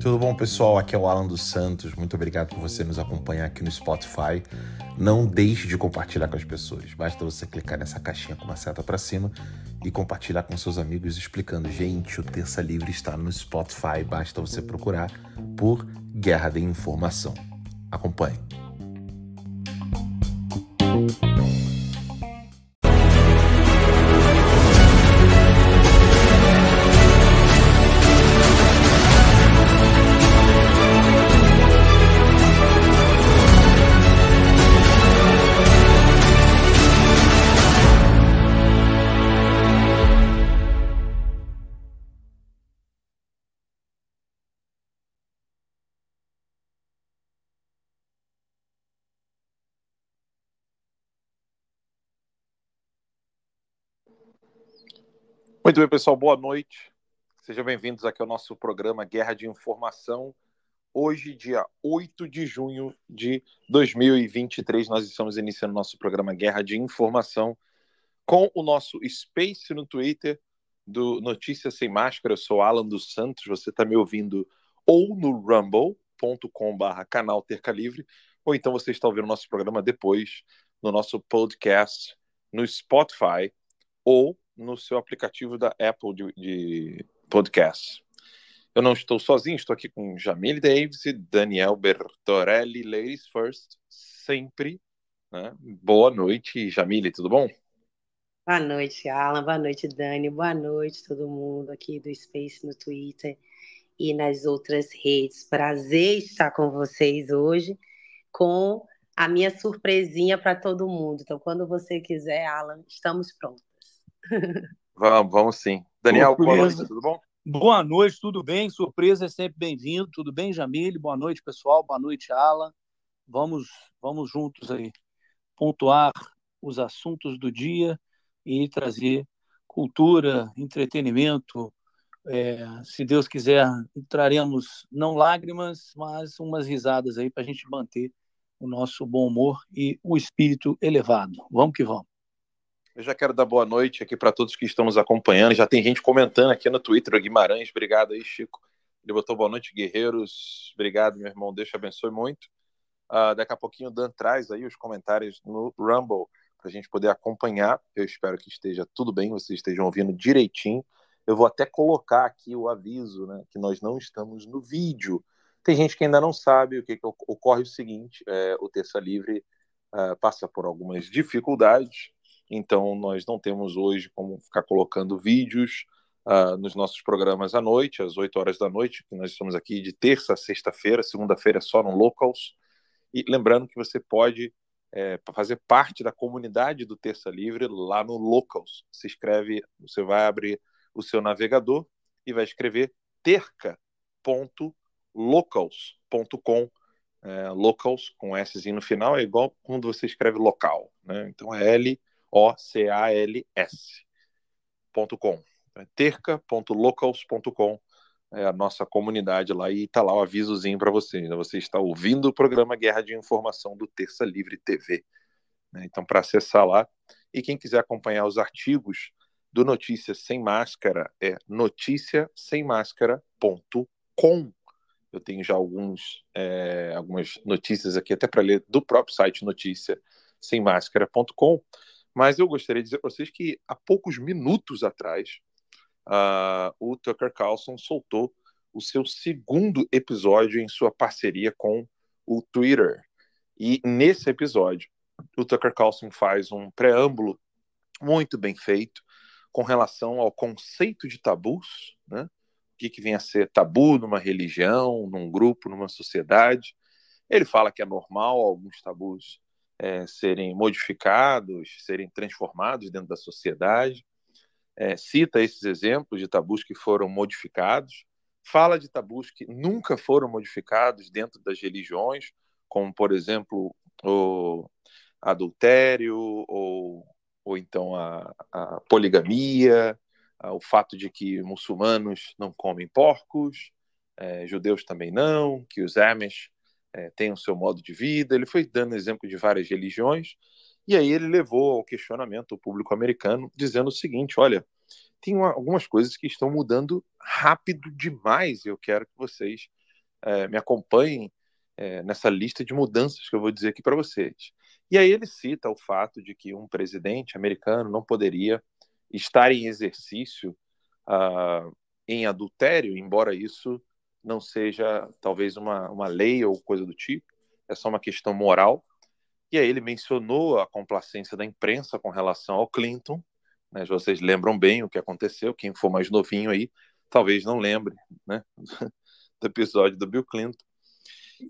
Tudo bom, pessoal? Aqui é o Alan dos Santos. Muito obrigado por você nos acompanhar aqui no Spotify. Não deixe de compartilhar com as pessoas. Basta você clicar nessa caixinha com uma seta para cima e compartilhar com seus amigos explicando: gente, o Terça Livre está no Spotify. Basta você procurar por Guerra de Informação. Acompanhe. Muito bem, pessoal, boa noite. Sejam bem-vindos aqui ao nosso programa Guerra de Informação. Hoje, dia 8 de junho de 2023, nós estamos iniciando nosso programa Guerra de Informação com o nosso Space no Twitter do Notícias Sem Máscara. Eu sou Alan dos Santos, você está me ouvindo ou no rumble.com.br canal Terca Livre, ou então você está ouvindo nosso programa depois no nosso podcast no Spotify ou no seu aplicativo da Apple de, de podcast. Eu não estou sozinho, estou aqui com Jamile Davis e Daniel Bertorelli, Ladies First, sempre. Né? Boa noite, Jamile, tudo bom? Boa noite, Alan. Boa noite, Dani. Boa noite, todo mundo aqui do Space no Twitter e nas outras redes. Prazer estar com vocês hoje com a minha surpresinha para todo mundo. Então, quando você quiser, Alan, estamos prontos. Vamos, vamos sim. Daniel, boa noite, tudo bom? Boa noite, tudo bem? Surpresa é sempre bem-vindo. Tudo bem, Jamile? Boa noite, pessoal. Boa noite, Alan. Vamos, vamos juntos aí pontuar os assuntos do dia e trazer cultura, entretenimento. É, se Deus quiser, traremos não lágrimas, mas umas risadas aí para a gente manter o nosso bom humor e o espírito elevado. Vamos que vamos. Eu já quero dar boa noite aqui para todos que estão nos acompanhando. Já tem gente comentando aqui no Twitter, Guimarães, obrigado aí, Chico. Ele botou boa noite, guerreiros. Obrigado, meu irmão. Deus te abençoe muito. Uh, daqui a pouquinho o Dan traz aí os comentários no Rumble para a gente poder acompanhar. Eu espero que esteja tudo bem, vocês estejam ouvindo direitinho. Eu vou até colocar aqui o aviso, né, que nós não estamos no vídeo. Tem gente que ainda não sabe o que, que ocorre o seguinte: é, o Terça Livre uh, passa por algumas dificuldades então nós não temos hoje como ficar colocando vídeos uh, nos nossos programas à noite, às 8 horas da noite, que nós estamos aqui de terça a sexta-feira, segunda-feira é só no Locals. E lembrando que você pode é, fazer parte da comunidade do Terça Livre lá no Locals. Se escreve, você vai abrir o seu navegador e vai escrever terca.locals.com. É, locals com S no final é igual quando você escreve local, né? Então é L O-C-A-L-S.com. É terca.locals.com é a nossa comunidade lá e tá lá o avisozinho para você. Você está ouvindo o programa Guerra de Informação do Terça Livre TV. Né? Então, para acessar lá. E quem quiser acompanhar os artigos do Notícias Sem Máscara é noticiasemmascara.com. Eu tenho já alguns, é, algumas notícias aqui, até para ler do próprio site notícia sem máscara.com. Mas eu gostaria de dizer para vocês que há poucos minutos atrás, uh, o Tucker Carlson soltou o seu segundo episódio em sua parceria com o Twitter. E nesse episódio, o Tucker Carlson faz um preâmbulo muito bem feito com relação ao conceito de tabus, né? O que, que vem a ser tabu numa religião, num grupo, numa sociedade. Ele fala que é normal alguns tabus é, serem modificados, serem transformados dentro da sociedade. É, cita esses exemplos de tabus que foram modificados, fala de tabus que nunca foram modificados dentro das religiões, como, por exemplo, o adultério ou, ou então a, a poligamia, o fato de que muçulmanos não comem porcos, é, judeus também não, que os Amish é, tem o seu modo de vida. Ele foi dando exemplo de várias religiões. E aí ele levou ao questionamento o público americano, dizendo o seguinte: olha, tem uma, algumas coisas que estão mudando rápido demais. Eu quero que vocês é, me acompanhem é, nessa lista de mudanças que eu vou dizer aqui para vocês. E aí ele cita o fato de que um presidente americano não poderia estar em exercício uh, em adultério, embora isso não seja talvez uma, uma lei ou coisa do tipo, é só uma questão moral. E aí ele mencionou a complacência da imprensa com relação ao Clinton, né? Vocês lembram bem o que aconteceu, quem for mais novinho aí, talvez não lembre, né? do episódio do Bill Clinton.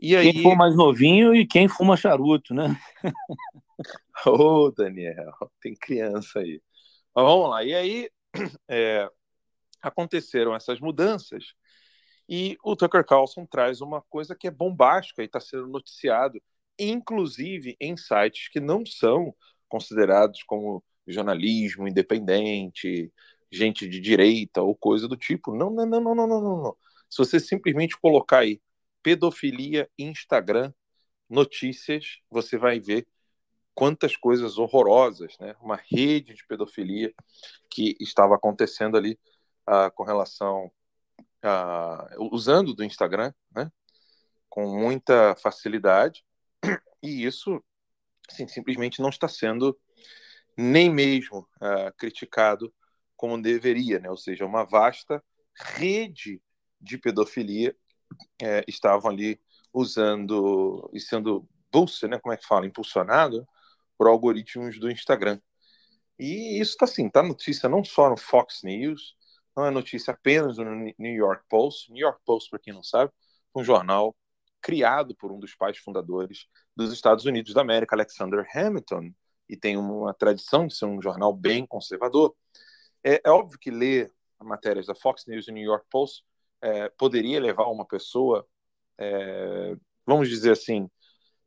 E aí... Quem for mais novinho e quem fuma charuto, né? Ô, oh, Daniel, tem criança aí. Mas vamos lá. E aí é, aconteceram essas mudanças e o Tucker Carlson traz uma coisa que é bombástica e está sendo noticiado, inclusive em sites que não são considerados como jornalismo independente, gente de direita ou coisa do tipo. Não, não, não, não, não, não, não. Se você simplesmente colocar aí pedofilia Instagram notícias, você vai ver quantas coisas horrorosas, né? Uma rede de pedofilia que estava acontecendo ali uh, com relação uh, usando do Instagram, né? Com muita facilidade e isso, assim, simplesmente não está sendo nem mesmo uh, criticado como deveria, né? Ou seja, uma vasta rede de pedofilia é, estavam ali usando e sendo bolsa, né? Como é que fala? Impulsionado por algoritmos do Instagram. E isso está assim, tá notícia não só no Fox News, não é notícia apenas no New York Post. New York Post, para quem não sabe, um jornal criado por um dos pais fundadores dos Estados Unidos da América, Alexander Hamilton, e tem uma tradição de ser um jornal bem conservador. É, é óbvio que ler matérias da Fox News e New York Post é, poderia levar uma pessoa, é, vamos dizer assim,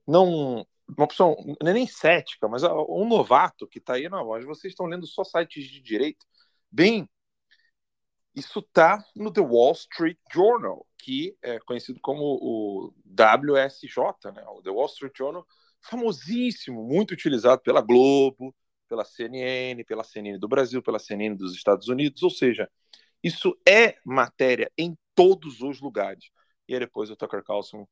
não uma não é nem cética, mas um novato que está aí na voz. Vocês estão lendo só sites de direito. Bem, isso está no The Wall Street Journal, que é conhecido como o WSJ, né? O The Wall Street Journal famosíssimo, muito utilizado pela Globo, pela CNN, pela CNN do Brasil, pela CNN dos Estados Unidos, ou seja, isso é matéria em todos os lugares. E aí depois o Tucker Carlson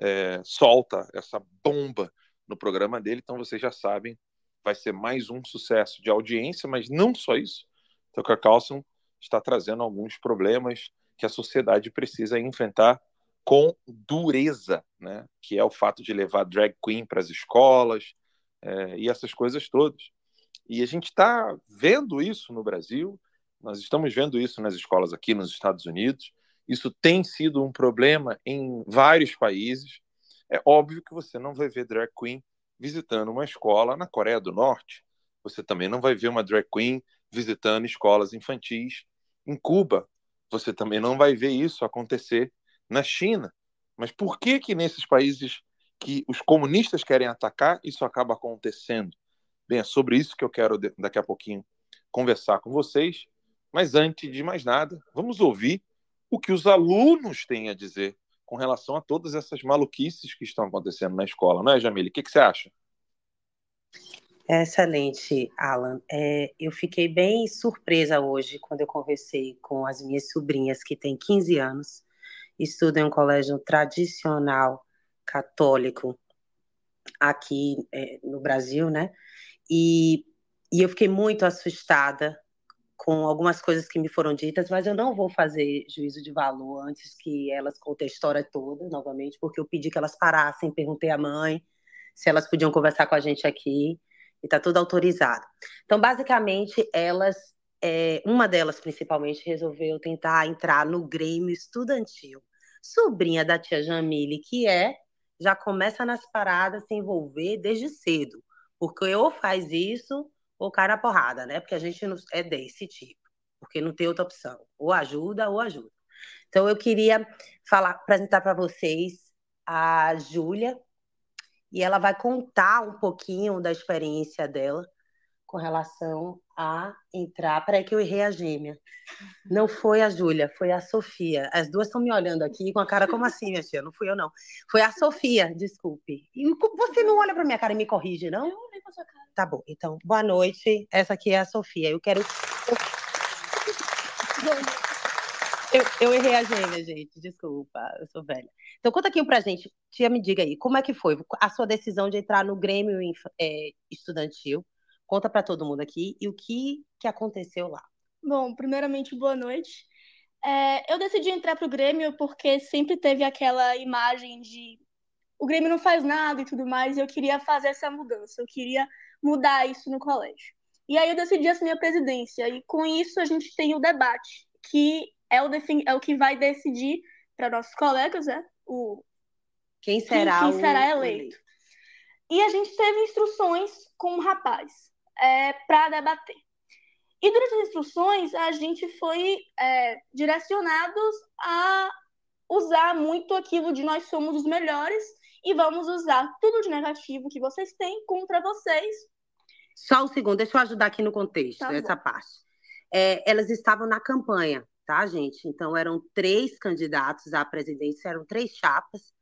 é, solta essa bomba no programa dele, então vocês já sabem, vai ser mais um sucesso de audiência, mas não só isso. Tucker Carlson está trazendo alguns problemas que a sociedade precisa enfrentar com dureza, né? que é o fato de levar drag queen para as escolas é, e essas coisas todas. E a gente está vendo isso no Brasil, nós estamos vendo isso nas escolas aqui nos Estados Unidos. Isso tem sido um problema em vários países. É óbvio que você não vai ver drag queen visitando uma escola na Coreia do Norte. Você também não vai ver uma drag queen visitando escolas infantis em Cuba. Você também não vai ver isso acontecer na China. Mas por que que nesses países que os comunistas querem atacar, isso acaba acontecendo? Bem, é sobre isso que eu quero daqui a pouquinho conversar com vocês. Mas antes de mais nada, vamos ouvir o que os alunos têm a dizer com relação a todas essas maluquices que estão acontecendo na escola, não é, Jamile? O que, que você acha? Excelente, Alan. É, eu fiquei bem surpresa hoje quando eu conversei com as minhas sobrinhas, que têm 15 anos, estuda em um colégio tradicional católico aqui é, no Brasil, né? E, e eu fiquei muito assustada com algumas coisas que me foram ditas, mas eu não vou fazer juízo de valor antes que elas contem a história toda, novamente, porque eu pedi que elas parassem, perguntei à mãe se elas podiam conversar com a gente aqui, e está tudo autorizado. Então, basicamente, elas é, uma delas, principalmente, resolveu tentar entrar no Grêmio Estudantil. Sobrinha da tia Jamile, que é, já começa nas paradas se envolver desde cedo. Porque ou faz isso, ou cai na porrada, né? Porque a gente é desse tipo. Porque não tem outra opção. Ou ajuda, ou ajuda. Então, eu queria falar, apresentar para vocês a Júlia, e ela vai contar um pouquinho da experiência dela com relação a entrar. Peraí, que eu errei a gêmea. Não foi a Júlia, foi a Sofia. As duas estão me olhando aqui com a cara como assim, minha tia? Não fui eu, não. Foi a Sofia, desculpe. E você não olha para minha cara e me corrige, não? Eu olhei para sua cara. Tá bom, então, boa noite. Essa aqui é a Sofia. Eu quero. Eu, eu errei a gêmea, gente. Desculpa, eu sou velha. Então, conta aqui pra gente. Tia, me diga aí, como é que foi a sua decisão de entrar no Grêmio é, Estudantil? Conta para todo mundo aqui e o que, que aconteceu lá. Bom, primeiramente, boa noite. É, eu decidi entrar pro Grêmio porque sempre teve aquela imagem de o Grêmio não faz nada e tudo mais, e eu queria fazer essa mudança, eu queria mudar isso no colégio. E aí eu decidi assumir a presidência, e com isso a gente tem o debate, que é o, é o que vai decidir para nossos colegas, né? O, quem será, quem, quem será eleito. E a gente teve instruções com o rapaz é, para debater. E durante as instruções, a gente foi é, direcionados a usar muito aquilo de nós somos os melhores e vamos usar tudo de negativo que vocês têm contra vocês. Só um segundo, deixa eu ajudar aqui no contexto, tá essa parte. É, elas estavam na campanha tá, gente? Então eram três candidatos à presidência, eram três chapas.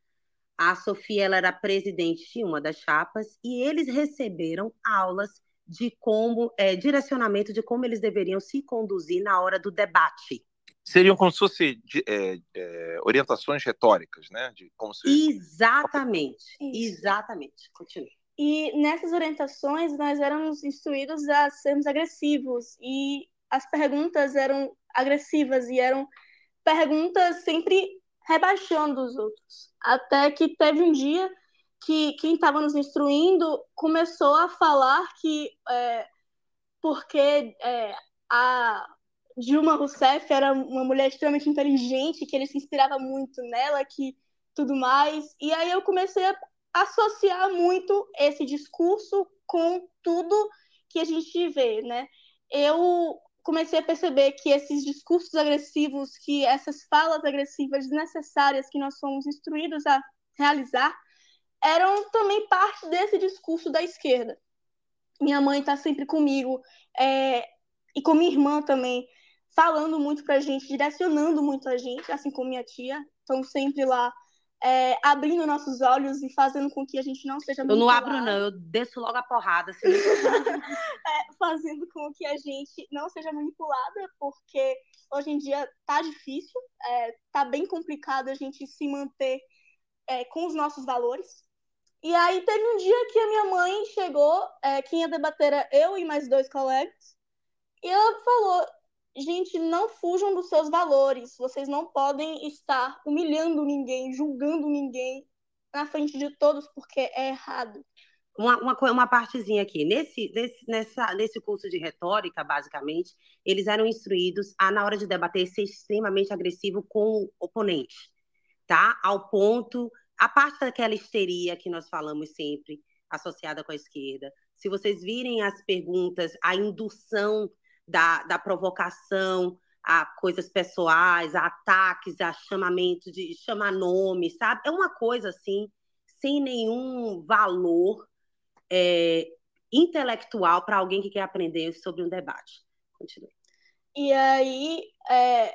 A Sofia ela era presidente de uma das chapas e eles receberam aulas de como é, direcionamento de como eles deveriam se conduzir na hora do debate. Seriam como se fossem é, é, orientações retóricas, né? De como se... Exatamente, Isso. exatamente. Continue. E nessas orientações nós éramos instruídos a sermos agressivos e as perguntas eram agressivas e eram perguntas sempre rebaixando os outros. Até que teve um dia que quem estava nos instruindo começou a falar que é, porque é, a Dilma Rousseff era uma mulher extremamente inteligente, que ele se inspirava muito nela, que tudo mais. E aí eu comecei a associar muito esse discurso com tudo que a gente vê, né? Eu comecei a perceber que esses discursos agressivos, que essas falas agressivas desnecessárias que nós somos instruídos a realizar, eram também parte desse discurso da esquerda. Minha mãe está sempre comigo, é, e com minha irmã também, falando muito para a gente, direcionando muito a gente, assim como minha tia, estão sempre lá é, abrindo nossos olhos e fazendo com que a gente não seja Eu não abro, não, eu desço logo a porrada. Assim. é, fazendo com que a gente não seja manipulada, porque hoje em dia tá difícil, é, tá bem complicado a gente se manter é, com os nossos valores. E aí teve um dia que a minha mãe chegou, é, quem ia debater era eu e mais dois colegas, e ela falou: gente, não fujam dos seus valores. Vocês não podem estar humilhando ninguém, julgando ninguém na frente de todos, porque é errado. Uma, uma, uma partezinha aqui. Nesse, nesse, nessa, nesse curso de retórica, basicamente, eles eram instruídos a, na hora de debater, ser extremamente agressivo com o oponente, tá? Ao ponto. A parte daquela histeria que nós falamos sempre, associada com a esquerda. Se vocês virem as perguntas, a indução da, da provocação a coisas pessoais, a ataques, a chamamento de chamar nome, sabe? É uma coisa assim, sem nenhum valor é, intelectual para alguém que quer aprender sobre um debate. Continue. E aí, é,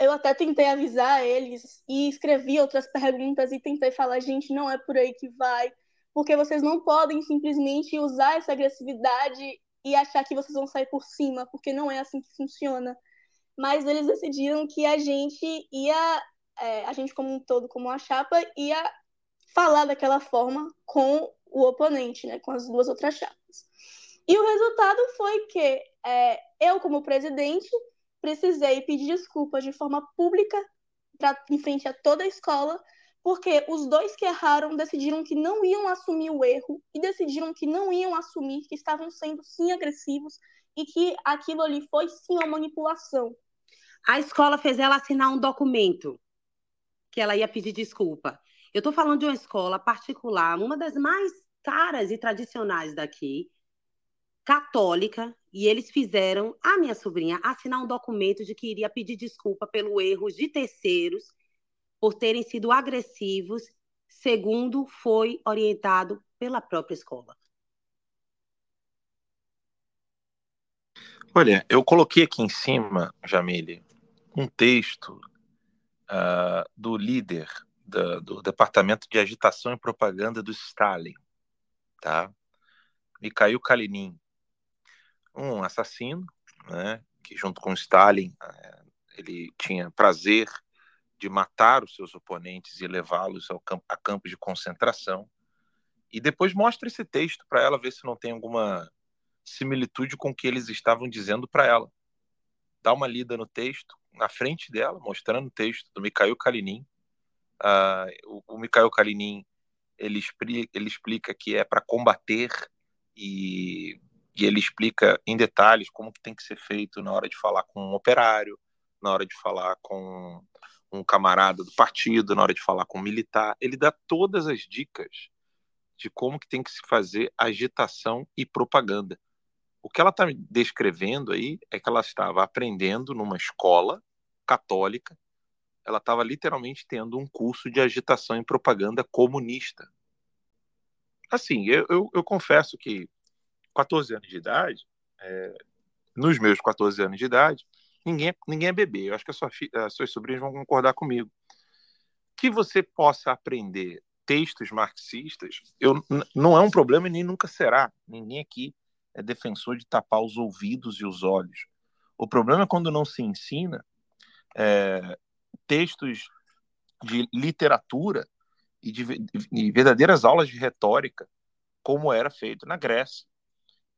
eu até tentei avisar eles e escrevi outras perguntas e tentei falar, gente, não é por aí que vai, porque vocês não podem simplesmente usar essa agressividade e achar que vocês vão sair por cima, porque não é assim que funciona. Mas eles decidiram que a gente ia, é, a gente como um todo, como uma chapa, ia falar daquela forma com o oponente, né, com as duas outras chapas. E o resultado foi que é, eu, como presidente, precisei pedir desculpas de forma pública pra, em frente a toda a escola porque os dois que erraram decidiram que não iam assumir o erro e decidiram que não iam assumir que estavam sendo sim agressivos e que aquilo ali foi sim uma manipulação. A escola fez ela assinar um documento que ela ia pedir desculpa. Eu estou falando de uma escola particular, uma das mais caras e tradicionais daqui, católica, e eles fizeram a minha sobrinha assinar um documento de que iria pedir desculpa pelo erro de terceiros por terem sido agressivos, segundo foi orientado pela própria escola. Olha, eu coloquei aqui em cima, Jamile, um texto uh, do líder da, do Departamento de Agitação e Propaganda do Stalin, tá? Mikhail Kalinin, um assassino, né, que junto com Stalin uh, ele tinha prazer de matar os seus oponentes e levá-los campo, a campos de concentração. E depois mostra esse texto para ela ver se não tem alguma similitude com o que eles estavam dizendo para ela. Dá uma lida no texto, na frente dela, mostrando o texto do Mikhail Kalinin. Uh, o, o Mikhail Kalinin ele explica, ele explica que é para combater e, e, ele explica em detalhes como que tem que ser feito na hora de falar com um operário, na hora de falar com um camarada do partido, na hora de falar com um militar. Ele dá todas as dicas de como que tem que se fazer agitação e propaganda. O que ela está descrevendo aí é que ela estava aprendendo numa escola católica, ela estava literalmente tendo um curso de agitação e propaganda comunista. Assim, eu, eu, eu confesso que 14 anos de idade, é, nos meus 14 anos de idade, ninguém, ninguém é bebê. Eu acho que a sua, as suas sobrinhas vão concordar comigo. Que você possa aprender textos marxistas, eu, não é um problema e nem nunca será. Ninguém aqui é defensor de tapar os ouvidos e os olhos. O problema é quando não se ensina é, textos de literatura e de, de verdadeiras aulas de retórica, como era feito na Grécia.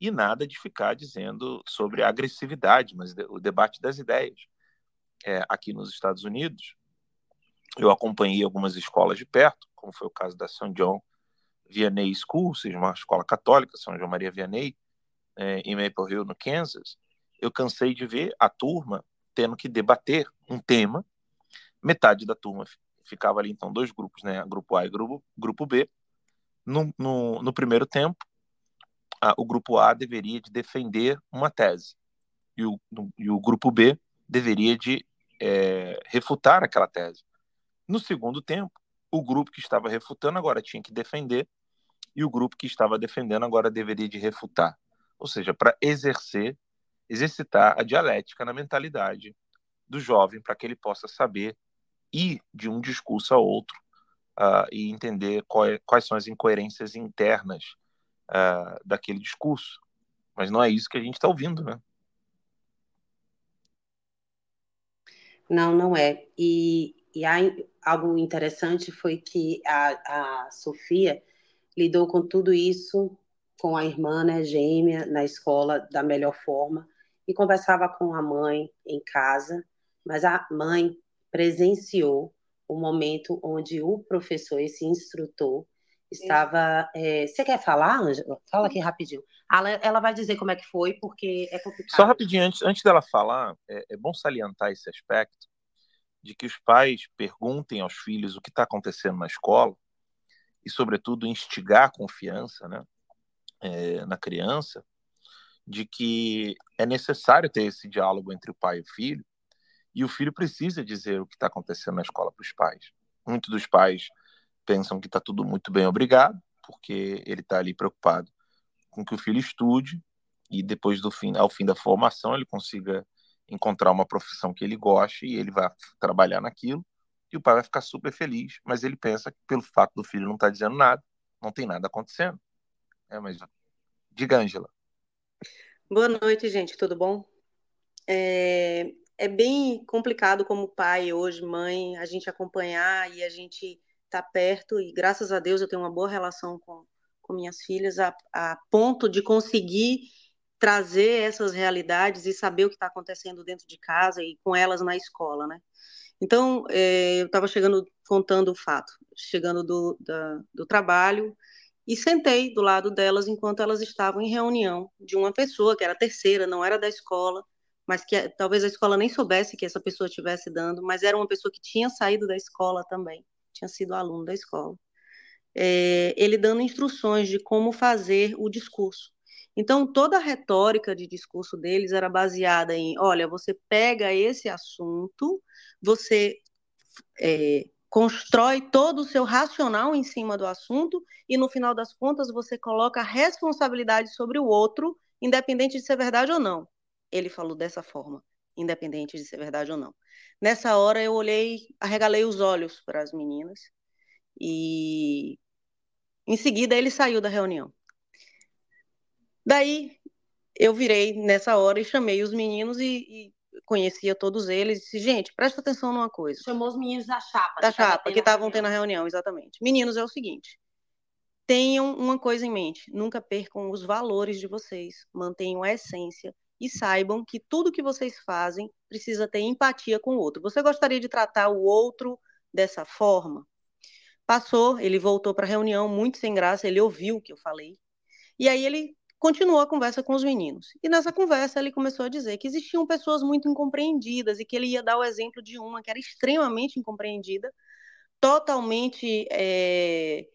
E nada de ficar dizendo sobre agressividade, mas o debate das ideias. É, aqui nos Estados Unidos, eu acompanhei algumas escolas de perto, como foi o caso da St. John Vianney School, seja, uma escola católica, São João Maria Vianney, é, em Maple Hill, no Kansas, eu cansei de ver a turma tendo que debater um tema. Metade da turma ficava ali, então, dois grupos, né? Grupo A e grupo, grupo B. No, no, no primeiro tempo, o grupo A deveria de defender uma tese e o, e o grupo B deveria de é, refutar aquela tese. No segundo tempo, o grupo que estava refutando agora tinha que defender e o grupo que estava defendendo agora deveria de refutar ou seja, para exercer, exercitar a dialética na mentalidade do jovem, para que ele possa saber ir de um discurso a outro uh, e entender é, quais são as incoerências internas uh, daquele discurso. Mas não é isso que a gente está ouvindo, né? Não, não é. E, e há, algo interessante foi que a, a Sofia lidou com tudo isso com a irmã, né, gêmea, na escola da melhor forma e conversava com a mãe em casa, mas a mãe presenciou o momento onde o professor, esse instrutor, estava. É, você quer falar, Ângela? Fala aqui rapidinho. Ela, ela, vai dizer como é que foi, porque é complicado. Só rapidinho, antes, antes dela falar, é, é bom salientar esse aspecto de que os pais perguntem aos filhos o que está acontecendo na escola e, sobretudo, instigar a confiança, né? é, na criança de que é necessário ter esse diálogo entre o pai e o filho e o filho precisa dizer o que está acontecendo na escola para os pais. Muitos dos pais pensam que está tudo muito bem, obrigado, porque ele está ali preocupado com que o filho estude e depois do fim, ao fim da formação, ele consiga encontrar uma profissão que ele goste e ele vai trabalhar naquilo e o pai vai ficar super feliz, mas ele pensa que pelo fato do filho não estar tá dizendo nada, não tem nada acontecendo. É, mas diga, Ângela. Boa noite, gente. Tudo bom? É, é bem complicado como pai hoje, mãe, a gente acompanhar e a gente tá perto e graças a Deus eu tenho uma boa relação com, com minhas filhas a, a ponto de conseguir trazer essas realidades e saber o que está acontecendo dentro de casa e com elas na escola, né? Então, é, eu estava chegando, contando o fato, chegando do, da, do trabalho, e sentei do lado delas enquanto elas estavam em reunião de uma pessoa que era terceira, não era da escola, mas que talvez a escola nem soubesse que essa pessoa estivesse dando, mas era uma pessoa que tinha saído da escola também, tinha sido aluno da escola. É, ele dando instruções de como fazer o discurso. Então, toda a retórica de discurso deles era baseada em: olha, você pega esse assunto, você é, constrói todo o seu racional em cima do assunto e no final das contas você coloca a responsabilidade sobre o outro, independente de ser verdade ou não. Ele falou dessa forma, independente de ser verdade ou não. Nessa hora eu olhei, arregalei os olhos para as meninas e em seguida ele saiu da reunião. Daí eu virei nessa hora e chamei os meninos e, e conhecia todos eles, e disse, gente, presta atenção numa coisa. Chamou os meninos da chapa. Da chapa, que estavam tendo a reunião, exatamente. Meninos, é o seguinte, tenham uma coisa em mente, nunca percam os valores de vocês, mantenham a essência e saibam que tudo que vocês fazem precisa ter empatia com o outro. Você gostaria de tratar o outro dessa forma? Passou, ele voltou para a reunião muito sem graça, ele ouviu o que eu falei. E aí ele continuou a conversa com os meninos. E nessa conversa ele começou a dizer que existiam pessoas muito incompreendidas e que ele ia dar o exemplo de uma que era extremamente incompreendida, totalmente é,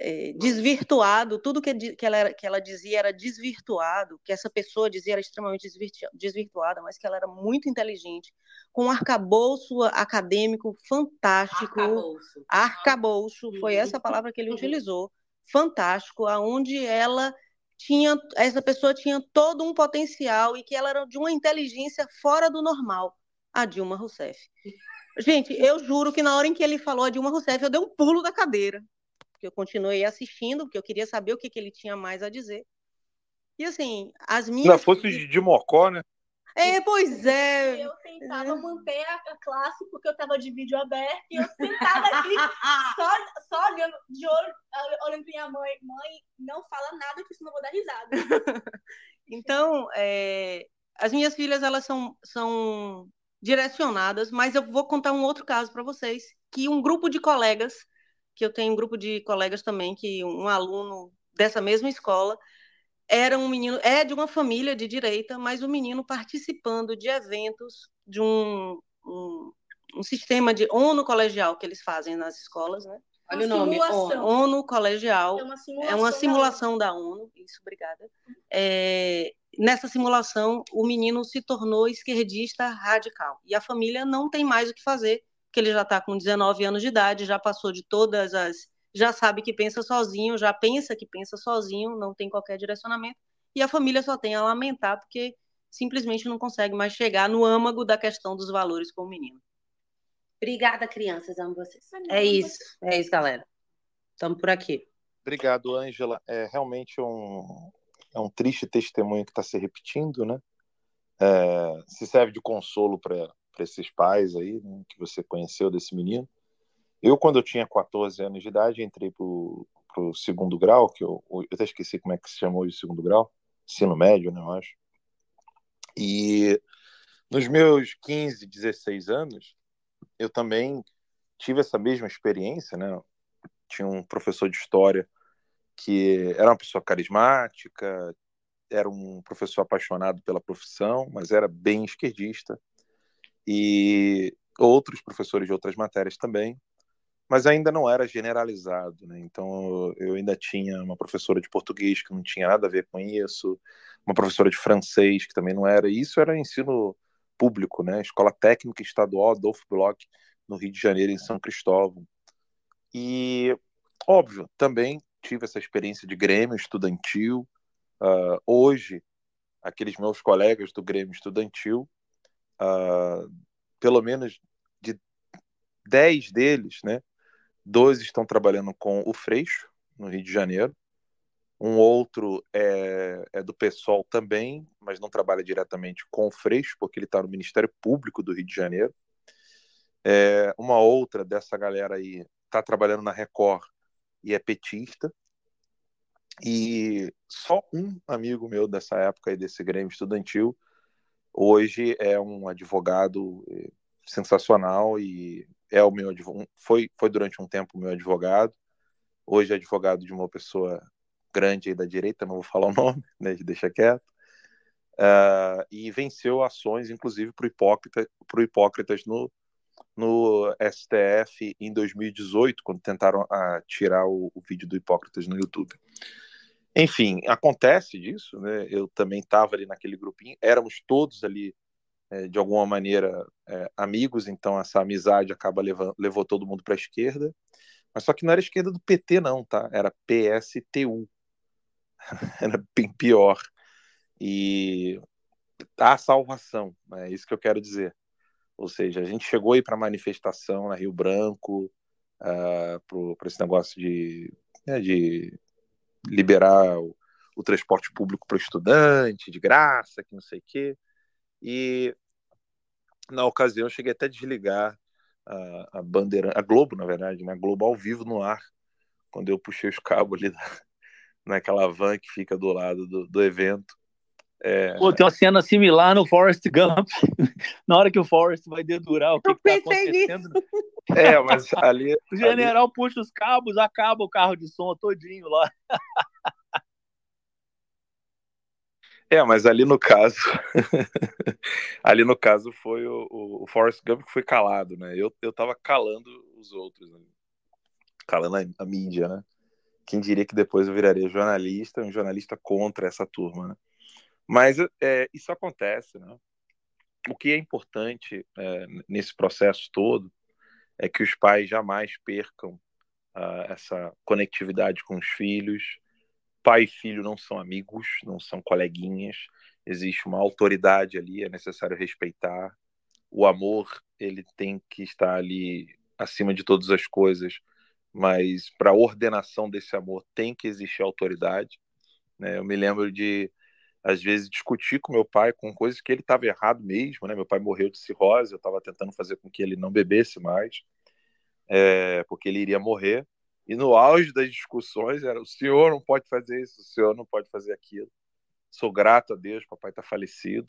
é, desvirtuado, tudo que, que, ela, que ela dizia era desvirtuado, que essa pessoa dizia era extremamente desvirtuada, mas que ela era muito inteligente, com um arcabouço acadêmico fantástico. Arcabouço. Arcabouço, foi essa palavra que ele utilizou, fantástico, aonde ela tinha essa pessoa tinha todo um potencial e que ela era de uma inteligência fora do normal, a Dilma Rousseff. Gente, eu juro que na hora em que ele falou a Dilma Rousseff, eu dei um pulo da cadeira, porque eu continuei assistindo, porque eu queria saber o que, que ele tinha mais a dizer. E assim, as minhas. Se fosse de Mocó, né? É, pois é. Eu tentava manter a classe porque eu tava de vídeo aberto e eu sentava aqui só, só olhando, de olho, olhando pra minha mãe. Mãe, não fala nada que senão eu vou dar risada. então, é, as minhas filhas, elas são, são direcionadas, mas eu vou contar um outro caso para vocês, que um grupo de colegas, que eu tenho um grupo de colegas também, que um aluno dessa mesma escola, era um menino, é de uma família de direita, mas o um menino participando de eventos de um, um, um, sistema de ONU colegial que eles fazem nas escolas, né? Olha uma o nome, ONU, ONU colegial. É uma simulação, é uma simulação da, ONU. da ONU. Isso, obrigada. É, nessa simulação, o menino se tornou esquerdista radical. E a família não tem mais o que fazer, porque ele já está com 19 anos de idade, já passou de todas as já sabe que pensa sozinho, já pensa que pensa sozinho, não tem qualquer direcionamento, e a família só tem a lamentar porque simplesmente não consegue mais chegar no âmago da questão dos valores com o menino. Obrigada, crianças, amo vocês. É isso, é isso, galera. Estamos por aqui. Obrigado, Ângela. É realmente um, é um triste testemunho que está se repetindo, né? É, se serve de consolo para esses pais aí, né, que você conheceu desse menino. Eu, quando eu tinha 14 anos de idade, entrei para o segundo grau, que eu, eu até esqueci como é que se chamou de segundo grau, ensino médio, né, eu acho. E nos meus 15, 16 anos, eu também tive essa mesma experiência, né? Tinha um professor de história que era uma pessoa carismática, era um professor apaixonado pela profissão, mas era bem esquerdista. E outros professores de outras matérias também mas ainda não era generalizado, né? Então eu ainda tinha uma professora de português que não tinha nada a ver com isso, uma professora de francês que também não era. E isso era ensino público, né? Escola Técnica Estadual Adolfo Bloch no Rio de Janeiro, em São Cristóvão. E óbvio, também tive essa experiência de Grêmio estudantil. Uh, hoje, aqueles meus colegas do Grêmio estudantil, uh, pelo menos de dez deles, né? Dois estão trabalhando com o Freixo, no Rio de Janeiro. Um outro é, é do PSOL também, mas não trabalha diretamente com o Freixo, porque ele está no Ministério Público do Rio de Janeiro. É, uma outra dessa galera aí está trabalhando na Record e é petista. E só um amigo meu dessa época aí desse Grêmio estudantil hoje é um advogado eh, sensacional e é o meu foi foi durante um tempo meu advogado. Hoje é advogado de uma pessoa grande aí da direita não vou falar o nome né deixa quieto. Uh, e venceu ações inclusive para hipócrita pro hipócritas no no STF em 2018 quando tentaram uh, tirar o, o vídeo do hipócritas no YouTube enfim acontece disso né eu também estava ali naquele grupinho éramos todos ali é, de alguma maneira é, amigos, então essa amizade acaba levando, levou todo mundo para a esquerda. Mas só que não era esquerda do PT, não, tá? Era PSTU. era bem pior. E a salvação, é isso que eu quero dizer. Ou seja, a gente chegou aí para manifestação na Rio Branco, uh, ah, para esse negócio de, né, de liberar o, o transporte público para o estudante, de graça, que não sei o quê. E na ocasião, eu cheguei até a desligar a, a bandeira, a Globo, na verdade, né? A Globo ao vivo no ar, quando eu puxei os cabos ali da, naquela van que fica do lado do, do evento. É... Pô, tem uma cena similar no Forrest Gump, na hora que o Forrest vai dedurar o que, está acontecendo. Nisso. É, mas ali. O general ali... puxa os cabos, acaba o carro de som todinho lá. É, mas ali no caso, ali no caso foi o, o, o Forrest Gump que foi calado, né? Eu, eu tava calando os outros, né? calando a, a, mídia, né? Quem diria que depois eu viraria jornalista, um jornalista contra essa turma, né? Mas é, isso acontece, né? O que é importante é, nesse processo todo é que os pais jamais percam uh, essa conectividade com os filhos, pai e filho não são amigos, não são coleguinhas, existe uma autoridade ali, é necessário respeitar. O amor, ele tem que estar ali acima de todas as coisas, mas para a ordenação desse amor tem que existir autoridade. Né? Eu me lembro de, às vezes, discutir com meu pai com coisas que ele estava errado mesmo. Né? Meu pai morreu de cirrose, eu estava tentando fazer com que ele não bebesse mais, é, porque ele iria morrer. E no auge das discussões era: o senhor não pode fazer isso, o senhor não pode fazer aquilo. Sou grato a Deus, papai está falecido,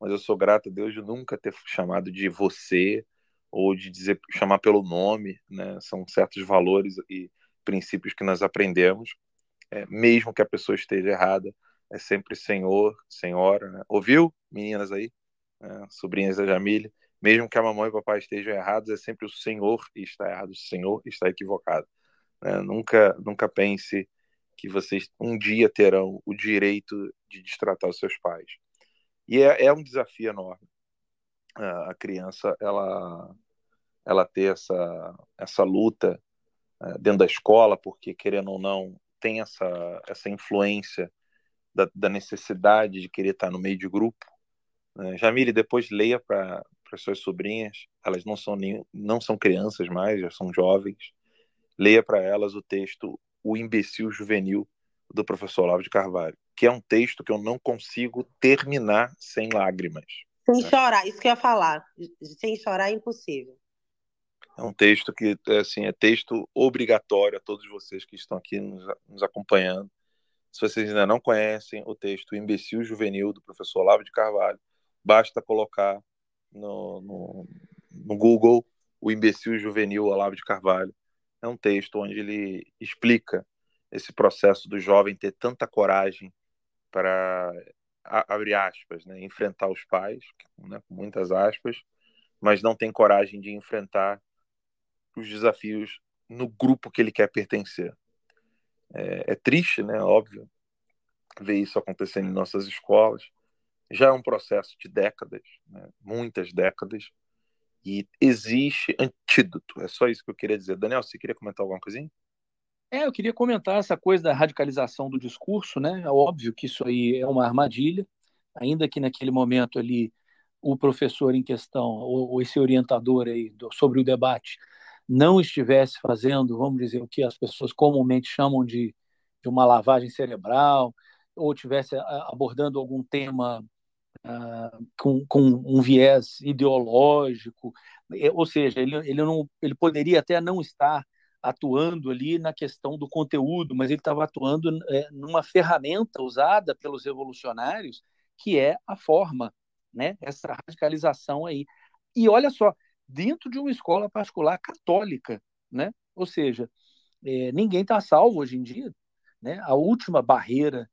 mas eu sou grato a Deus de nunca ter chamado de você ou de dizer chamar pelo nome, né? São certos valores e princípios que nós aprendemos, é, mesmo que a pessoa esteja errada, é sempre senhor, senhora, né? Ouviu, meninas aí, né? sobrinhas da Jamília? Mesmo que a mamãe e o papai estejam errados, é sempre o senhor está errado, o senhor está equivocado. Né? Nunca, nunca pense que vocês um dia terão o direito de destratar os seus pais. E é, é um desafio enorme. A criança, ela, ela ter essa, essa luta é, dentro da escola, porque, querendo ou não, tem essa, essa influência da, da necessidade de querer estar no meio de grupo. Né? Jamile, depois leia para as suas sobrinhas, elas não são, nem, não são crianças mais, já são jovens, leia para elas o texto O Imbecil Juvenil, do professor Olavo de Carvalho, que é um texto que eu não consigo terminar sem lágrimas. Sem né? chorar, isso que eu ia falar. Sem chorar é impossível. É um texto que assim, é texto obrigatório a todos vocês que estão aqui nos, nos acompanhando. Se vocês ainda não conhecem o texto Imbecil Juvenil, do professor Olavo de Carvalho, basta colocar no, no, no Google o Imbecil Juvenil Olavo de Carvalho é um texto onde ele explica esse processo do jovem ter tanta coragem para abrir aspas, né, enfrentar os pais, né, com muitas aspas, mas não tem coragem de enfrentar os desafios no grupo que ele quer pertencer. É, é triste, né, óbvio, ver isso acontecendo em nossas escolas. Já é um processo de décadas, né, muitas décadas, e existe antídoto. É só isso que eu queria dizer. Daniel, você queria comentar alguma coisinha? É, eu queria comentar essa coisa da radicalização do discurso, né? É óbvio que isso aí é uma armadilha, ainda que naquele momento ali o professor em questão, ou, esse orientador aí do, sobre o debate, não estivesse fazendo, vamos dizer, o que as pessoas comumente chamam de, de uma lavagem cerebral, ou estivesse abordando algum tema uh, com, com, um viés ideológico, ou seja, ele, ele, não, ele poderia até não estar atuando ali na questão do conteúdo, mas ele estava atuando é, numa ferramenta usada pelos revolucionários, que é a forma, né? essa radicalização aí. E olha só, dentro de uma escola particular católica, né? ou seja, é, ninguém está salvo hoje em dia. Né? A última barreira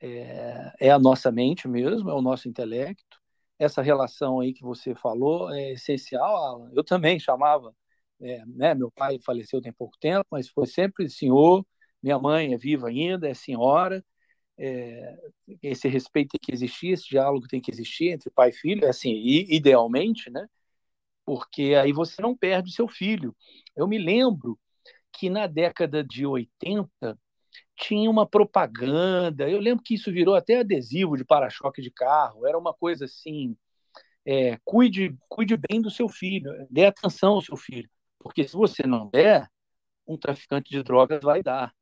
é, é a nossa mente mesmo, é o nosso intelecto. Essa relação aí que você falou é essencial, Alan. Eu também chamava, é, né, meu pai faleceu tem pouco tempo, mas foi sempre senhor, minha mãe é viva ainda, é senhora. É, esse respeito tem que existir, esse diálogo tem que existir entre pai e filho, é assim, idealmente, né? Porque aí você não perde o seu filho. Eu me lembro que na década de 80, tinha uma propaganda. Eu lembro que isso virou até adesivo de para-choque de carro. Era uma coisa assim: é, cuide, cuide bem do seu filho, dê atenção ao seu filho, porque se você não der, um traficante de drogas vai dar,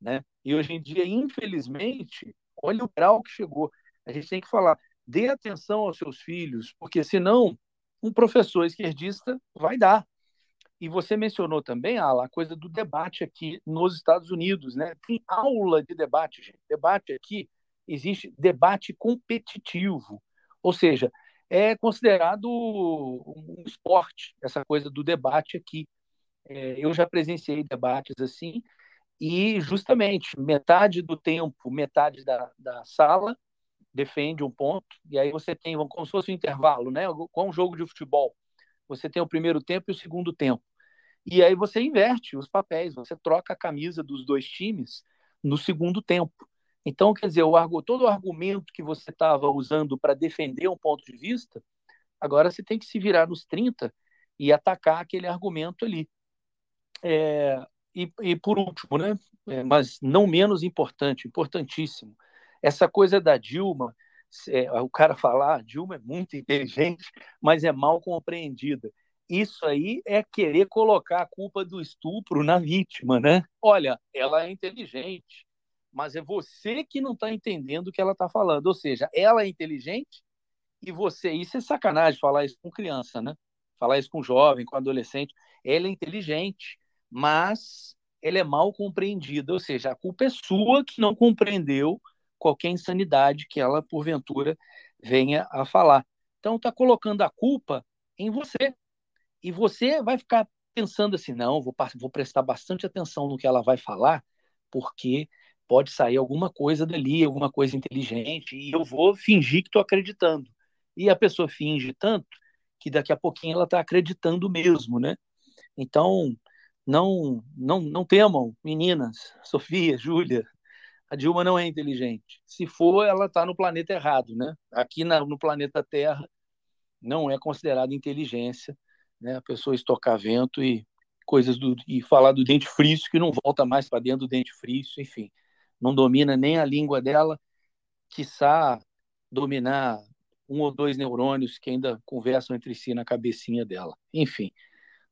né? E hoje em dia, infelizmente, olha o grau que chegou. A gente tem que falar: dê atenção aos seus filhos, porque senão um professor esquerdista vai dar. E você mencionou também, Ala, a coisa do debate aqui nos Estados Unidos, né? Tem aula de debate, gente. Debate aqui, existe debate competitivo. Ou seja, é considerado um esporte, essa coisa do debate aqui. É, eu já presenciei debates assim, e justamente metade do tempo, metade da, da sala defende um ponto, e aí você tem como se fosse um intervalo, né? Com um jogo de futebol. Você tem o primeiro tempo e o segundo tempo. E aí você inverte os papéis, você troca a camisa dos dois times no segundo tempo. Então, quer dizer, o, todo o argumento que você estava usando para defender um ponto de vista, agora você tem que se virar nos 30 e atacar aquele argumento ali. É, e, e, por último, né, é, mas não menos importante, importantíssimo, essa coisa da Dilma, é, o cara falar, ah, Dilma é muito inteligente, mas é mal compreendida. Isso aí é querer colocar a culpa do estupro na vítima, né? Olha, ela é inteligente, mas é você que não está entendendo o que ela está falando. Ou seja, ela é inteligente e você. Isso é sacanagem falar isso com criança, né? Falar isso com jovem, com adolescente. Ela é inteligente, mas ela é mal compreendida. Ou seja, a culpa é sua que não compreendeu qualquer insanidade que ela, porventura, venha a falar. Então, está colocando a culpa em você. E você vai ficar pensando assim: não, vou, vou prestar bastante atenção no que ela vai falar, porque pode sair alguma coisa dali, alguma coisa inteligente, e eu vou fingir que estou acreditando. E a pessoa finge tanto que daqui a pouquinho ela está acreditando mesmo, né? Então, não, não, não temam, meninas, Sofia, Júlia, a Dilma não é inteligente. Se for, ela está no planeta errado, né? Aqui na, no planeta Terra não é considerada inteligência, né? A pessoa estocar vento e coisas do e falar do dente frício que não volta mais para dentro do dente frício, enfim não domina nem a língua dela, quiçá dominar um ou dois neurônios que ainda conversam entre si na cabecinha dela. Enfim,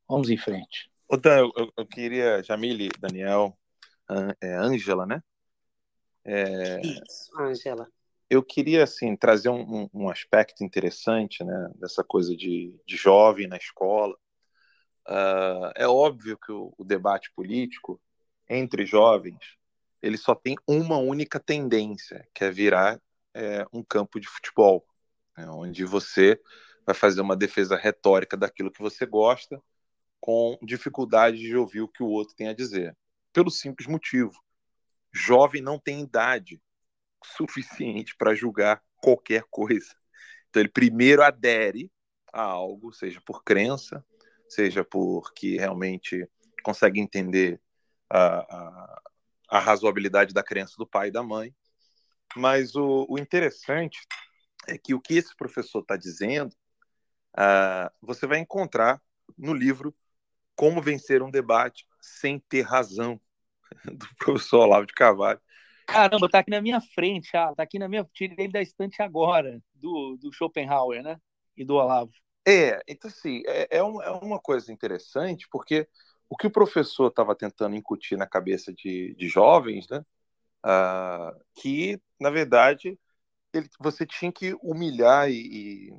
vamos em frente. Ô, Dan, eu, eu queria, Jamile, Daniel, é Ângela, né? É, Isso, Ângela. Eu queria, assim, trazer um, um, aspecto interessante, né, dessa coisa de, de jovem na escola. Uh, é óbvio que o, o debate político entre jovens ele só tem uma única tendência, que é virar é, um campo de futebol, né, onde você vai fazer uma defesa retórica daquilo que você gosta, com dificuldade de ouvir o que o outro tem a dizer. Pelo simples motivo: jovem não tem idade suficiente para julgar qualquer coisa. Então, ele primeiro adere a algo, seja por crença, seja porque realmente consegue entender a, a, a razoabilidade da crença do pai e da mãe. Mas o, o interessante é que o que esse professor está dizendo, uh, você vai encontrar no livro Como Vencer um Debate Sem Ter Razão, do professor Olavo de Carvalho. Caramba, tá aqui na minha frente, ah, tá aqui na minha. Tirei da estante agora, do, do Schopenhauer, né? E do Olavo. É, então assim, é, é, uma, é uma coisa interessante, porque o que o professor estava tentando incutir na cabeça de, de jovens, né? Uh, que, na verdade, ele, você tinha que humilhar e,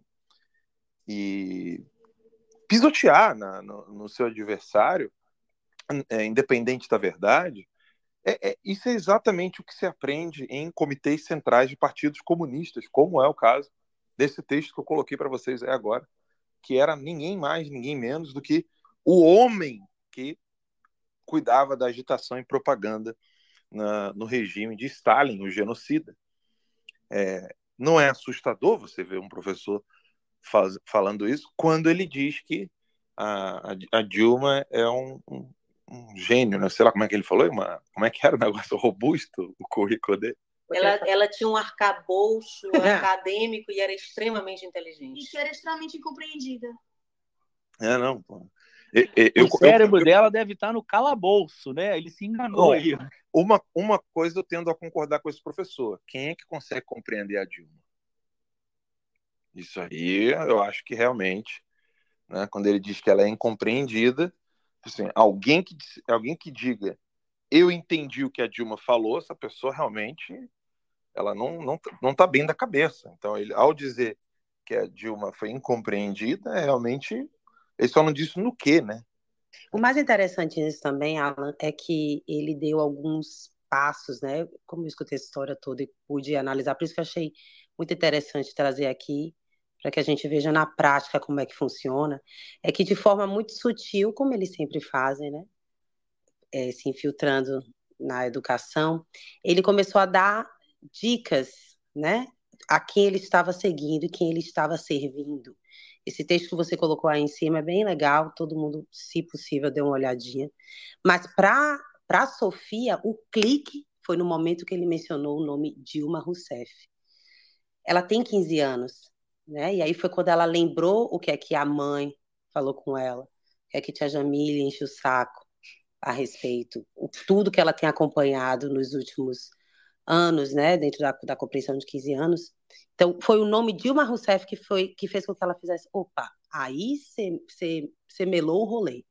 e pisotear na, no, no, seu adversário, é, independente da verdade. É, é, isso é exatamente o que se aprende em comitês centrais de partidos comunistas, como é o caso desse texto que eu coloquei para vocês aí agora, que era ninguém mais, ninguém menos do que o homem que cuidava da agitação e propaganda na, no regime de Stalin, o genocida. É, não é assustador você ver um professor faz, falando isso quando ele diz que a, a, Dilma é um, um, gênio, né? sei lá como é que ele falou, uma, como é que era o negócio robusto, o currículo dele. Ela, ela tinha um arcabouço é. acadêmico e era extremamente inteligente. E que era extremamente incompreendida. É, não. Pô. Eu, o cérebro eu, dela deve estar no calabouço, né? Ele se enganou aí. Uma, uma coisa eu tendo a concordar com esse professor. Quem é que consegue compreender a Dilma? Isso aí eu acho que realmente, né, quando ele diz que ela é incompreendida, assim, alguém, que, alguém que diga eu entendi o que a Dilma falou, essa pessoa realmente ela não, não, não tá bem da cabeça. Então, ele, ao dizer que a Dilma foi incompreendida, é realmente ele só não disse no que, né? O mais interessante nisso também, Alan, é que ele deu alguns passos, né? Como eu escutei essa história toda e pude analisar, por isso que eu achei muito interessante trazer aqui, para que a gente veja na prática como é que funciona, é que de forma muito sutil, como eles sempre fazem, né? É, se infiltrando na educação, ele começou a dar dicas, né? A quem ele estava seguindo e quem ele estava servindo. Esse texto que você colocou aí em cima é bem legal, todo mundo, se possível, dê uma olhadinha. Mas para a Sofia, o clique foi no momento que ele mencionou o nome Dilma Rousseff. Ela tem 15 anos, né? E aí foi quando ela lembrou o que é que a mãe falou com ela, o que é que tia Jamile enche o saco a respeito, tudo que ela tem acompanhado nos últimos anos, né, dentro da, da compreensão de 15 anos. Então, foi o nome Dilma Rousseff que, foi, que fez com que ela fizesse, opa, aí você melou o rolê,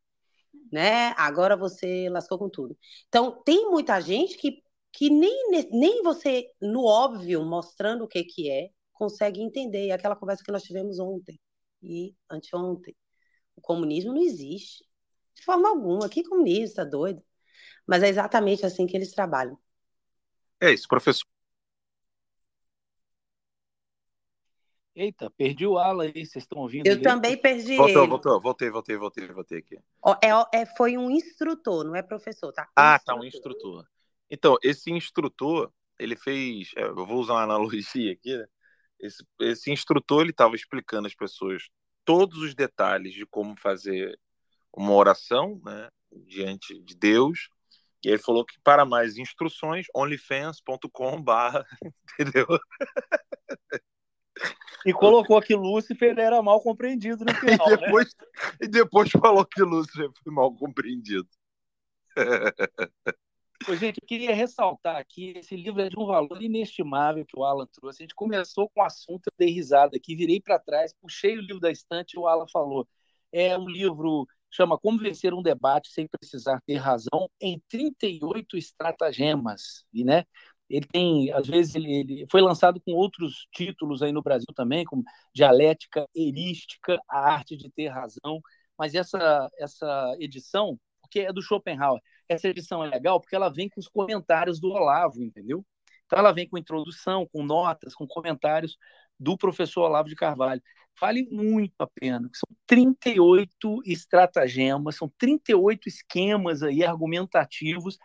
né? Agora você lascou com tudo. Então, tem muita gente que, que nem, nem você, no óbvio, mostrando o que, que é, consegue entender. E aquela conversa que nós tivemos ontem e anteontem. O comunismo não existe. De forma alguma. Que comunista, doido. Mas é exatamente assim que eles trabalham. É isso, professor. Eita, perdi o Ala aí, vocês estão ouvindo? Eu também perdi voltou, ele. Voltou, voltei, voltei, voltei, voltei aqui. É, é, foi um instrutor, não é professor, tá? Ah, instrutor. tá, um instrutor. Então, esse instrutor, ele fez, é, eu vou usar uma analogia aqui, né? Esse, esse instrutor, ele estava explicando às pessoas todos os detalhes de como fazer uma oração, né, diante de Deus, e ele falou que para mais instruções, onlyfans.com barra, entendeu? E colocou que Lúcifer era mal compreendido no final. E depois, né? e depois falou que Lúcifer foi mal compreendido. Pois, gente, eu queria ressaltar aqui, esse livro é de um valor inestimável que o Alan trouxe. A gente começou com o assunto, eu dei risada aqui, virei para trás, puxei o livro da estante e o Alan falou. É um livro chama Como Vencer um Debate Sem Precisar Ter Razão em 38 estratagemas. E, né, ele tem, às vezes, ele, ele, foi lançado com outros títulos aí no Brasil também, como Dialética Erística, A Arte de Ter Razão, mas essa, essa edição, porque é do Schopenhauer, essa edição é legal porque ela vem com os comentários do Olavo, entendeu? Então ela vem com introdução, com notas, com comentários do professor Olavo de Carvalho. Vale muito a pena. São 38 estratagemas, são 38 esquemas aí argumentativos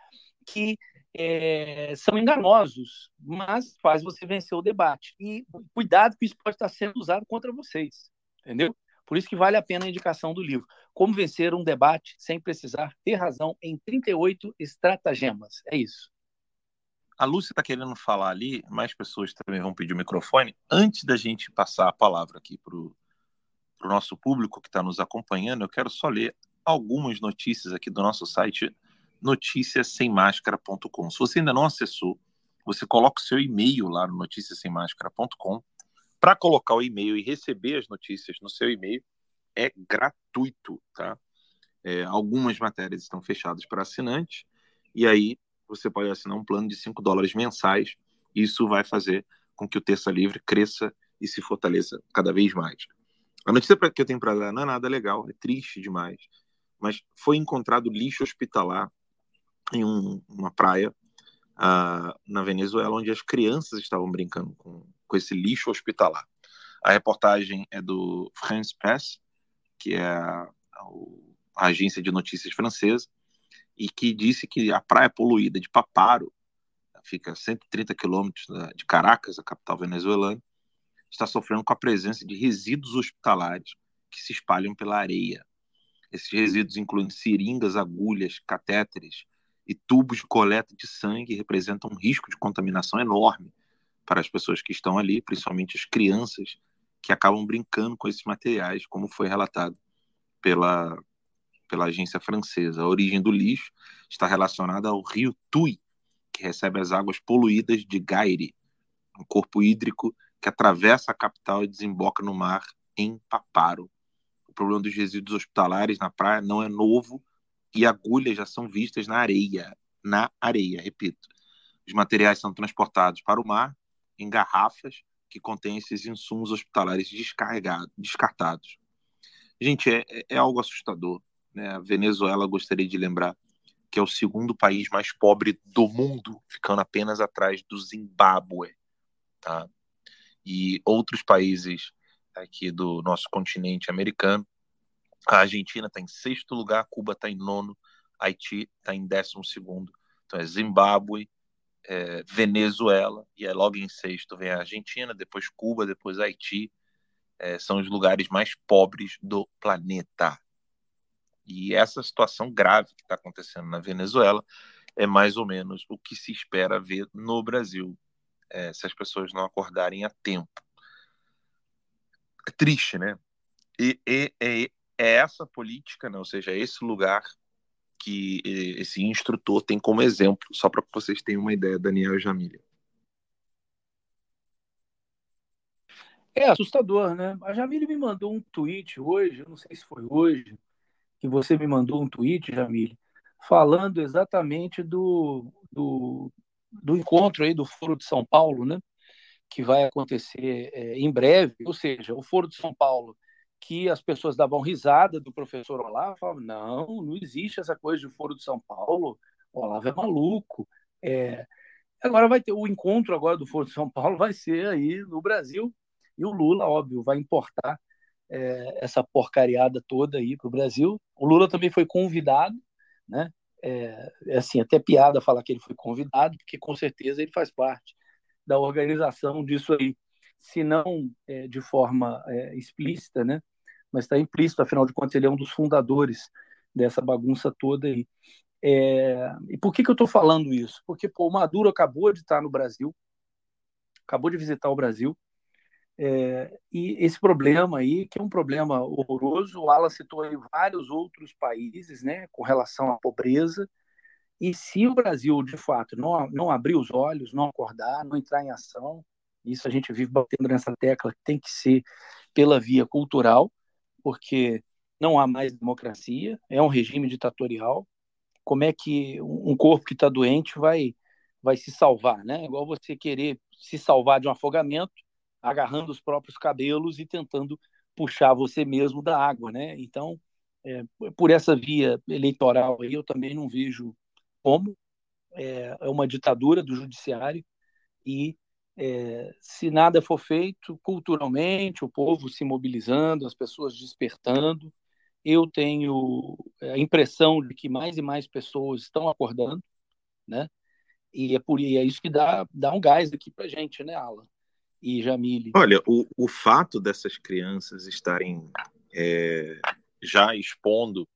que é, são enganosos, mas faz você vencer o debate. E cuidado que isso pode estar sendo usado contra vocês, entendeu? Por isso que vale a pena a indicação do livro. Como vencer um debate sem precisar ter razão em 38 estratagemas. É isso. A Lúcia está querendo falar ali, mais pessoas também vão pedir o microfone. Antes da gente passar a palavra aqui para o nosso público que está nos acompanhando, eu quero só ler algumas notícias aqui do nosso site noticiassemmascara.com. Se você ainda não acessou, você coloca o seu e-mail lá no noticiassemmascara.com. Para colocar o e-mail e receber as notícias no seu e-mail é gratuito, tá? É, algumas matérias estão fechadas para assinantes e aí você pode assinar um plano de 5 dólares mensais. Isso vai fazer com que o Terça Livre cresça e se fortaleça cada vez mais. A notícia que eu tenho para dar não é nada legal, é triste demais, mas foi encontrado lixo hospitalar em um, uma praia uh, na Venezuela, onde as crianças estavam brincando com, com esse lixo hospitalar. A reportagem é do France Press, que é a, a agência de notícias francesa, e que disse que a praia poluída de Paparo, fica a 130 quilômetros de Caracas, a capital venezuelana, está sofrendo com a presença de resíduos hospitalares que se espalham pela areia. Esses resíduos incluem seringas, agulhas, catéteres e tubos de coleta de sangue representam um risco de contaminação enorme para as pessoas que estão ali, principalmente as crianças que acabam brincando com esses materiais, como foi relatado pela pela agência francesa. A origem do lixo está relacionada ao rio Tui, que recebe as águas poluídas de Gaire, um corpo hídrico que atravessa a capital e desemboca no mar em Paparo. O problema dos resíduos hospitalares na praia não é novo e agulhas já são vistas na areia, na areia, repito. Os materiais são transportados para o mar em garrafas que contém esses insumos hospitalares descartados. Gente, é, é algo assustador. Né? A Venezuela, gostaria de lembrar, que é o segundo país mais pobre do mundo, ficando apenas atrás do Zimbábue. Tá? E outros países aqui do nosso continente americano. A Argentina está em sexto lugar, Cuba está em nono, Haiti está em décimo segundo. Então é Zimbábue, é Venezuela, e é logo em sexto vem a Argentina, depois Cuba, depois Haiti. É, são os lugares mais pobres do planeta. E essa situação grave que está acontecendo na Venezuela é mais ou menos o que se espera ver no Brasil, é, se as pessoas não acordarem a tempo. É triste, né? E, e, e é essa política, né? ou seja, esse lugar que esse instrutor tem como exemplo, só para vocês tenham uma ideia, Daniel e Jamília. É assustador, né? A Jamília me mandou um tweet hoje, eu não sei se foi hoje, que você me mandou um tweet, Jamília, falando exatamente do, do, do encontro aí do Foro de São Paulo, né? Que vai acontecer é, em breve, ou seja, o Foro de São Paulo que as pessoas davam risada do professor Olavo, falavam, não, não existe essa coisa de Foro de São Paulo, o Olavo é maluco. É... Agora vai ter o encontro agora do Foro de São Paulo, vai ser aí no Brasil, e o Lula, óbvio, vai importar é, essa porcariada toda aí para o Brasil. O Lula também foi convidado, né? É, é, assim, até piada falar que ele foi convidado, porque com certeza ele faz parte da organização disso aí, se não é, de forma é, explícita, né? Mas está implícito, afinal de contas, ele é um dos fundadores dessa bagunça toda aí. É... E por que, que eu estou falando isso? Porque pô, o Maduro acabou de estar no Brasil, acabou de visitar o Brasil, é... e esse problema aí, que é um problema horroroso, o Alan citou aí vários outros países né, com relação à pobreza, e se o Brasil, de fato, não, não abrir os olhos, não acordar, não entrar em ação, isso a gente vive batendo nessa tecla, que tem que ser pela via cultural, porque não há mais democracia, é um regime ditatorial. Como é que um corpo que está doente vai, vai se salvar? Né? É igual você querer se salvar de um afogamento, agarrando os próprios cabelos e tentando puxar você mesmo da água. Né? Então, é, por essa via eleitoral aí, eu também não vejo como. É, é uma ditadura do judiciário e é, se nada for feito culturalmente, o povo se mobilizando, as pessoas despertando, eu tenho é, a impressão de que mais e mais pessoas estão acordando, né? E é por e é isso que dá, dá um gás aqui para gente, né, Alan e Jamile. Olha, o, o fato dessas crianças estarem é, já expondo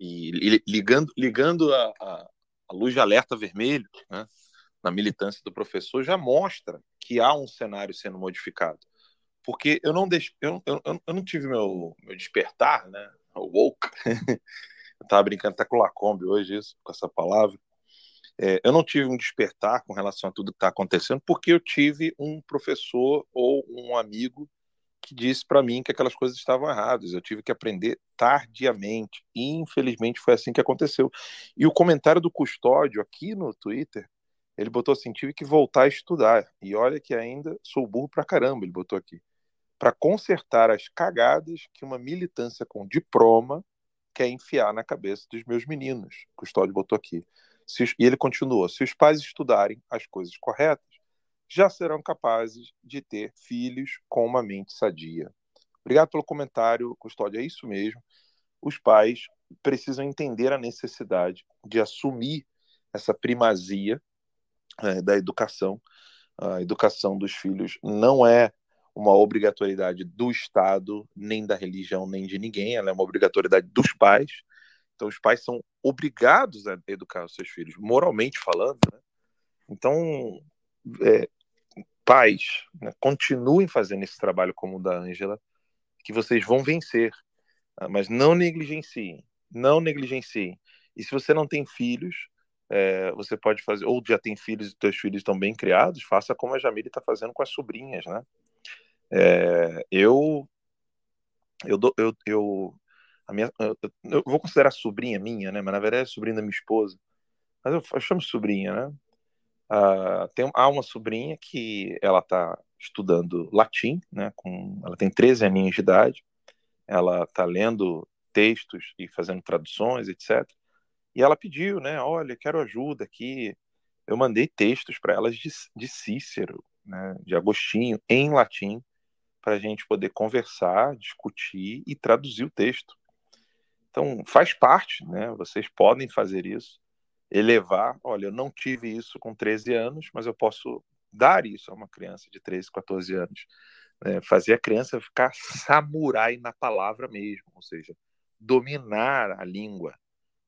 e ligando, ligando a, a, a luz de alerta vermelho, né? Na militância do professor já mostra que há um cenário sendo modificado. Porque eu não, eu, eu, eu não tive meu, meu despertar, né? Woke. eu estava brincando até com o Lacombe hoje, isso, com essa palavra. É, eu não tive um despertar com relação a tudo que está acontecendo, porque eu tive um professor ou um amigo que disse para mim que aquelas coisas estavam erradas. Eu tive que aprender tardiamente. E, infelizmente, foi assim que aconteceu. E o comentário do custódio aqui no Twitter ele botou assim: tive que voltar a estudar. E olha que ainda sou burro pra caramba, ele botou aqui. Para consertar as cagadas que uma militância com diploma quer enfiar na cabeça dos meus meninos. Custódio botou aqui. Se, e ele continuou: se os pais estudarem as coisas corretas, já serão capazes de ter filhos com uma mente sadia. Obrigado pelo comentário, Custódio. É isso mesmo. Os pais precisam entender a necessidade de assumir essa primazia é, da educação. A educação dos filhos não é uma obrigatoriedade do Estado, nem da religião, nem de ninguém, ela é uma obrigatoriedade dos pais. Então, os pais são obrigados a educar os seus filhos, moralmente falando. Né? Então, é, pais, né, continuem fazendo esse trabalho como o da Ângela, que vocês vão vencer, ah, mas não negligenciem, não negligenciem. E se você não tem filhos, é, você pode fazer, ou já tem filhos e teus filhos estão bem criados, faça como a Jamile está fazendo com as sobrinhas, né? É, eu, eu, eu, eu, a minha, eu, eu, vou considerar sobrinha minha, né? Mas na verdade é sobrinha da minha esposa. Mas eu, eu chamo sobrinha, né? Ah, tem, há uma sobrinha que ela está estudando latim, né, com, ela tem 13 aninhos de idade, ela está lendo textos e fazendo traduções, etc. E ela pediu, né, olha, quero ajuda aqui. Eu mandei textos para elas de, de Cícero, né, de Agostinho, em latim, para a gente poder conversar, discutir e traduzir o texto. Então, faz parte, né? Vocês podem fazer isso, elevar. Olha, eu não tive isso com 13 anos, mas eu posso dar isso a uma criança de 13, 14 anos. Né? Fazer a criança ficar samurai na palavra mesmo, ou seja, dominar a língua,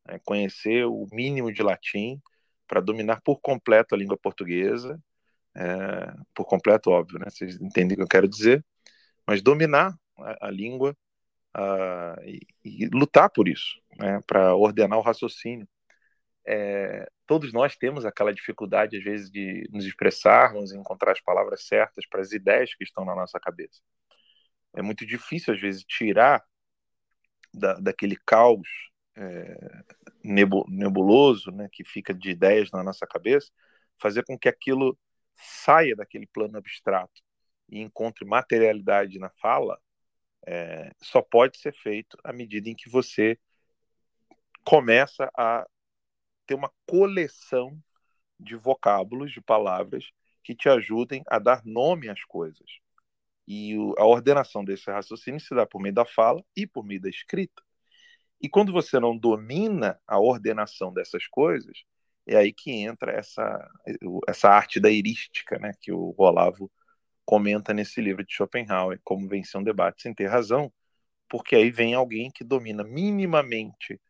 né? conhecer o mínimo de latim para dominar por completo a língua portuguesa, é, por completo, óbvio, né? Vocês entendem o que eu quero dizer, mas dominar a, a língua uh, e, e, lutar por isso, né? Para ordenar o raciocínio. É, todos nós temos aquela dificuldade, às vezes, de nos expressarmos, encontrar as palavras certas para as ideias que estão na nossa cabeça. É muito difícil, às vezes, tirar da, daquele caos é, nebuloso né, que fica de ideias na nossa cabeça, fazer com que aquilo saia daquele plano abstrato e encontre materialidade na fala, é, só pode ser feito à medida em que você começa a ter uma coleção de vocábulos, de palavras que te ajudem a dar nome às coisas. E a ordenação desse raciocínio se dá por meio da fala e por meio da escrita. E quando você não domina a ordenação dessas coisas, é aí que entra essa, essa arte da erística, né, que o Olavo comenta nesse livro de Schopenhauer, Como Vencer um Debate Sem Ter Razão, porque aí vem alguém que domina minimamente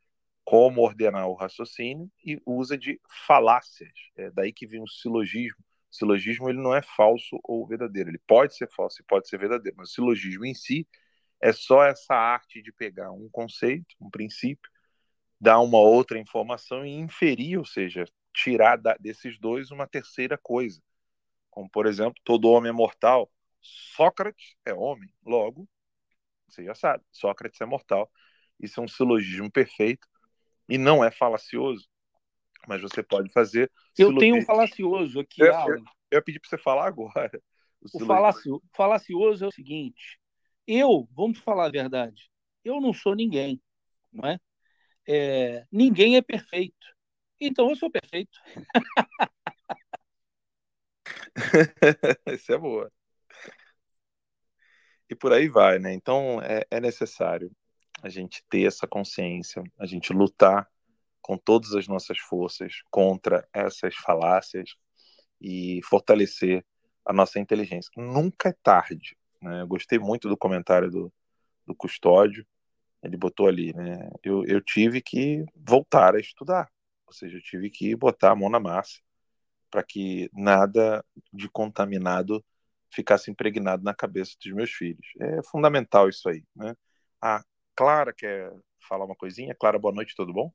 como ordenar o raciocínio e usa de falácias. É daí que vem o silogismo. O silogismo ele não é falso ou verdadeiro. Ele pode ser falso e pode ser verdadeiro, mas o silogismo em si é só essa arte de pegar um conceito, um princípio, dar uma outra informação e inferir, ou seja, tirar desses dois uma terceira coisa. Como, por exemplo, todo homem é mortal. Sócrates é homem, logo, você já sabe, Sócrates é mortal. Isso é um silogismo perfeito e não é falacioso, mas você pode fazer. Eu tenho um falacioso aqui, eu, Alan. Eu, eu pedi para você falar agora. O, o falacio, falacioso é o seguinte: eu, vamos falar a verdade, eu não sou ninguém, não é? é ninguém é perfeito. Então eu sou perfeito. Isso é boa. E por aí vai, né? Então é, é necessário a gente ter essa consciência, a gente lutar com todas as nossas forças contra essas falácias e fortalecer a nossa inteligência. Nunca é tarde. Né? Eu gostei muito do comentário do, do Custódio. Ele botou ali, né? Eu, eu tive que voltar a estudar. Ou seja, eu tive que botar a mão na massa para que nada de contaminado ficasse impregnado na cabeça dos meus filhos. É fundamental isso aí, né? A Clara quer falar uma coisinha? Clara, boa noite, tudo bom?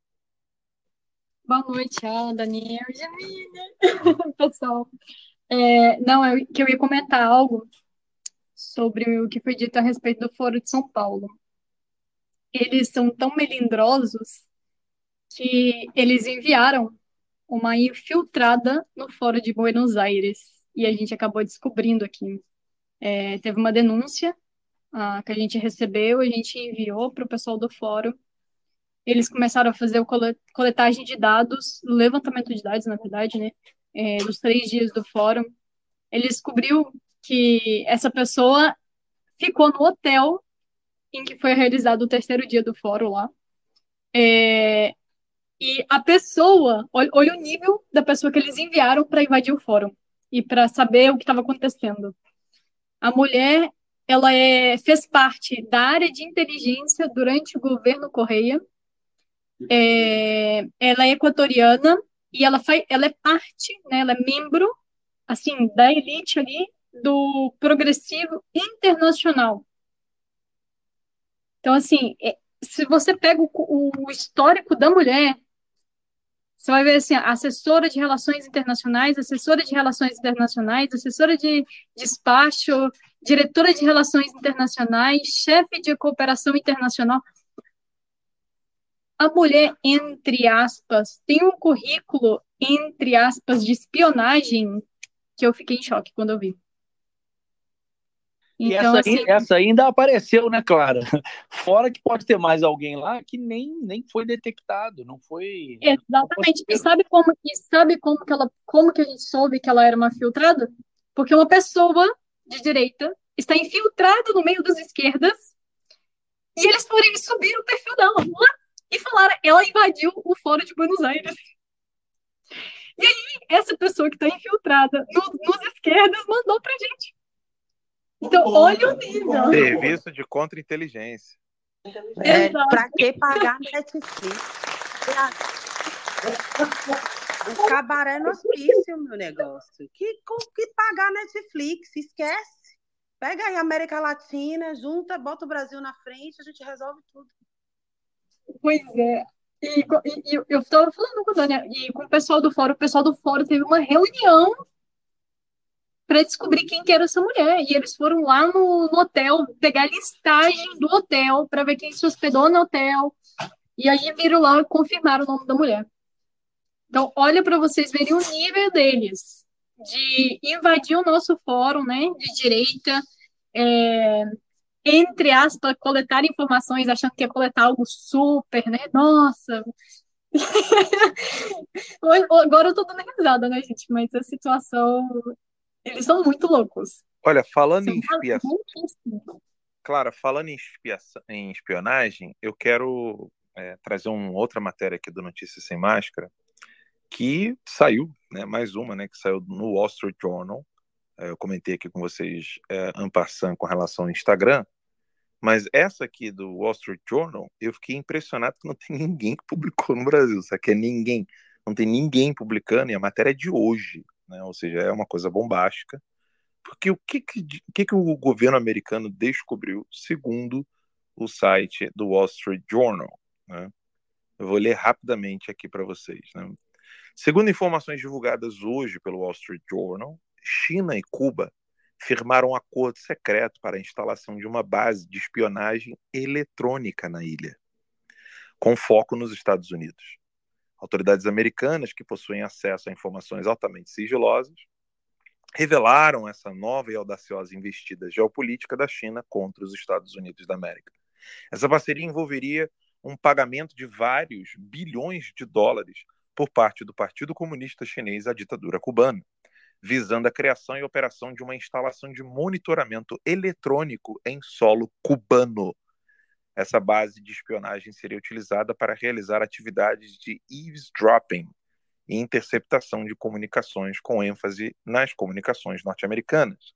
Boa noite, Ana, Daniel, Jamília, pessoal. É, não, eu, que eu ia comentar algo sobre o que foi dito a respeito do Foro de São Paulo. Eles são tão melindrosos que eles enviaram uma infiltrada no Fórum de Buenos Aires e a gente acabou descobrindo aqui. É, teve uma denúncia ah, que a gente recebeu, a gente enviou para o pessoal do fórum. Eles começaram a fazer o coletagem de dados, levantamento de dados, na verdade, né? É, dos três dias do fórum. Ele descobriu que essa pessoa ficou no hotel em que foi realizado o terceiro dia do fórum lá. É, e a pessoa, olha, olha, o nível da pessoa que eles enviaram para invadir o fórum e para saber o que estava acontecendo. A mulher, ela é, fez parte da área de inteligência durante o governo Correia. É, ela é equatoriana e ela, faz, ela é parte, né, ela é membro, assim, da elite ali do progressivo internacional. Então, assim, é, se você pega o, o histórico da mulher, você vai ver assim, assessora de relações internacionais, assessora de relações internacionais, assessora de despacho, diretora de relações internacionais, chefe de cooperação internacional. A mulher, entre aspas, tem um currículo, entre aspas, de espionagem que eu fiquei em choque quando eu vi. E então, essa, assim, essa ainda apareceu, né, Clara? Fora que pode ter mais alguém lá que nem, nem foi detectado, não foi. Exatamente. Não e sabe como e sabe como que ela como que a gente soube que ela era uma filtrada? Porque uma pessoa de direita está infiltrada no meio das esquerdas e eles foram subiram o perfil dela e falaram, ela invadiu o fórum de Buenos Aires. E aí, essa pessoa que está infiltrada no, nos esquerdas mandou pra gente. Então, olha o nível. Serviço de contra-inteligência. É, pra que pagar Netflix? O cabaré no hospício, meu negócio. Que, que pagar Netflix? Esquece. Pega aí a América Latina, junta, bota o Brasil na frente, a gente resolve tudo. Pois é. E, e, e eu estava falando com a Dani, e com o pessoal do fórum, o pessoal do fórum teve uma reunião para descobrir quem que era essa mulher. E eles foram lá no, no hotel, pegar a listagem do hotel para ver quem se hospedou no hotel. E aí viram lá e confirmaram o nome da mulher. Então, olha para vocês verem o nível deles de invadir o nosso fórum, né, de direita, é, entre aspas, coletar informações achando que ia coletar algo super, né? Nossa! Agora eu tô dando risada, né, gente? Mas a situação eles são muito loucos. Olha, falando são em expiação. Clara, falando em, em espionagem, eu quero é, trazer uma outra matéria aqui do Notícias Sem Máscara, que saiu, né, mais uma, né, que saiu no Wall Street Journal. É, eu comentei aqui com vocês é, passant com relação ao Instagram, mas essa aqui do Wall Street Journal, eu fiquei impressionado que não tem ninguém que publicou no Brasil, sabe? Que é ninguém. Não tem ninguém publicando, e a matéria é de hoje né? ou seja, é uma coisa bombástica, porque o que, que, que, o governo americano descobriu, segundo o site do Wall Street Journal? Né? Eu vou ler rapidamente aqui para vocês. Né? Segundo informações divulgadas hoje pelo Wall Street Journal, China e Cuba firmaram um acordo secreto para a instalação de uma base de espionagem eletrônica na ilha, com foco nos Estados Unidos. Autoridades americanas que possuem acesso a informações altamente sigilosas revelaram essa nova e audaciosa investida geopolítica da China contra os Estados Unidos da América. Essa parceria envolveria um pagamento de vários bilhões de dólares por parte do Partido Comunista Chinês à ditadura cubana, visando a criação e operação de uma instalação de monitoramento eletrônico em solo cubano essa base de espionagem seria utilizada para realizar atividades de eavesdropping e interceptação de comunicações com ênfase nas comunicações norte-americanas.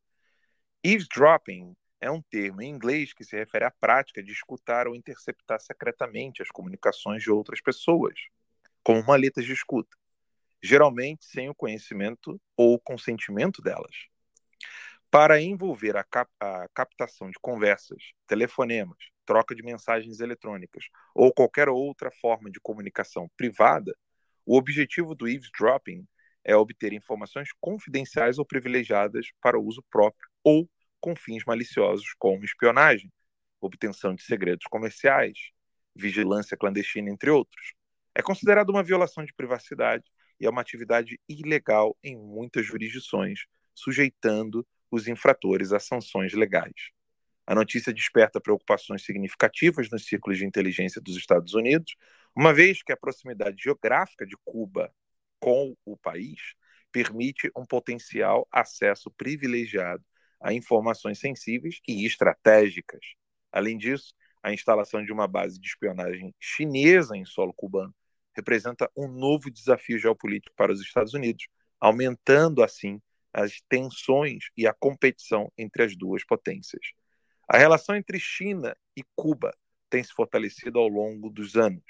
Eavesdropping é um termo em inglês que se refere à prática de escutar ou interceptar secretamente as comunicações de outras pessoas, como maletas de escuta, geralmente sem o conhecimento ou consentimento delas. Para envolver a, cap a captação de conversas, telefonemas, troca de mensagens eletrônicas ou qualquer outra forma de comunicação privada, o objetivo do eavesdropping é obter informações confidenciais ou privilegiadas para uso próprio ou com fins maliciosos, como espionagem, obtenção de segredos comerciais, vigilância clandestina, entre outros. É considerado uma violação de privacidade e é uma atividade ilegal em muitas jurisdições, sujeitando os infratores a sanções legais. A notícia desperta preocupações significativas nos círculos de inteligência dos Estados Unidos, uma vez que a proximidade geográfica de Cuba com o país permite um potencial acesso privilegiado a informações sensíveis e estratégicas. Além disso, a instalação de uma base de espionagem chinesa em solo cubano representa um novo desafio geopolítico para os Estados Unidos, aumentando assim as tensões e a competição entre as duas potências. A relação entre China e Cuba tem se fortalecido ao longo dos anos,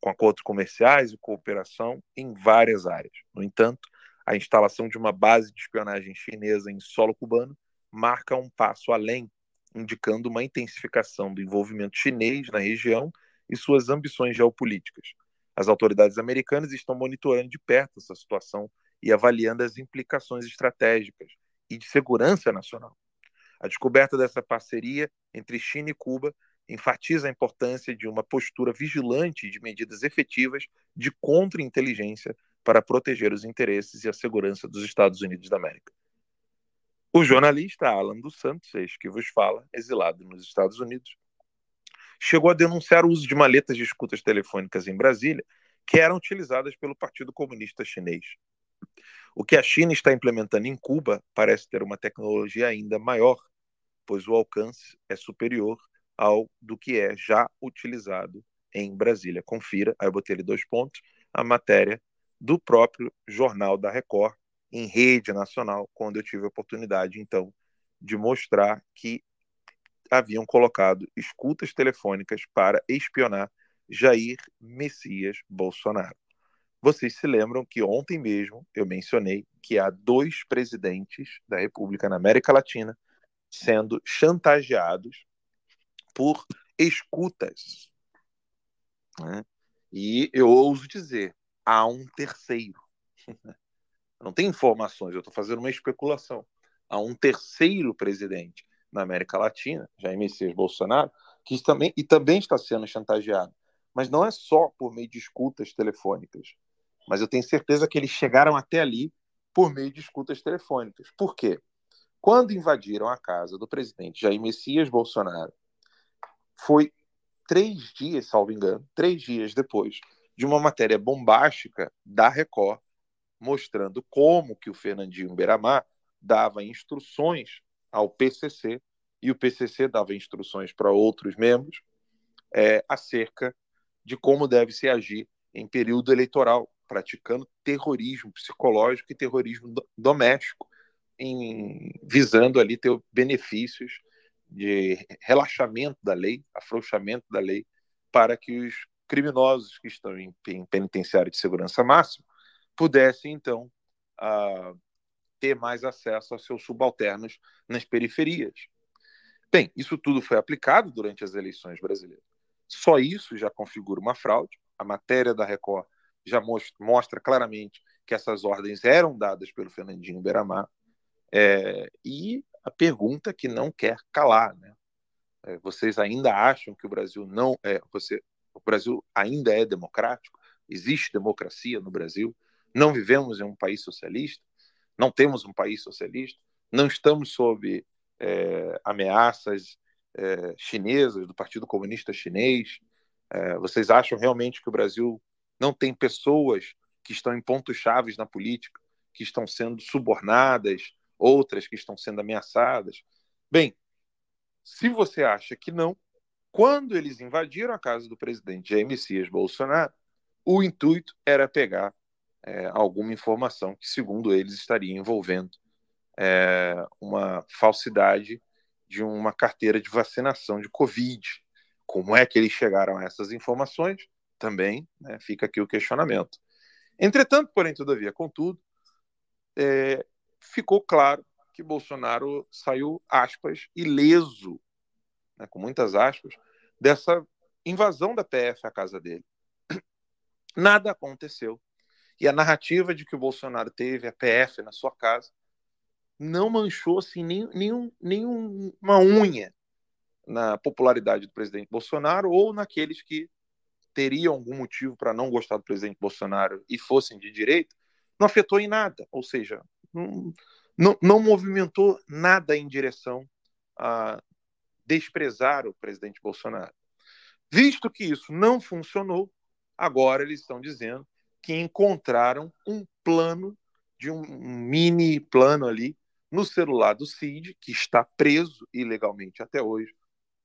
com acordos comerciais e cooperação em várias áreas. No entanto, a instalação de uma base de espionagem chinesa em solo cubano marca um passo além, indicando uma intensificação do envolvimento chinês na região e suas ambições geopolíticas. As autoridades americanas estão monitorando de perto essa situação e avaliando as implicações estratégicas e de segurança nacional. A descoberta dessa parceria entre China e Cuba enfatiza a importância de uma postura vigilante de medidas efetivas de contra-inteligência para proteger os interesses e a segurança dos Estados Unidos da América. O jornalista Alan dos Santos, que vos fala, exilado nos Estados Unidos, chegou a denunciar o uso de maletas de escutas telefônicas em Brasília, que eram utilizadas pelo Partido Comunista Chinês. O que a China está implementando em Cuba parece ter uma tecnologia ainda maior, pois o alcance é superior ao do que é já utilizado em Brasília. Confira, aí eu botei ali dois pontos, a matéria do próprio Jornal da Record, em rede nacional, quando eu tive a oportunidade, então, de mostrar que haviam colocado escutas telefônicas para espionar Jair Messias Bolsonaro. Vocês se lembram que ontem mesmo eu mencionei que há dois presidentes da República na América Latina sendo chantageados por escutas. Né? E eu ouso dizer, há um terceiro. Não tem informações, eu estou fazendo uma especulação. Há um terceiro presidente na América Latina, Jair Messias Bolsonaro, que também, e também está sendo chantageado. Mas não é só por meio de escutas telefônicas. Mas eu tenho certeza que eles chegaram até ali por meio de escutas telefônicas. Por quê? Quando invadiram a casa do presidente Jair Messias Bolsonaro, foi três dias, salvo engano, três dias depois de uma matéria bombástica da Record mostrando como que o Fernandinho Beiramar dava instruções ao PCC e o PCC dava instruções para outros membros é, acerca de como deve se agir em período eleitoral, praticando terrorismo psicológico e terrorismo doméstico, em, visando ali ter benefícios de relaxamento da lei, afrouxamento da lei, para que os criminosos que estão em, em penitenciário de segurança máxima pudessem, então, uh, ter mais acesso aos seus subalternos nas periferias. Bem, isso tudo foi aplicado durante as eleições brasileiras. Só isso já configura uma fraude. A matéria da Record já mostra claramente que essas ordens eram dadas pelo Fernandinho Beramar. É, e a pergunta que não quer calar, né? É, vocês ainda acham que o Brasil não é, você, o Brasil ainda é democrático? Existe democracia no Brasil? Não vivemos em um país socialista, não temos um país socialista, não estamos sob é, ameaças é, chinesas do Partido Comunista Chinês. É, vocês acham realmente que o Brasil não tem pessoas que estão em pontos chaves na política, que estão sendo subornadas, outras que estão sendo ameaçadas? Bem, se você acha que não, quando eles invadiram a casa do presidente Jair Messias Bolsonaro, o intuito era pegar é, alguma informação que, segundo eles, estaria envolvendo é, uma falsidade de uma carteira de vacinação de Covid. Como é que eles chegaram a essas informações? Também né, fica aqui o questionamento. Entretanto, porém, todavia, contudo, é, ficou claro que Bolsonaro saiu, aspas, ileso, né, com muitas aspas, dessa invasão da PF à casa dele. Nada aconteceu e a narrativa de que o Bolsonaro teve a PF na sua casa não manchou assim, nem, nenhum, nenhuma unha na popularidade do presidente Bolsonaro ou naqueles que teriam algum motivo para não gostar do presidente Bolsonaro e fossem de direita, não afetou em nada. Ou seja, não, não, não movimentou nada em direção a desprezar o presidente Bolsonaro. Visto que isso não funcionou, agora eles estão dizendo que encontraram um plano de um mini plano ali no celular do Cid, que está preso ilegalmente até hoje,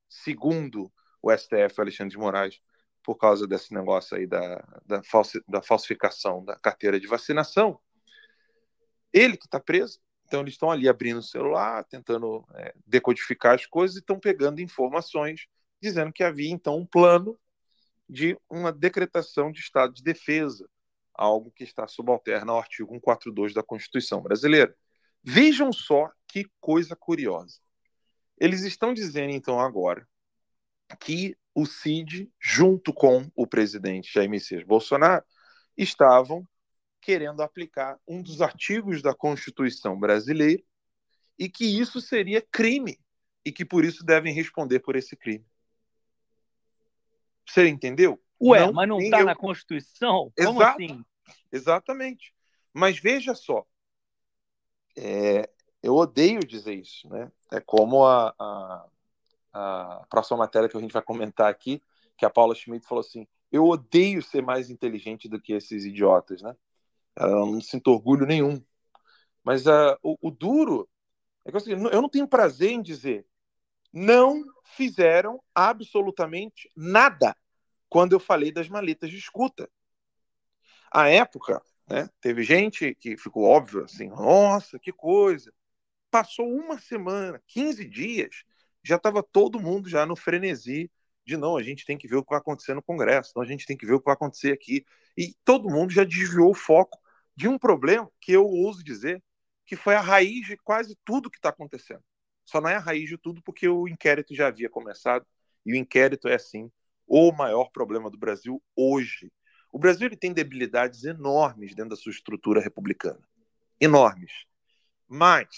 segundo o STF Alexandre de Moraes, por causa desse negócio aí da, da, falsi, da falsificação da carteira de vacinação. Ele que está preso, então eles estão ali abrindo o celular, tentando é, decodificar as coisas e estão pegando informações dizendo que havia então um plano de uma decretação de estado de defesa algo que está subalterno ao artigo 142 da Constituição brasileira. Vejam só que coisa curiosa. Eles estão dizendo, então, agora, que o CID, junto com o presidente Jair Messias Bolsonaro, estavam querendo aplicar um dos artigos da Constituição brasileira e que isso seria crime e que por isso devem responder por esse crime. Você entendeu? Ué, não, mas não está eu... na Constituição? Como Exato. assim? Exatamente. Mas veja só, é, eu odeio dizer isso, né? É como a, a, a próxima matéria que a gente vai comentar aqui, que a Paula Schmidt falou assim: eu odeio ser mais inteligente do que esses idiotas, né? Eu não sinto orgulho nenhum. Mas uh, o, o, duro é que eu, eu não tenho prazer em dizer não fizeram absolutamente nada quando eu falei das maletas de escuta. A época, né, teve gente que ficou óbvio assim, nossa, que coisa. Passou uma semana, 15 dias, já estava todo mundo já no frenesi de não, a gente tem que ver o que vai acontecer no Congresso, não, a gente tem que ver o que vai acontecer aqui. E todo mundo já desviou o foco de um problema que eu ouso dizer que foi a raiz de quase tudo que está acontecendo. Só não é a raiz de tudo porque o inquérito já havia começado e o inquérito é, sim, o maior problema do Brasil hoje. O Brasil ele tem debilidades enormes dentro da sua estrutura republicana. Enormes. Mas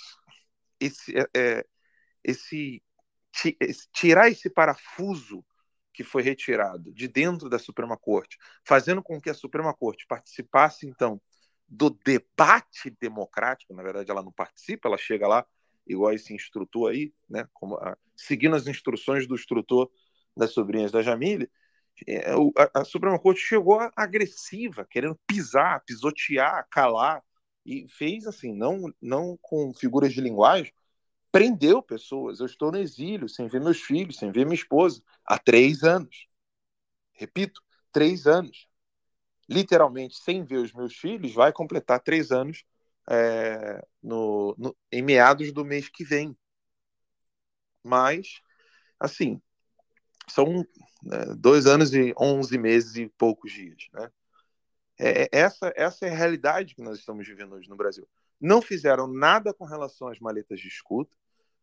esse, é, é esse tirar esse parafuso que foi retirado de dentro da Suprema Corte, fazendo com que a Suprema Corte participasse, então, do debate democrático, na verdade ela não participa, ela chega lá igual esse instrutor aí, né, como, a, seguindo as instruções do instrutor das sobrinhas da Jamile, é, a, a, Suprema Corte chegou agressiva, querendo pisar, pisotear, calar, e fez assim, não, não com figuras de linguagem, prendeu pessoas. Eu estou no exílio, sem ver meus filhos, sem ver minha esposa, há três anos. Repito, três anos literalmente, sem ver os meus filhos, vai completar três anos é, no, no, em meados do mês que vem. Mas, assim, são né, dois anos e onze meses e poucos dias. Né? É, é, essa, essa é a realidade que nós estamos vivendo hoje no Brasil. Não fizeram nada com relação às maletas de escuta.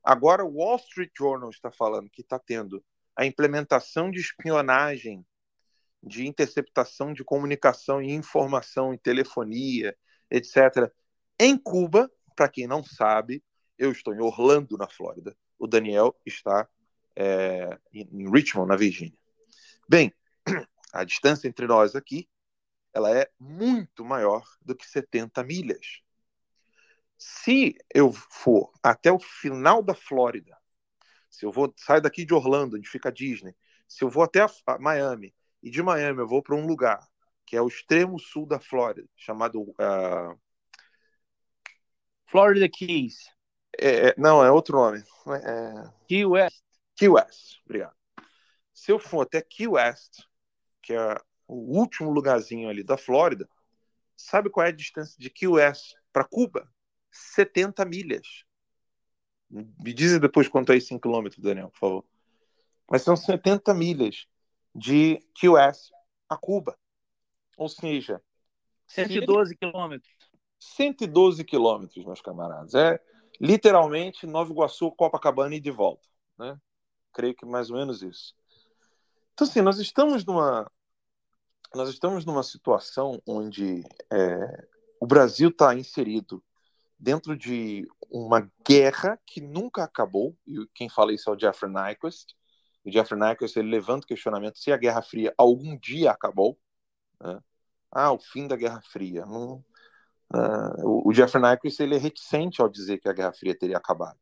Agora, o Wall Street Journal está falando que está tendo a implementação de espionagem de interceptação de comunicação e informação em telefonia, etc. Em Cuba, para quem não sabe, eu estou em Orlando, na Flórida. O Daniel está é, em Richmond, na Virgínia. Bem, a distância entre nós aqui ela é muito maior do que 70 milhas. Se eu for até o final da Flórida, se eu vou sair daqui de Orlando, onde fica a Disney, se eu vou até a, a Miami e de Miami eu vou para um lugar que é o extremo sul da Flórida, chamado. Uh... Florida Keys. É, é, não, é outro nome. É... Key West. Key West, obrigado. Se eu for até Key West, que é o último lugarzinho ali da Flórida, sabe qual é a distância de Key West para Cuba? 70 milhas. Me dizem depois quanto é 5 quilômetros, Daniel, por favor. Mas são 70 milhas de QS a Cuba. Ou seja, 112 quilômetros. 112 quilômetros, meus camaradas. É literalmente Nova Iguaçu, Copacabana e de volta. Né? Creio que mais ou menos isso. Então, assim, nós estamos numa, nós estamos numa situação onde é, o Brasil está inserido dentro de uma guerra que nunca acabou, e quem fala isso é o Jeffrey Nyquist, o Jeffrey Nyquist ele levanta o questionamento se a Guerra Fria algum dia acabou. Né? Ah, o fim da Guerra Fria. Não, uh, o Jeffrey Nyquist ele é reticente ao dizer que a Guerra Fria teria acabado.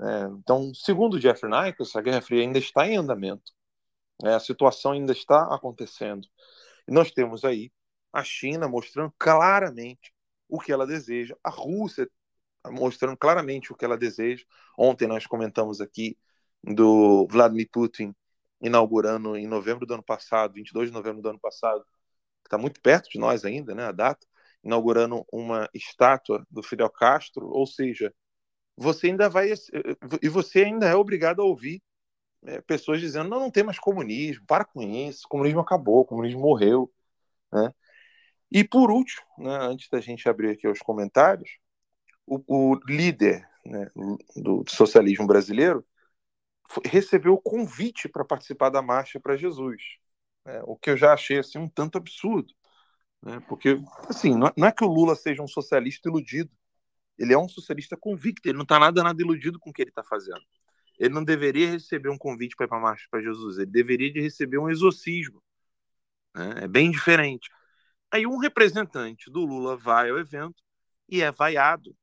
É, então, segundo o Jeffrey Nyquist, a Guerra Fria ainda está em andamento. Né? A situação ainda está acontecendo. E nós temos aí a China mostrando claramente o que ela deseja, a Rússia mostrando claramente o que ela deseja. Ontem nós comentamos aqui do Vladimir Putin inaugurando em novembro do ano passado, 22 de novembro do ano passado, que está muito perto de nós ainda, né, a data, inaugurando uma estátua do Fidel Castro, ou seja, você ainda vai e você ainda é obrigado a ouvir é, pessoas dizendo não, não tem mais comunismo, para com isso, comunismo acabou, comunismo morreu, né? E por último, né, antes da gente abrir aqui os comentários, o, o líder né, do socialismo brasileiro recebeu o convite para participar da marcha para Jesus, né? o que eu já achei assim um tanto absurdo, né? porque assim não é que o Lula seja um socialista iludido, ele é um socialista convicto, ele não está nada nada iludido com o que ele está fazendo. Ele não deveria receber um convite para ir para a marcha para Jesus, ele deveria de receber um exorcismo, né? é bem diferente. Aí um representante do Lula vai ao evento e é vaiado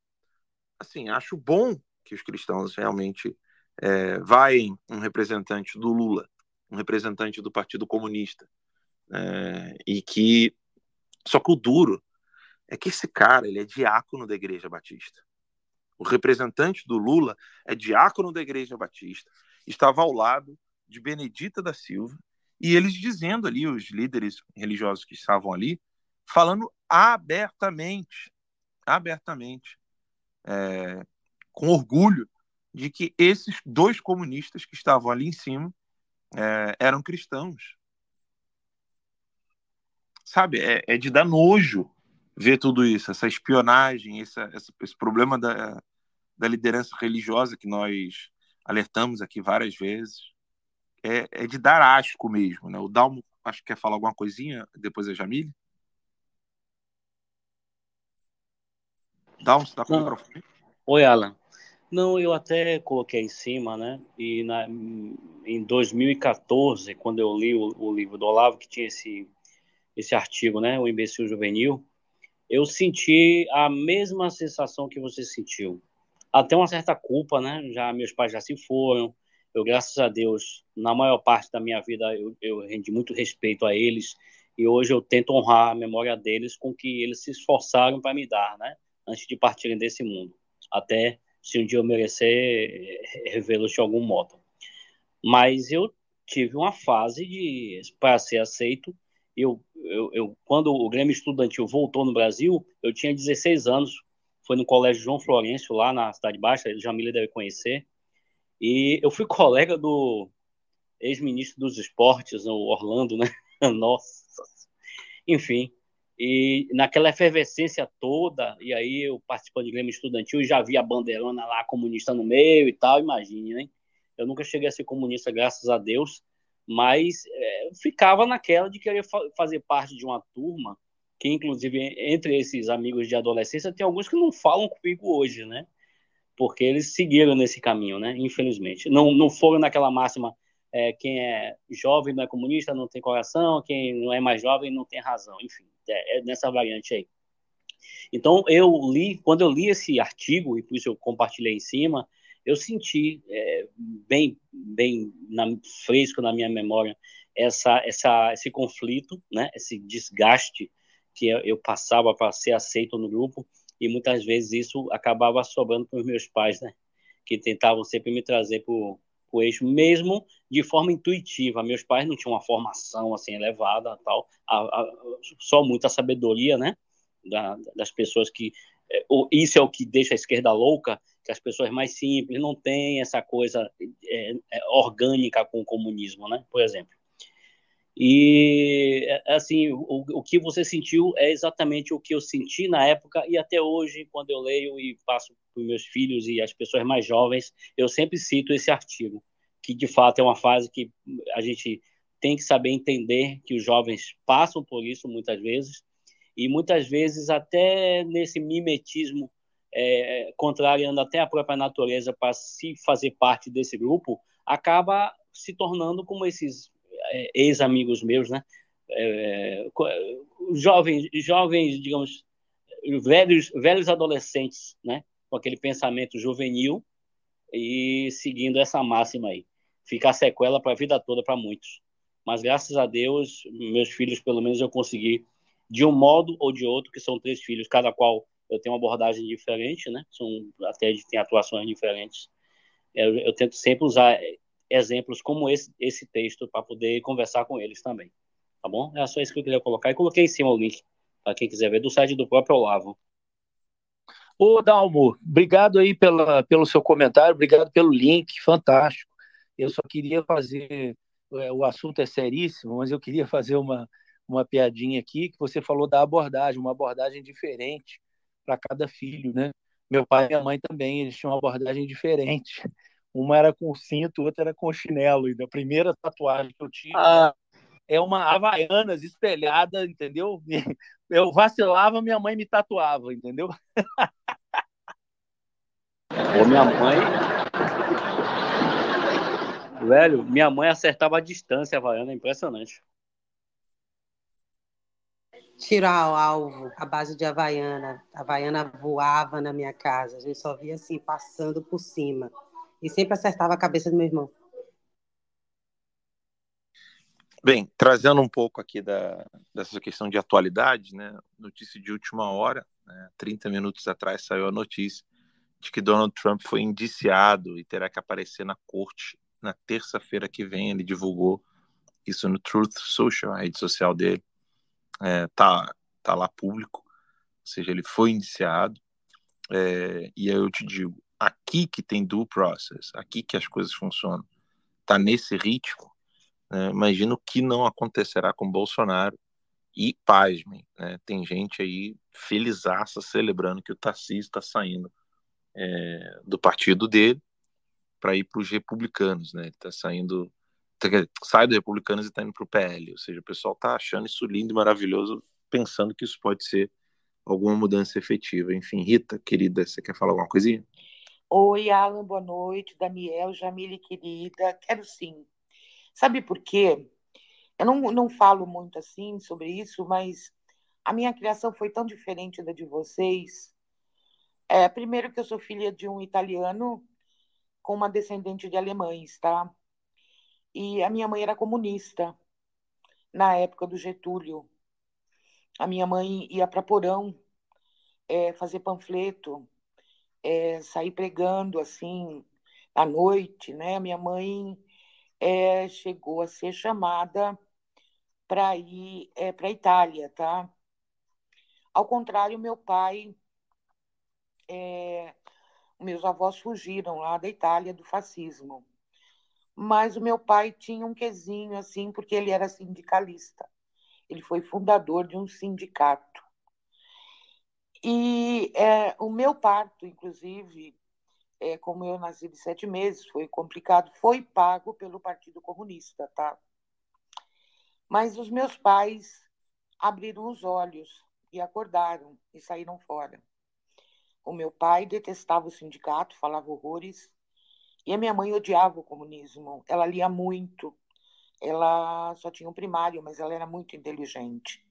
assim, acho bom que os cristãos realmente é, vaiem um representante do Lula, um representante do Partido Comunista, é, e que só que o duro é que esse cara ele é diácono da Igreja Batista. O representante do Lula é diácono da Igreja Batista, estava ao lado de Benedita da Silva e eles dizendo ali os líderes religiosos que estavam ali falando abertamente, abertamente, é, com orgulho de que esses dois comunistas que estavam ali em cima é, eram cristãos. Sabe, é, é, de dar nojo ver tudo isso, essa espionagem, essa, essa, esse problema da, da liderança religiosa que nós alertamos aqui várias vezes. É, é de dar asco mesmo, né? O Dalmo, acho que quer falar alguma coisinha, depois a Jamile. Dalmo, você está com o microfone? Oi, Alan. Não, eu até coloquei em cima, né? E na, em 2014, quando eu li o, o, livro do Olavo, que tinha esse, esse artigo, né? O Imbecil Juvenil, eu senti a mesma sensação que você sentiu. Até uma certa culpa, né? Já meus pais já se foram. Eu, graças a Deus, na maior parte da minha vida, eu, eu rendi muito respeito a eles. E hoje eu tento honrar a memória deles com que eles se esforçaram para me dar, né? Antes de partirem desse mundo. Até se um dia eu merecer, revê-los de algum modo. Mas eu tive uma fase de para ser aceito. Eu, eu, eu, quando o Grêmio Estudantil voltou no Brasil, eu tinha 16 anos. Foi no Colégio João Florencio, lá na Cidade Baixa, Jamila deve conhecer. E eu fui colega do ex-ministro dos esportes, o Orlando, né? Nossa. Enfim, e naquela efervescência toda, e aí eu participando de Grêmio Estudantil, já vi a bandeirona lá comunista no meio e tal, imagine, né? Eu nunca cheguei a ser comunista, graças a Deus, mas é, ficava naquela de querer fa fazer parte de uma turma, que inclusive entre esses amigos de adolescência, tem alguns que não falam comigo hoje, né? Porque eles seguiram nesse caminho, né? Infelizmente. Não, não foram naquela máxima é, quem é jovem não é comunista, não tem coração, quem não é mais jovem não tem razão, enfim, é, é nessa variante aí. Então, eu li, quando eu li esse artigo, e por isso eu compartilhei em cima, eu senti é, bem, bem na, fresco na minha memória essa, essa, esse conflito, né, esse desgaste que eu, passava para ser aceito no grupo, e muitas vezes isso acabava sobrando para os meus pais, né, que tentavam sempre me trazer para o eixo, mesmo de forma intuitiva. Meus pais não tinham uma formação assim elevada, tal, a, a, só muita sabedoria, né, da, das pessoas que é, isso é o que deixa a esquerda louca, que as pessoas mais simples não têm essa coisa é, é, orgânica com o comunismo, né, por exemplo. E, assim, o, o que você sentiu é exatamente o que eu senti na época e até hoje, quando eu leio e passo para meus filhos e as pessoas mais jovens, eu sempre cito esse artigo, que de fato é uma fase que a gente tem que saber entender que os jovens passam por isso muitas vezes, e muitas vezes até nesse mimetismo, é, contrariando até a própria natureza para se fazer parte desse grupo, acaba se tornando como esses é, ex-amigos meus, né? É, jovens, jovens, digamos, velhos, velhos adolescentes, né? Com aquele pensamento juvenil e seguindo essa máxima aí. Ficar sequela para a vida toda para muitos. Mas graças a Deus, meus filhos, pelo menos, eu consegui, de um modo ou de outro, que são três filhos, cada qual eu tenho uma abordagem diferente, né? São, até tem atuações diferentes. Eu, eu tento sempre usar exemplos como esse, esse texto para poder conversar com eles também. Tá bom? É só isso que eu queria colocar. E coloquei em cima o link para quem quiser ver do site do próprio Olavo. Ô, Dalmo, obrigado aí pela, pelo seu comentário, obrigado pelo link, fantástico. Eu só queria fazer, é, o assunto é seríssimo, mas eu queria fazer uma, uma piadinha aqui, que você falou da abordagem, uma abordagem diferente para cada filho, né? Meu pai e minha mãe também, eles tinham uma abordagem diferente. Uma era com cinto, outra era com chinelo. E a primeira tatuagem que eu tive ah. É uma Havaianas espelhada, entendeu? Eu vacilava, minha mãe me tatuava, entendeu? Ô, minha mãe. Velho, minha mãe acertava a distância Havaiana, é impressionante. tiro ao alvo, a base de Havaiana. A Havaiana voava na minha casa, a gente só via assim, passando por cima. E sempre acertava a cabeça do meu irmão. Bem, trazendo um pouco aqui da, dessa questão de atualidade, né? Notícia de última hora, né? 30 minutos atrás saiu a notícia de que Donald Trump foi indiciado e terá que aparecer na corte na terça-feira que vem. Ele divulgou isso no Truth Social, a rede social dele é, tá, tá lá público, ou seja, ele foi indiciado. É, e aí eu te digo, aqui que tem due process, aqui que as coisas funcionam, tá nesse ritmo, né, imagino que não acontecerá com Bolsonaro. E pasmem, né, tem gente aí felizaça celebrando que o Tarcísio está saindo é, do partido dele para ir para os republicanos, né? Ele está saindo sai do Republicanos e está indo para o PL. Ou seja, o pessoal está achando isso lindo e maravilhoso, pensando que isso pode ser alguma mudança efetiva. Enfim, Rita, querida, você quer falar alguma coisinha? Oi, Alan, boa noite. Daniel, Jamile, querida. Quero sim. Sabe por quê? Eu não, não falo muito assim sobre isso, mas a minha criação foi tão diferente da de vocês. É, primeiro que eu sou filha de um italiano com uma descendente de alemães, tá? E a minha mãe era comunista na época do Getúlio. A minha mãe ia para Porão é, fazer panfleto, é, sair pregando assim à noite, né? A minha mãe é, chegou a ser chamada para ir é, para a Itália, tá? Ao contrário, meu pai, é, meus avós fugiram lá da Itália do fascismo mas o meu pai tinha um quesinho assim, porque ele era sindicalista. Ele foi fundador de um sindicato. E é, o meu parto, inclusive, é, como eu nasci de sete meses, foi complicado, foi pago pelo Partido Comunista, tá? Mas os meus pais abriram os olhos e acordaram e saíram fora. O meu pai detestava o sindicato, falava horrores, e a minha mãe odiava o comunismo. Ela lia muito. Ela só tinha um primário, mas ela era muito inteligente.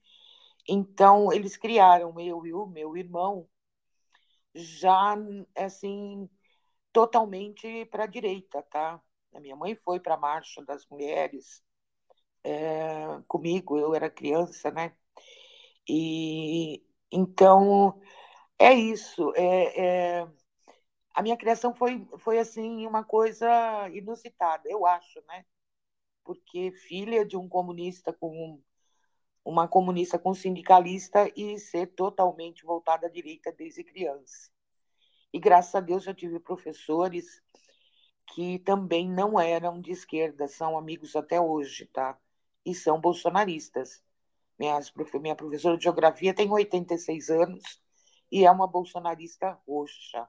Então, eles criaram eu e o meu irmão já, assim, totalmente para a direita, tá? A minha mãe foi para a Marcha das Mulheres é, comigo, eu era criança, né? E então é isso. É, é, a minha criação foi, foi assim uma coisa inusitada, eu acho, né? Porque filha de um comunista com uma comunista com sindicalista e ser totalmente voltada à direita desde criança. E graças a Deus eu tive professores que também não eram de esquerda, são amigos até hoje, tá? E são bolsonaristas. Minha, minha professora de geografia tem 86 anos e é uma bolsonarista roxa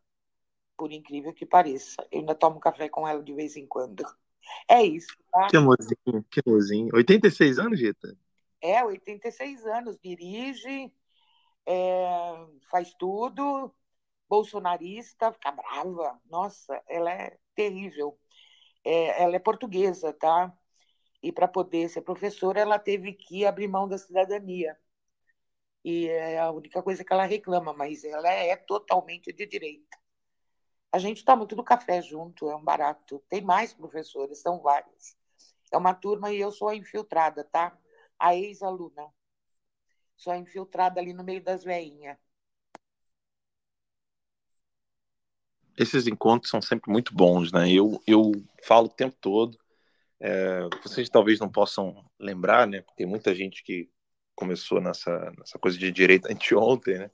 por incrível que pareça. Eu ainda tomo café com ela de vez em quando. É isso, tá? Que amorzinho, que amorzinho. 86 anos, Rita? É, 86 anos. Dirige, é, faz tudo, bolsonarista, fica brava. Nossa, ela é terrível. É, ela é portuguesa, tá? E para poder ser professora, ela teve que abrir mão da cidadania. E é a única coisa que ela reclama, mas ela é totalmente de direita. A gente toma tudo café junto, é um barato. Tem mais professores, são vários. É uma turma e eu sou a infiltrada, tá? A ex-aluna. Sou a infiltrada ali no meio das veinhas. Esses encontros são sempre muito bons, né? Eu, eu falo o tempo todo. É, vocês talvez não possam lembrar, né? Porque tem muita gente que começou nessa, nessa coisa de direita anteontem, né?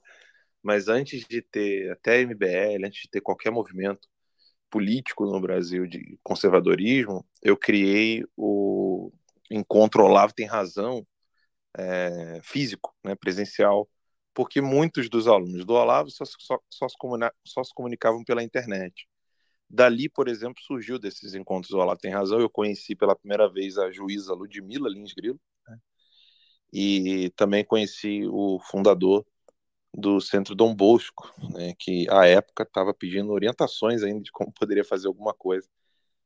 mas antes de ter até MBL, antes de ter qualquer movimento político no Brasil de conservadorismo, eu criei o Encontro Olavo Tem Razão é, físico, né, presencial, porque muitos dos alunos do Olavo só, só, só, se só, se comunicavam pela internet. Dali, por exemplo, surgiu desses encontros do Olavo Tem Razão, eu conheci pela primeira vez a juíza Ludmila Lins Grilo, né, e também conheci o fundador do Centro Dom Bosco, né, que à época estava pedindo orientações ainda de como poderia fazer alguma coisa.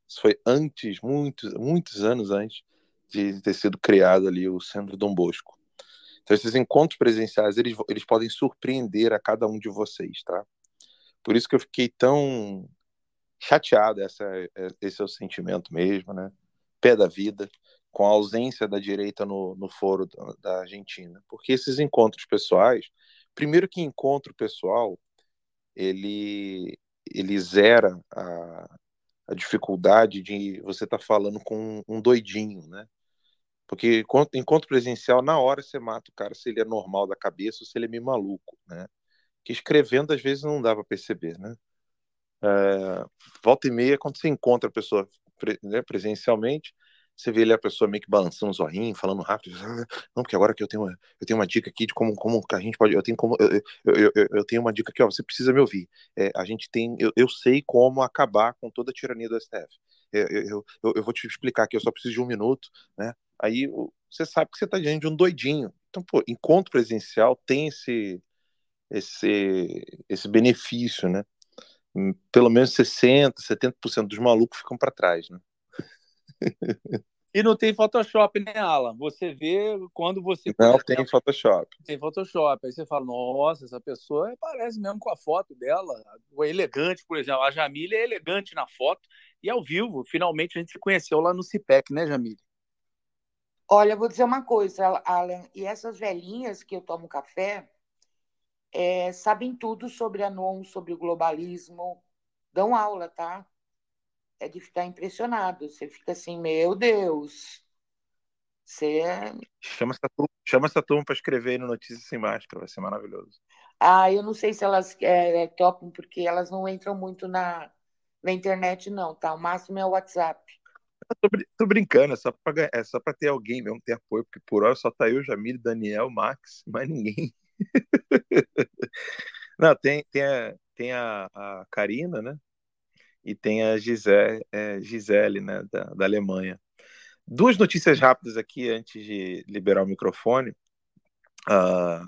Isso foi antes, muitos, muitos anos antes de ter sido criado ali o Centro Dom Bosco. Então, esses encontros presenciais, eles, eles podem surpreender a cada um de vocês, tá? Por isso que eu fiquei tão chateado, essa, é, esse é o sentimento mesmo, né? Pé da vida, com a ausência da direita no, no foro da, Argentina. Porque esses encontros pessoais, primeiro que encontro pessoal, ele, ele zera a, a dificuldade de você estar tá falando com um doidinho, né? Porque encontro presencial, na hora você mata o cara se ele é normal da cabeça ou se ele é meio maluco, né? Que escrevendo às vezes não dá para perceber, né? É, volta e meia, quando você encontra a pessoa né, presencialmente, você vê ali a pessoa meio que balançando o zorrinho, falando rápido. Ah, não, porque agora que eu tenho, uma, eu tenho uma dica aqui de como, como a gente pode. Eu tenho, como, eu, eu, eu, eu tenho uma dica aqui, ó, você precisa me ouvir. É, a gente tem. Eu, eu sei como acabar com toda a tirania do STF. Eu, eu, eu, eu vou te explicar aqui, eu só preciso de um minuto, né? Aí você sabe que você está diante de um doidinho. Então, pô, encontro presencial tem esse, esse, esse benefício, né? Hum, pelo menos 60%, 70% dos malucos ficam para trás, né? E não tem Photoshop, né, Alan? Você vê quando você. Não tem Photoshop. Tem Photoshop. Aí você fala, nossa, essa pessoa parece mesmo com a foto dela. O elegante, por exemplo. A Jamília é elegante na foto e ao vivo. Finalmente a gente se conheceu lá no CIPEC, né, Jamília? Olha, vou dizer uma coisa, Alan. E essas velhinhas que eu tomo café é, sabem tudo sobre a NOM, sobre o globalismo. Dão aula, tá? é de ficar impressionado. Você fica assim, meu Deus. Você é... Chama essa turma, chama essa turma para escrever no Notícias Sem Máscara, vai ser maravilhoso. Ah, eu não sei se elas é, é, topam, porque elas não entram muito na, na internet, não, tá? O máximo é o WhatsApp. Tô, tô brincando, é só para é só ter alguém mesmo, ter apoio, porque por hora só tá eu, Jamil, Daniel, Max, mais ninguém. não, tem, tem, a, tem a, a Karina, né? e tem a Gisele, é, Gisele né, da, da Alemanha. Duas notícias rápidas aqui antes de liberar o microfone. Uh,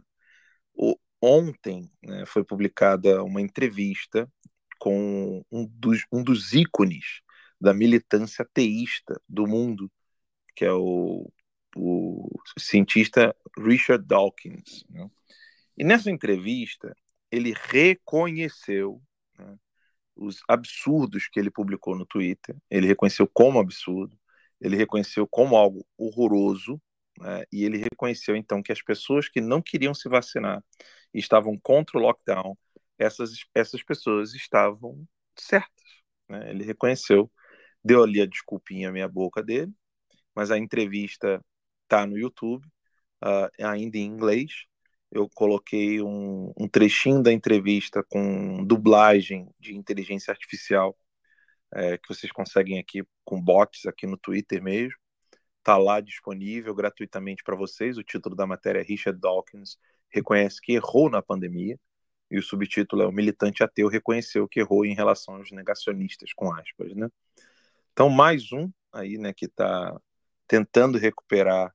o, ontem né, foi publicada uma entrevista com um dos, um dos ícones da militância ateísta do mundo, que é o, o cientista Richard Dawkins. Né? E nessa entrevista, ele reconheceu né, os absurdos que ele publicou no Twitter. Ele reconheceu como absurdo, ele reconheceu como algo horroroso, né? e ele reconheceu então que as pessoas que não queriam se vacinar e estavam contra o lockdown, essas, essas pessoas estavam certas. Né? Ele reconheceu, deu ali a desculpinha à minha boca dele, mas a entrevista está no YouTube, uh, ainda em inglês, eu coloquei um, um, trechinho da entrevista com dublagem de inteligência artificial é, que vocês conseguem aqui com bots aqui no Twitter mesmo. Está lá disponível gratuitamente para vocês. O título da matéria é Richard Dawkins reconhece que errou na pandemia e o subtítulo é o militante ateu reconheceu que errou em relação aos negacionistas com aspas, né? Então mais um aí, né, que está tentando recuperar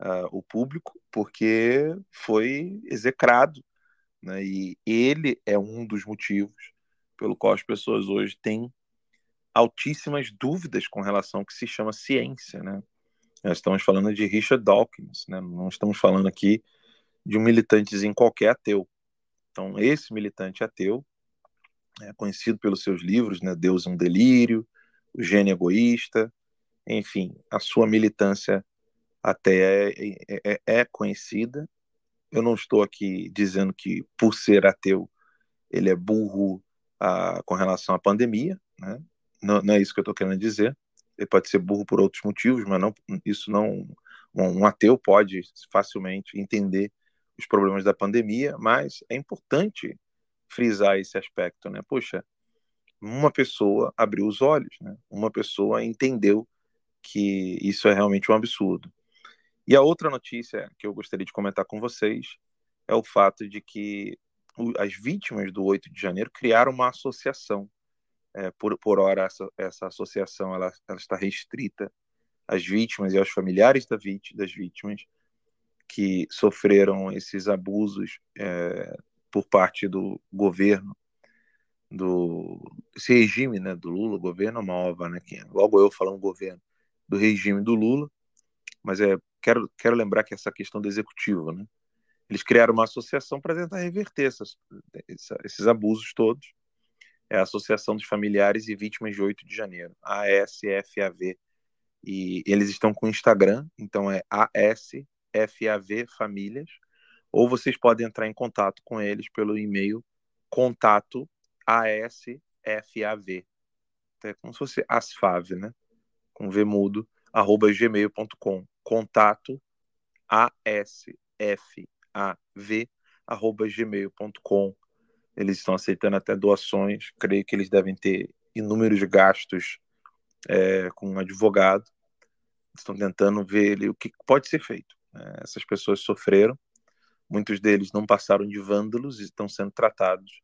uh, o público, porque foi execrado. Né? E ele é um dos motivos pelo qual as pessoas hoje têm altíssimas dúvidas com relação ao que se chama ciência. Né? Nós estamos falando de Richard Dawkins, né? não estamos falando aqui de um militantezinho qualquer ateu. Então, esse militante ateu é conhecido pelos seus livros, né? Deus é um delírio, o gênio egoísta, enfim, a sua militância até é, é, é, é conhecida. Eu não estou aqui dizendo que, por ser ateu, ele é burro ah, com relação à pandemia, né? não, não, é isso que eu estou querendo dizer. Ele pode ser burro por outros motivos, mas não, isso não. Um, um ateu pode facilmente entender os problemas da pandemia, mas é importante frisar esse aspecto, né? Poxa, uma pessoa abriu os olhos, né? Uma pessoa entendeu que isso é realmente um absurdo. E a outra notícia que eu gostaria de comentar com vocês é o fato de que as vítimas do 8 de janeiro criaram uma associação. É, por, por hora, essa, essa associação ela, ela está restrita às vítimas e aos familiares da das vítimas que sofreram esses abusos é, por parte do governo, do esse regime né, do Lula, governo é uma né, que, logo eu falando governo, do regime do Lula, mas é quero, quero lembrar que essa questão do executivo, né? Eles criaram uma associação para tentar reverter essas, esses abusos todos. É a Associação dos Familiares e Vítimas de 8 de Janeiro, ASFAV. E eles estão com o Instagram, então é ASFAV Famílias. Ou vocês podem entrar em contato com eles pelo e-mail contato ASFAV. É como se fosse ASFAV, né? Com V mudo, arroba gmail.com. Contato ASFAV av@gmail.com. Eles estão aceitando até doações. Creio que eles devem ter inúmeros gastos é, com um advogado. Estão tentando ver o que pode ser feito. É, essas pessoas sofreram. Muitos deles não passaram de vândalos e estão sendo tratados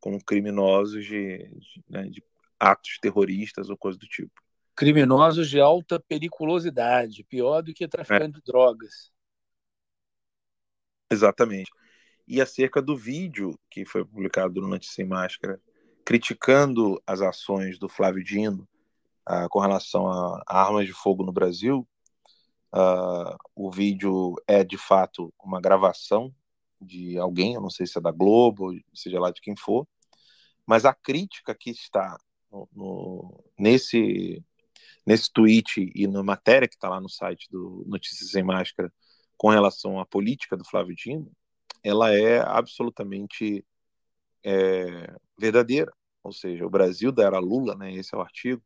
como criminosos de, de, né, de atos terroristas ou coisa do tipo. Criminosos de alta periculosidade, pior do que traficante é. de drogas. Exatamente. E acerca do vídeo que foi publicado no Notícia Sem Máscara, criticando as ações do Flávio Dino uh, com relação a, armas de fogo no Brasil, uh, o vídeo é de fato uma gravação de alguém, eu não sei se é da Globo, seja lá de quem for, mas a crítica que está no, no, nesse, nesse tweet e na matéria que está lá no site do Notícias Sem Máscara com relação à política do Flávio Dino, ela é absolutamente é, verdadeira. Ou seja, o Brasil da era Lula, né, esse é o artigo,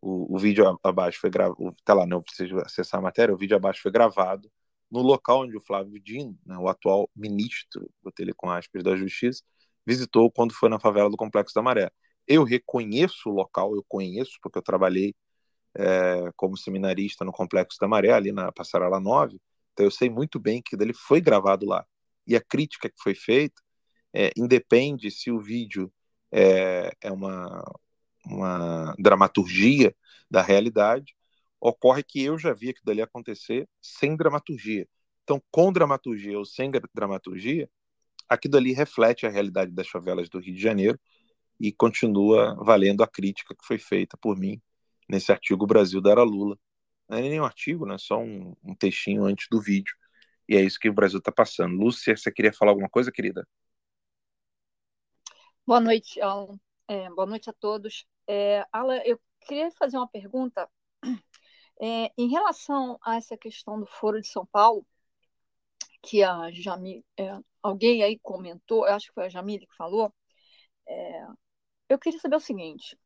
o, o vídeo abaixo foi gravado, tá lá, não precisa acessar a matéria, o vídeo abaixo foi gravado no local onde o Flávio Dino, né, o atual ministro, do Telecom aspas, da Justiça, visitou quando foi na favela do Complexo da Maré. Eu reconheço o local, eu conheço, porque eu trabalhei é, como seminarista no Complexo da Maré, ali na Passarela 9, então eu sei muito bem que ele foi gravado lá. E a crítica que foi feita é, independe se o vídeo é, é uma, uma dramaturgia da realidade, ocorre que eu já vi aquilo ali acontecer sem dramaturgia. Então, com dramaturgia ou sem dramaturgia, aquilo ali reflete a realidade das favelas do Rio de Janeiro e continua valendo a crítica que foi feita por mim nesse artigo Brasil da Era Lula, não é nem um artigo, né? Só um, um textinho antes do vídeo. E é isso que o Brasil está passando. Lúcia, você queria falar alguma coisa, querida? Boa noite, Alan. É, boa noite a todos. É, Alan, eu queria fazer uma pergunta é, em relação a essa questão do Foro de São Paulo, que a é, alguém aí comentou, acho que foi a Jamile que falou. É, eu queria saber o seguinte: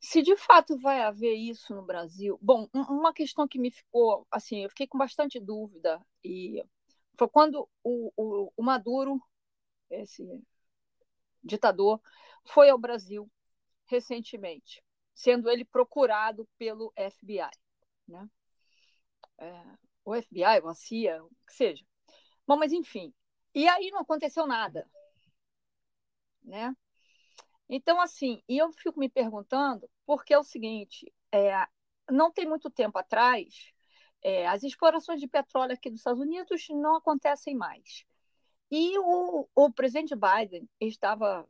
se de fato vai haver isso no Brasil, bom, uma questão que me ficou, assim, eu fiquei com bastante dúvida e foi quando o, o, o Maduro, esse ditador, foi ao Brasil recentemente, sendo ele procurado pelo FBI, né? É, o FBI, a CIA, o que seja. Bom, mas enfim, e aí não aconteceu nada, né? Então, assim, e eu fico me perguntando, porque é o seguinte, é, não tem muito tempo atrás, é, as explorações de petróleo aqui dos Estados Unidos não acontecem mais. E o, o presidente Biden estava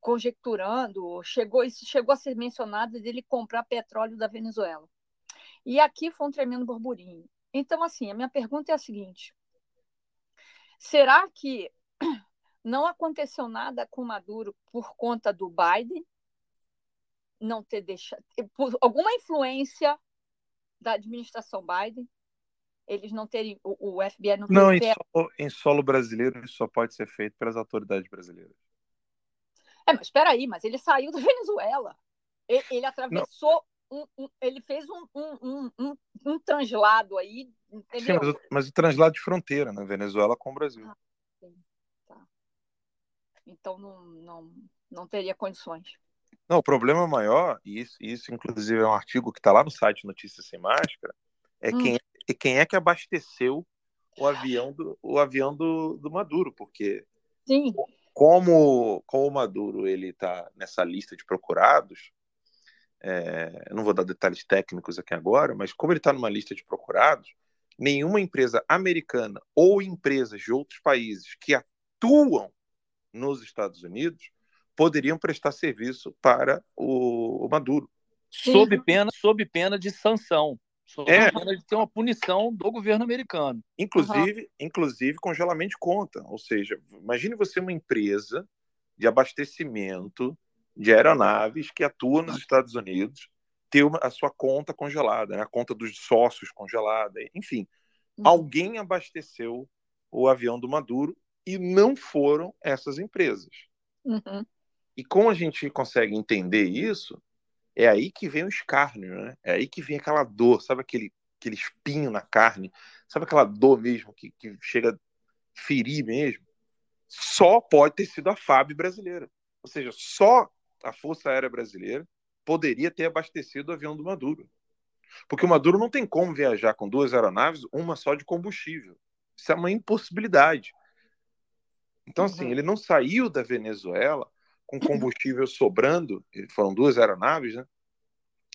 conjecturando, chegou, isso chegou a ser mencionado dele comprar petróleo da Venezuela. E aqui foi um tremendo burburinho. Então, assim, a minha pergunta é a seguinte: será que não aconteceu nada com Maduro por conta do Biden não ter deixado, por alguma influência da administração Biden, eles não terem, o, o FBI não Não, em solo, em solo brasileiro isso só pode ser feito pelas autoridades brasileiras. É, mas espera aí, mas ele saiu da Venezuela. Ele, ele atravessou, um, um, ele fez um, um, um, um, translado aí, entendeu? Sim, mas, o, mas o translado de fronteira, né? Venezuela com o Brasil. Ah. Então não, não, não teria condições. Não, o problema maior, e isso, isso inclusive é um artigo que está lá no site Notícias Sem Máscara, é hum. quem, é, quem é que abasteceu o avião do, o avião do, do Maduro, porque Sim. como, como o Maduro ele está nessa lista de procurados, é, não vou dar detalhes técnicos aqui agora, mas como ele está numa lista de procurados, nenhuma empresa americana ou empresas de outros países que atuam nos Estados Unidos poderiam prestar serviço para o, Maduro. Sob pena, sob pena de sanção. Sob é. pena de ter uma punição do governo americano. Inclusive, uhum. inclusive congelamento de conta. Ou seja, imagine você uma empresa de abastecimento de aeronaves que atua nos Estados Unidos ter a sua conta congelada, né? a conta dos sócios congelada, enfim. Uhum. Alguém abasteceu o avião do Maduro e não foram essas empresas. Uhum. E como a gente consegue entender isso, é aí que vem o escárnio, né? É aí que vem aquela dor, sabe aquele, aquele espinho na carne, sabe aquela dor mesmo que, que chega a ferir mesmo? Só pode ter sido a FAB brasileira. Ou seja, só a Força Aérea Brasileira poderia ter abastecido o avião do Maduro. Porque o Maduro não tem como viajar com duas aeronaves, uma só de combustível. Isso é uma impossibilidade. Então, assim, uhum. ele não saiu da Venezuela com combustível sobrando, foram duas aeronaves, né?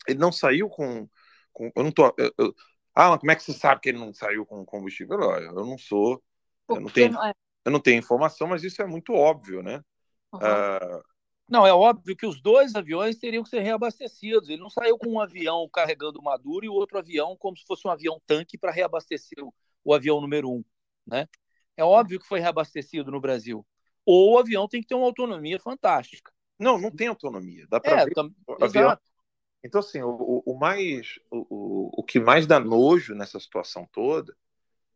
Ele não saiu com. com eu não tô. Eu, eu, ah, como é que você sabe que ele não saiu com combustível? Eu, eu não sou. Eu não, tenho, é? eu não tenho informação, mas isso é muito óbvio, né? Uhum. Uh, não, é óbvio que os dois aviões teriam que ser reabastecidos. Ele não saiu com um avião carregando Maduro e o outro avião como se fosse um avião tanque para reabastecer o, o, avião número um, né? É óbvio que foi reabastecido no Brasil. Ou o avião tem que ter uma autonomia fantástica. Não, não tem autonomia. Dá para é, ver. Tam... Avião... Então, assim, o, o mais, o, o que mais dá nojo nessa situação toda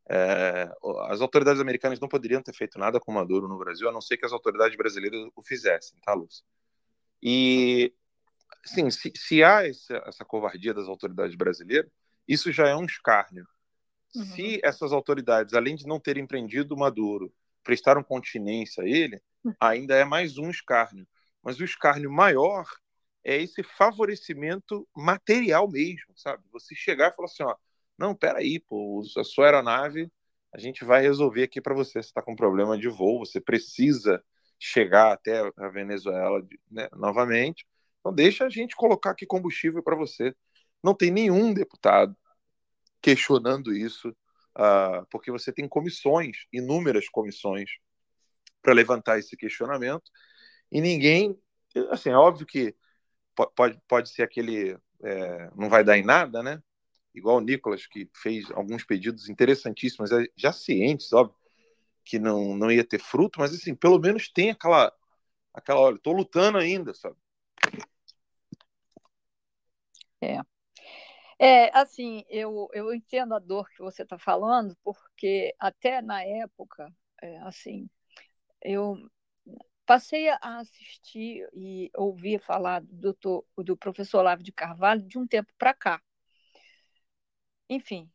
é, as autoridades americanas não poderiam ter feito nada com Maduro no Brasil, a não ser que as autoridades brasileiras o fizessem, tá, Lúcia? E, sim, se, se há essa, essa, covardia das autoridades brasileiras, isso já é um escárnio. Uhum. Se essas autoridades, além de não terem prendido Maduro, prestaram continência a ele, hum. ainda é mais um escárnio. Mas o escárnio maior é esse favorecimento material mesmo, sabe? Você chegar e falar assim, ó, não, peraí, pô, a sua aeronave a gente vai resolver aqui para você. Você está com problema de voo, você precisa chegar até a Venezuela né, novamente. Então, deixa a gente colocar aqui combustível para você. Não tem nenhum deputado questionando isso, uh, porque você tem comissões, inúmeras comissões, para levantar esse questionamento, e ninguém. Assim, é óbvio que pode, pode ser aquele. É, não vai dar em nada, né? Igual o Nicolas, que fez alguns pedidos interessantíssimos, é, já cientes, óbvio, que não, não ia ter fruto, mas assim, pelo menos tem aquela, aquela olha, tô lutando ainda, sabe? É. É, assim, eu, eu entendo a dor que você está falando, porque até na época, é, assim, eu passei a assistir e ouvir falar do, doutor, do professor Olavo de Carvalho de um tempo para cá. Enfim,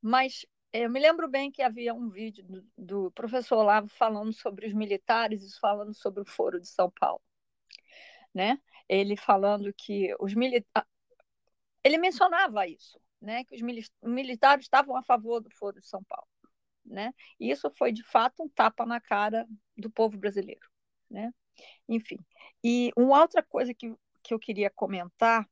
mas eu me lembro bem que havia um vídeo do, do professor Olavo falando sobre os militares e falando sobre o Foro de São Paulo. Né? Ele falando que os militares. Ele mencionava isso, né? que os militares estavam a favor do Foro de São Paulo. Né? E isso foi, de fato, um tapa na cara do povo brasileiro. Né? Enfim. E uma outra coisa que, que eu queria comentar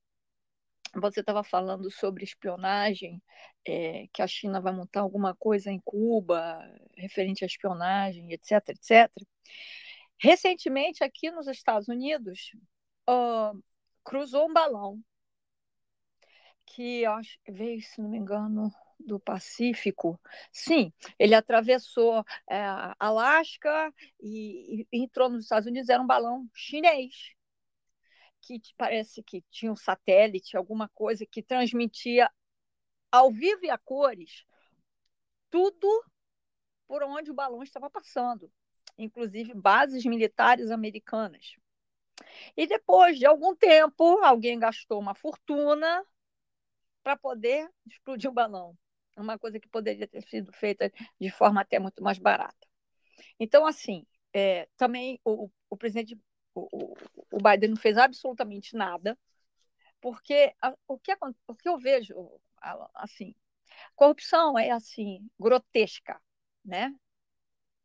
você estava falando sobre espionagem, é, que a China vai montar alguma coisa em Cuba referente à espionagem, etc, etc. Recentemente, aqui nos Estados Unidos, uh, cruzou um balão que acho, veio, se não me engano, do Pacífico. Sim, ele atravessou é, Alasca e, e entrou nos Estados Unidos. Era um balão chinês que parece que tinha um satélite, alguma coisa que transmitia ao vivo e a cores tudo por onde o balão estava passando, inclusive bases militares americanas. E depois de algum tempo, alguém gastou uma fortuna para poder explodir o balão. Uma coisa que poderia ter sido feita de forma até muito mais barata. Então, assim, é, também o, o presidente o, o Biden não fez absolutamente nada, porque a, o, que, o que eu vejo, assim, corrupção é, assim, grotesca, né?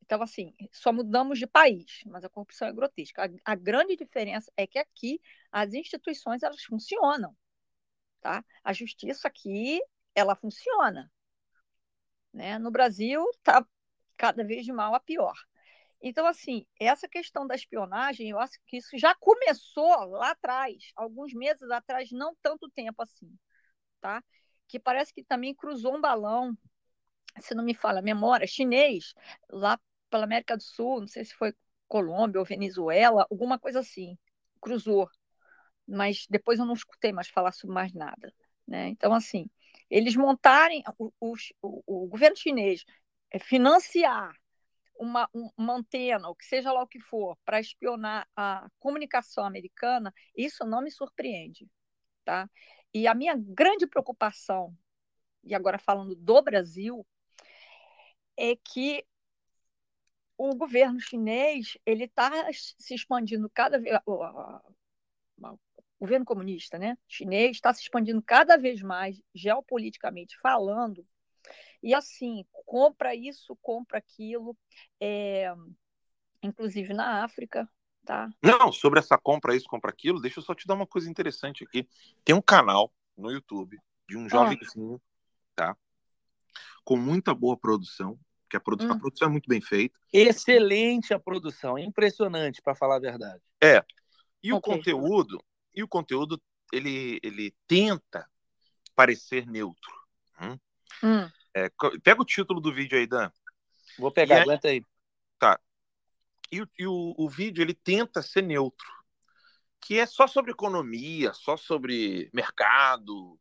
Então, assim, só mudamos de país, mas a corrupção é grotesca. A, a, grande diferença é que aqui as instituições, elas funcionam, tá? A justiça aqui, ela funciona. Né? No Brasil, tá cada vez de mal a pior. Então, assim, essa questão da espionagem, eu acho que isso já começou lá atrás, alguns meses atrás, não tanto tempo assim, tá? que parece que também cruzou um balão, se não me falha a memória, chinês, lá pela América do Sul, não sei se foi Colômbia ou Venezuela, alguma coisa assim, cruzou. Mas depois eu não escutei mais falar sobre mais nada. Né? Então, assim, eles montarem, o, o, o governo chinês é, financiar uma, uma antena, ou que seja lá o que for, para espionar a comunicação americana, isso não me surpreende. Tá? E a minha grande preocupação, e agora falando do Brasil, é que o governo chinês ele está se expandindo cada vez o, governo comunista né chinês está se expandindo cada vez mais geopoliticamente falando e assim compra isso compra aquilo é, inclusive na África tá não sobre essa compra isso compra aquilo deixa eu só te dar uma coisa interessante aqui tem um canal no YouTube de um jovenzinho ah. tá com muita boa produção que a produção, hum. a produção é muito bem feita. Excelente a produção, impressionante, para falar a verdade. É. E okay. o conteúdo, e o conteúdo, ele, ele tenta parecer neutro. Hum? Hum. É, pega o título do vídeo aí, Dan. Vou pegar, e aguenta aí. Tá. E, e o, o vídeo, ele tenta ser neutro. Que é só sobre economia, só sobre mercado.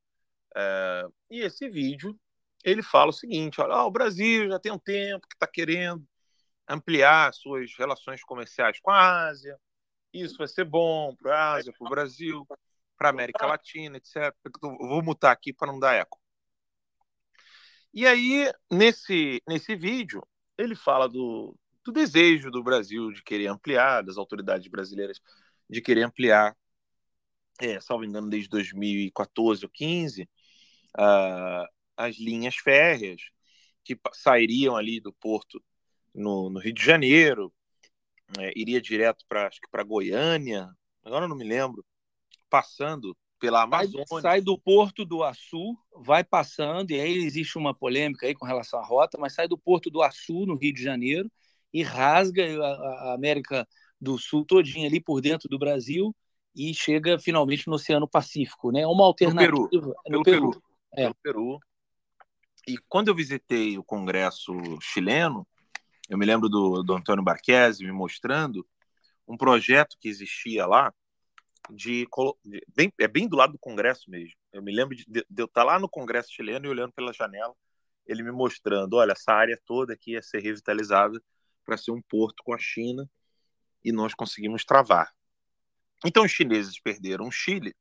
É, e esse vídeo ele fala o seguinte: olha, o Brasil já tem um tempo que está querendo ampliar suas relações comerciais com a Ásia. Isso vai ser bom para a Ásia, para o Brasil, para a América Latina, etc. Eu vou mutar aqui para não dar eco. E aí, nesse, nesse vídeo, ele fala do, do desejo do Brasil de querer ampliar, das autoridades brasileiras de querer ampliar, é, salvo engano, desde 2014 ou 15, uh, as linhas férreas que sairiam ali do porto no, no Rio de Janeiro, é, iria direto para acho que para Goiânia, agora não me lembro, passando pela Amazônia. Sai, sai, do porto do Açu, vai passando, e aí existe uma polêmica aí com relação à rota, mas sai do porto do Açu, no Rio de Janeiro, e rasga a, a América do Sul todinha ali por dentro do Brasil e chega finalmente no Oceano Pacífico, né? Uma alternativa no Peru. No Pelo Peru. Peru. É. Pelo Peru. E quando eu visitei o Congresso chileno, eu me lembro do, do Antônio Barquesi me mostrando um projeto que existia lá de, de bem, é bem do lado do Congresso mesmo. Eu me lembro de, de, eu estar lá no Congresso chileno e olhando pela janela, ele me mostrando, olha, essa área toda aqui ia ser revitalizada para ser um porto com a China e nós conseguimos travar. Então os chineses perderam o Chile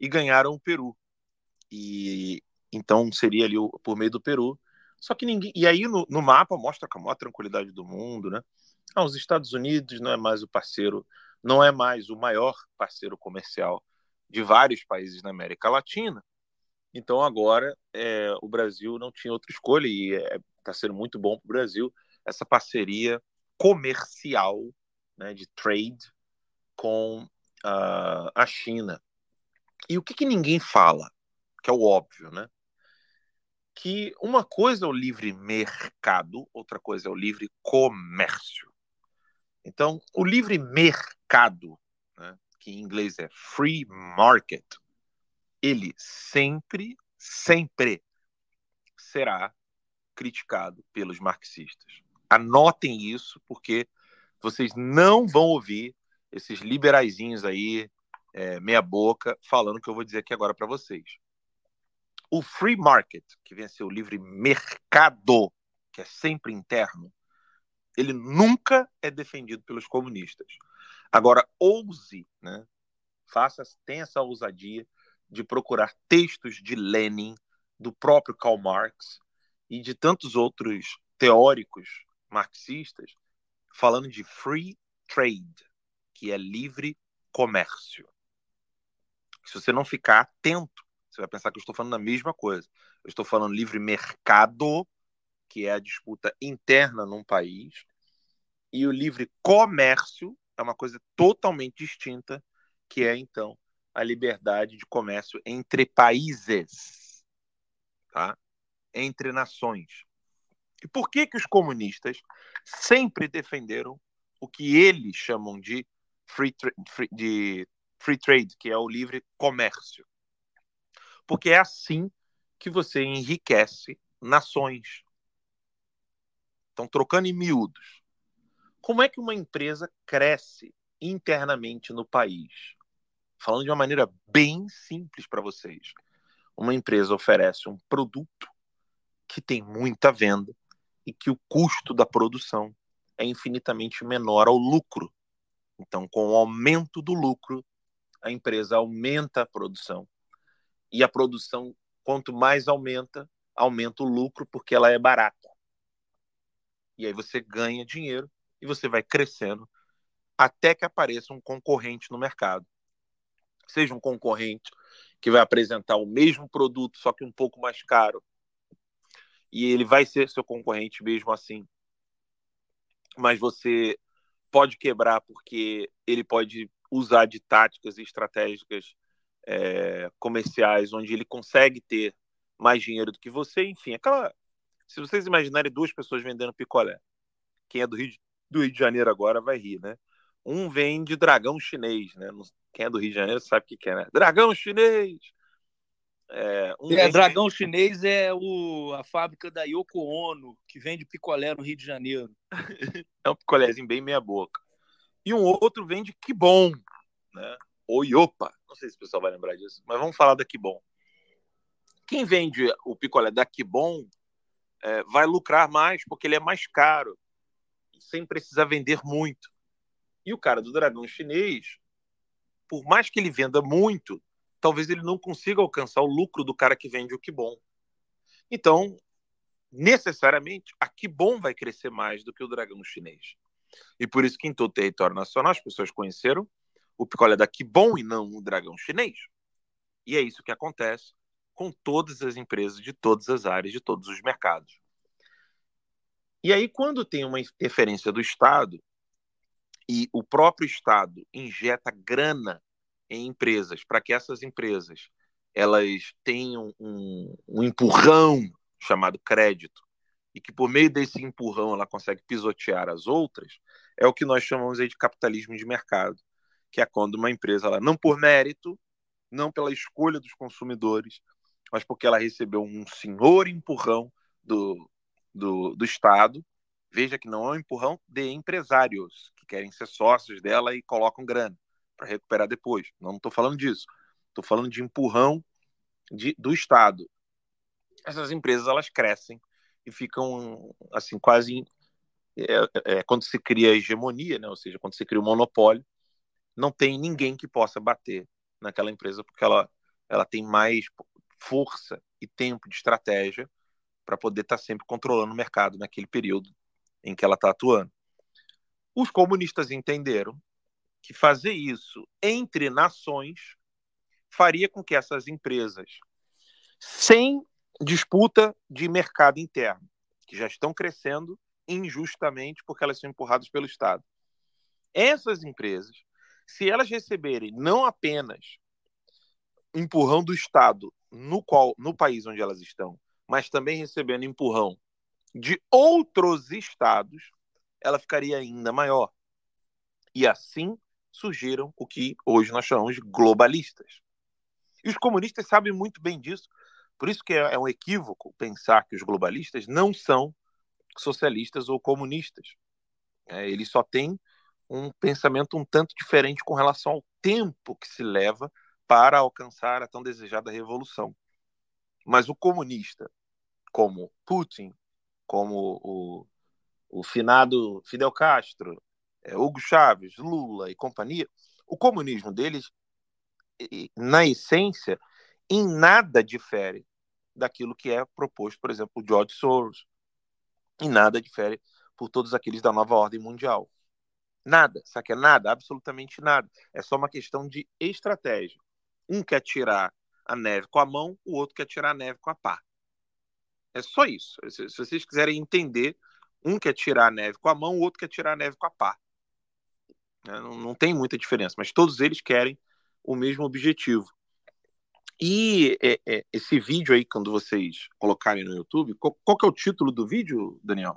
e ganharam o Peru. E então seria ali o, por meio do Peru. Só que ninguém. E aí no, no mapa mostra com a maior tranquilidade do mundo, né? Ah, os Estados Unidos não é mais o parceiro, não é mais o maior parceiro comercial de vários países na América Latina. Então agora é, o Brasil não tinha outra escolha e está é, tá sendo muito bom para o Brasil essa parceria comercial, né, de trade com uh, a China. E o que, que ninguém fala, que é o óbvio, né? que uma coisa é o livre mercado, outra coisa é o livre comércio. Então, o livre mercado, né, que em inglês é free market, ele sempre, sempre será criticado pelos marxistas. Anotem isso, porque vocês não vão ouvir esses liberaizinhos aí, é, meia boca, falando o que eu vou dizer aqui agora para vocês. O free market, que vem a ser o livre mercado, que é sempre interno, ele nunca é defendido pelos comunistas. Agora, ouse, né? Faça, tenha essa ousadia de procurar textos de Lenin, do próprio Karl Marx e de tantos outros teóricos marxistas falando de free trade, que é livre comércio. Se você não ficar atento você vai pensar que eu estou falando da mesma coisa. Eu estou falando livre mercado, que é a disputa interna num país, e o livre comércio é uma coisa totalmente distinta, que é então a liberdade de comércio entre países, tá? Entre nações. E por que que os comunistas sempre defenderam o que eles chamam de free, free, de free trade, que é o livre comércio? porque é assim que você enriquece nações. Então, trocando em miúdos, como é que uma empresa cresce internamente no país? Falando de uma maneira bem simples para vocês. Uma empresa oferece um produto que tem muita venda e que o custo da produção é infinitamente menor ao lucro. Então, com o aumento do lucro, a empresa aumenta a produção. E a produção, quanto mais aumenta, aumenta o lucro porque ela é barata. E aí você ganha dinheiro e você vai crescendo até que apareça um concorrente no mercado. Seja um concorrente que vai apresentar o mesmo produto, só que um pouco mais caro. E ele vai ser seu concorrente mesmo assim. Mas você pode quebrar porque ele pode usar de táticas e estratégicas é, comerciais onde ele consegue ter mais dinheiro do que você, enfim, aquela. Se vocês imaginarem duas pessoas vendendo picolé, quem é do Rio, de, do Rio de Janeiro agora vai rir, né? Um vende dragão chinês, né? Quem é do Rio de Janeiro sabe o que, é, né? Dragão chinês! É, um é, vende... Dragão Chinês é o, a fábrica da Yoko Ono, que vende picolé no Rio de Janeiro. é um picolézinho bem meia boca. E um outro vende que bom, né? Ou Iopa. Não sei se o pessoal vai lembrar disso, mas vamos falar da que bom. Quem vende o picolé da Kibon é, vai lucrar mais porque ele é mais caro, sem precisar vender muito. E o cara do dragão chinês, por mais que ele venda muito, talvez ele não consiga alcançar o lucro do cara que vende o Kibon. Então, necessariamente, a Kibon vai crescer mais do que o dragão chinês. E por isso que em todo o território nacional as pessoas conheceram o picolé da Kibon e não o dragão chinês. E é isso que acontece com todas as empresas de todas as áreas, de todos os mercados. E aí, quando tem uma interferência do Estado e o próprio Estado injeta grana em empresas para que essas empresas elas tenham um, um empurrão chamado crédito e que por meio desse empurrão ela consegue pisotear as outras, é o que nós chamamos aí de capitalismo de mercado, que é quando uma empresa, ela não por mérito, não pela escolha dos consumidores, mas porque ela recebeu um senhor empurrão do, do, do Estado. Veja que não é um empurrão de empresários que querem ser sócios dela e colocam grana para recuperar depois. Não estou falando disso. Estou falando de empurrão de, do Estado. Essas empresas elas crescem e ficam assim quase é, é, quando se cria a hegemonia, né? ou seja, quando se cria o monopólio, não tem ninguém que possa bater naquela empresa porque ela, ela tem mais força e tempo de estratégia para poder estar tá sempre controlando o mercado naquele período em que ela está atuando. Os comunistas entenderam que fazer isso entre nações faria com que essas empresas, sem disputa de mercado interno, que já estão crescendo injustamente porque elas são empurradas pelo Estado, essas empresas, se elas receberem não apenas empurrão do Estado no qual no país onde elas estão, mas também recebendo empurrão de outros estados, ela ficaria ainda maior. E assim surgiram o que hoje nós chamamos de globalistas. E os comunistas sabem muito bem disso. Por isso que é, é um equívoco pensar que os globalistas não são socialistas ou comunistas. É, eles só têm um pensamento um tanto diferente com relação ao tempo que se leva para alcançar a tão desejada revolução. Mas o comunista, como Putin, como o, o finado Fidel Castro, é, Hugo Chávez, Lula e companhia, o comunismo deles, na essência, em nada difere daquilo que é proposto, por exemplo, por George Soros. Em nada difere por todos aqueles da nova ordem mundial. Nada, sabe que é nada, absolutamente nada. É só uma questão de estratégia. Um quer tirar a neve com a mão, o outro quer tirar a neve com a pá. É só isso. Se, se vocês quiserem entender, um quer tirar a neve com a mão, o outro quer tirar a neve com a pá. É, não, não tem muita diferença, mas todos eles querem o mesmo objetivo. E é, é, esse vídeo aí, quando vocês colocarem no YouTube, qual, qual que é o título do vídeo, Daniel?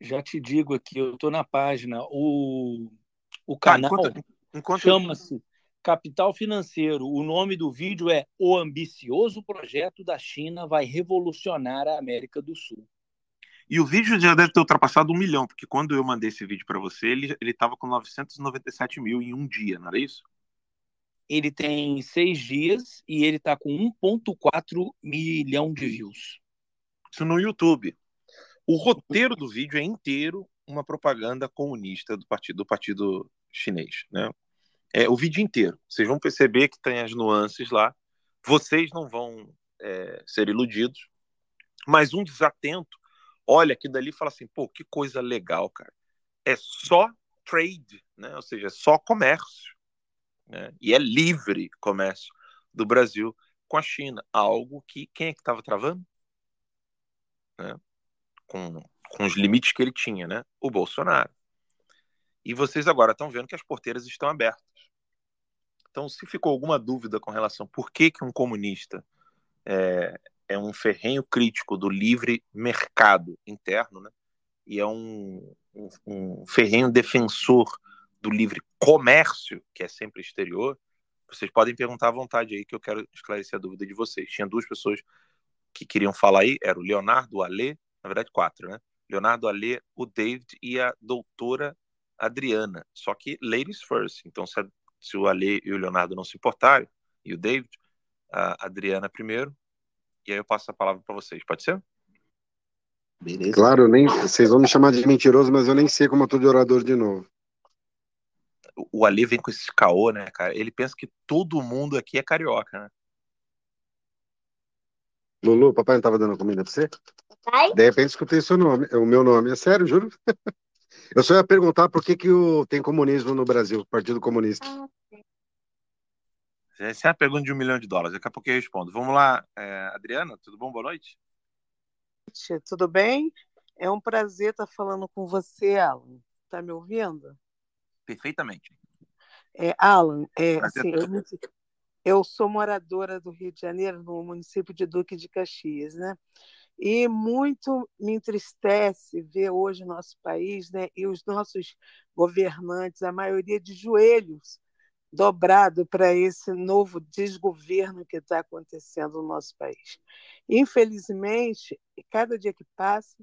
Já te digo aqui, eu estou na página. O, o canal. Ah, enquanto, Enquanto... Chama-se Capital Financeiro. O nome do vídeo é O ambicioso projeto da China vai revolucionar a América do Sul. E o vídeo já deve ter ultrapassado um milhão, porque quando eu mandei esse vídeo para você, ele estava com 997 mil em um dia, não era isso? Ele tem seis dias e ele está com 1,4 milhão de views. Isso no YouTube. O roteiro do vídeo é inteiro uma propaganda comunista do partido, do partido chinês, né? É, o vídeo inteiro. Vocês vão perceber que tem as nuances lá. Vocês não vão é, ser iludidos, mas um desatento olha aquilo dali e fala assim: pô, que coisa legal, cara. É só trade, né? ou seja, é só comércio. Né? E é livre comércio do Brasil com a China. Algo que quem é que estava travando? Né? Com, com os limites que ele tinha, né? O Bolsonaro. E vocês agora estão vendo que as porteiras estão abertas. Então, se ficou alguma dúvida com relação por que, que um comunista é, é um ferrenho crítico do livre mercado interno, né? e é um, um, um ferrenho defensor do livre comércio, que é sempre exterior, vocês podem perguntar à vontade aí, que eu quero esclarecer a dúvida de vocês. Tinha duas pessoas que queriam falar aí, era o Leonardo, Alê, na verdade quatro, né? Leonardo, Alê, o David e a doutora Adriana. Só que ladies first. Então, se a se o Ale e o Leonardo não se importarem, e o David, a Adriana primeiro, e aí eu passo a palavra para vocês, pode ser? Beleza. Claro, nem, vocês vão me chamar de mentiroso, mas eu nem sei como eu tô de orador de novo. O Ale vem com esse caô, né, cara? Ele pensa que todo mundo aqui é carioca, né? Lulu, papai não tava dando comida pra você? Papai? De repente escutei seu nome, o meu nome. É sério, juro? Eu só ia perguntar por que, que o, tem comunismo no Brasil, Partido Comunista. Ah, Essa é a pergunta de um milhão de dólares. Daqui a pouco eu respondo. Vamos lá, é, Adriana, tudo bom? Boa noite. Tudo bem? É um prazer estar falando com você, Alan. Tá me ouvindo? Perfeitamente. É, Alan, é, assim, eu, eu sou moradora do Rio de Janeiro, no município de Duque de Caxias, né? E muito me entristece ver hoje o nosso país né, e os nossos governantes, a maioria de joelhos, dobrado para esse novo desgoverno que está acontecendo no nosso país. Infelizmente, cada dia que passa,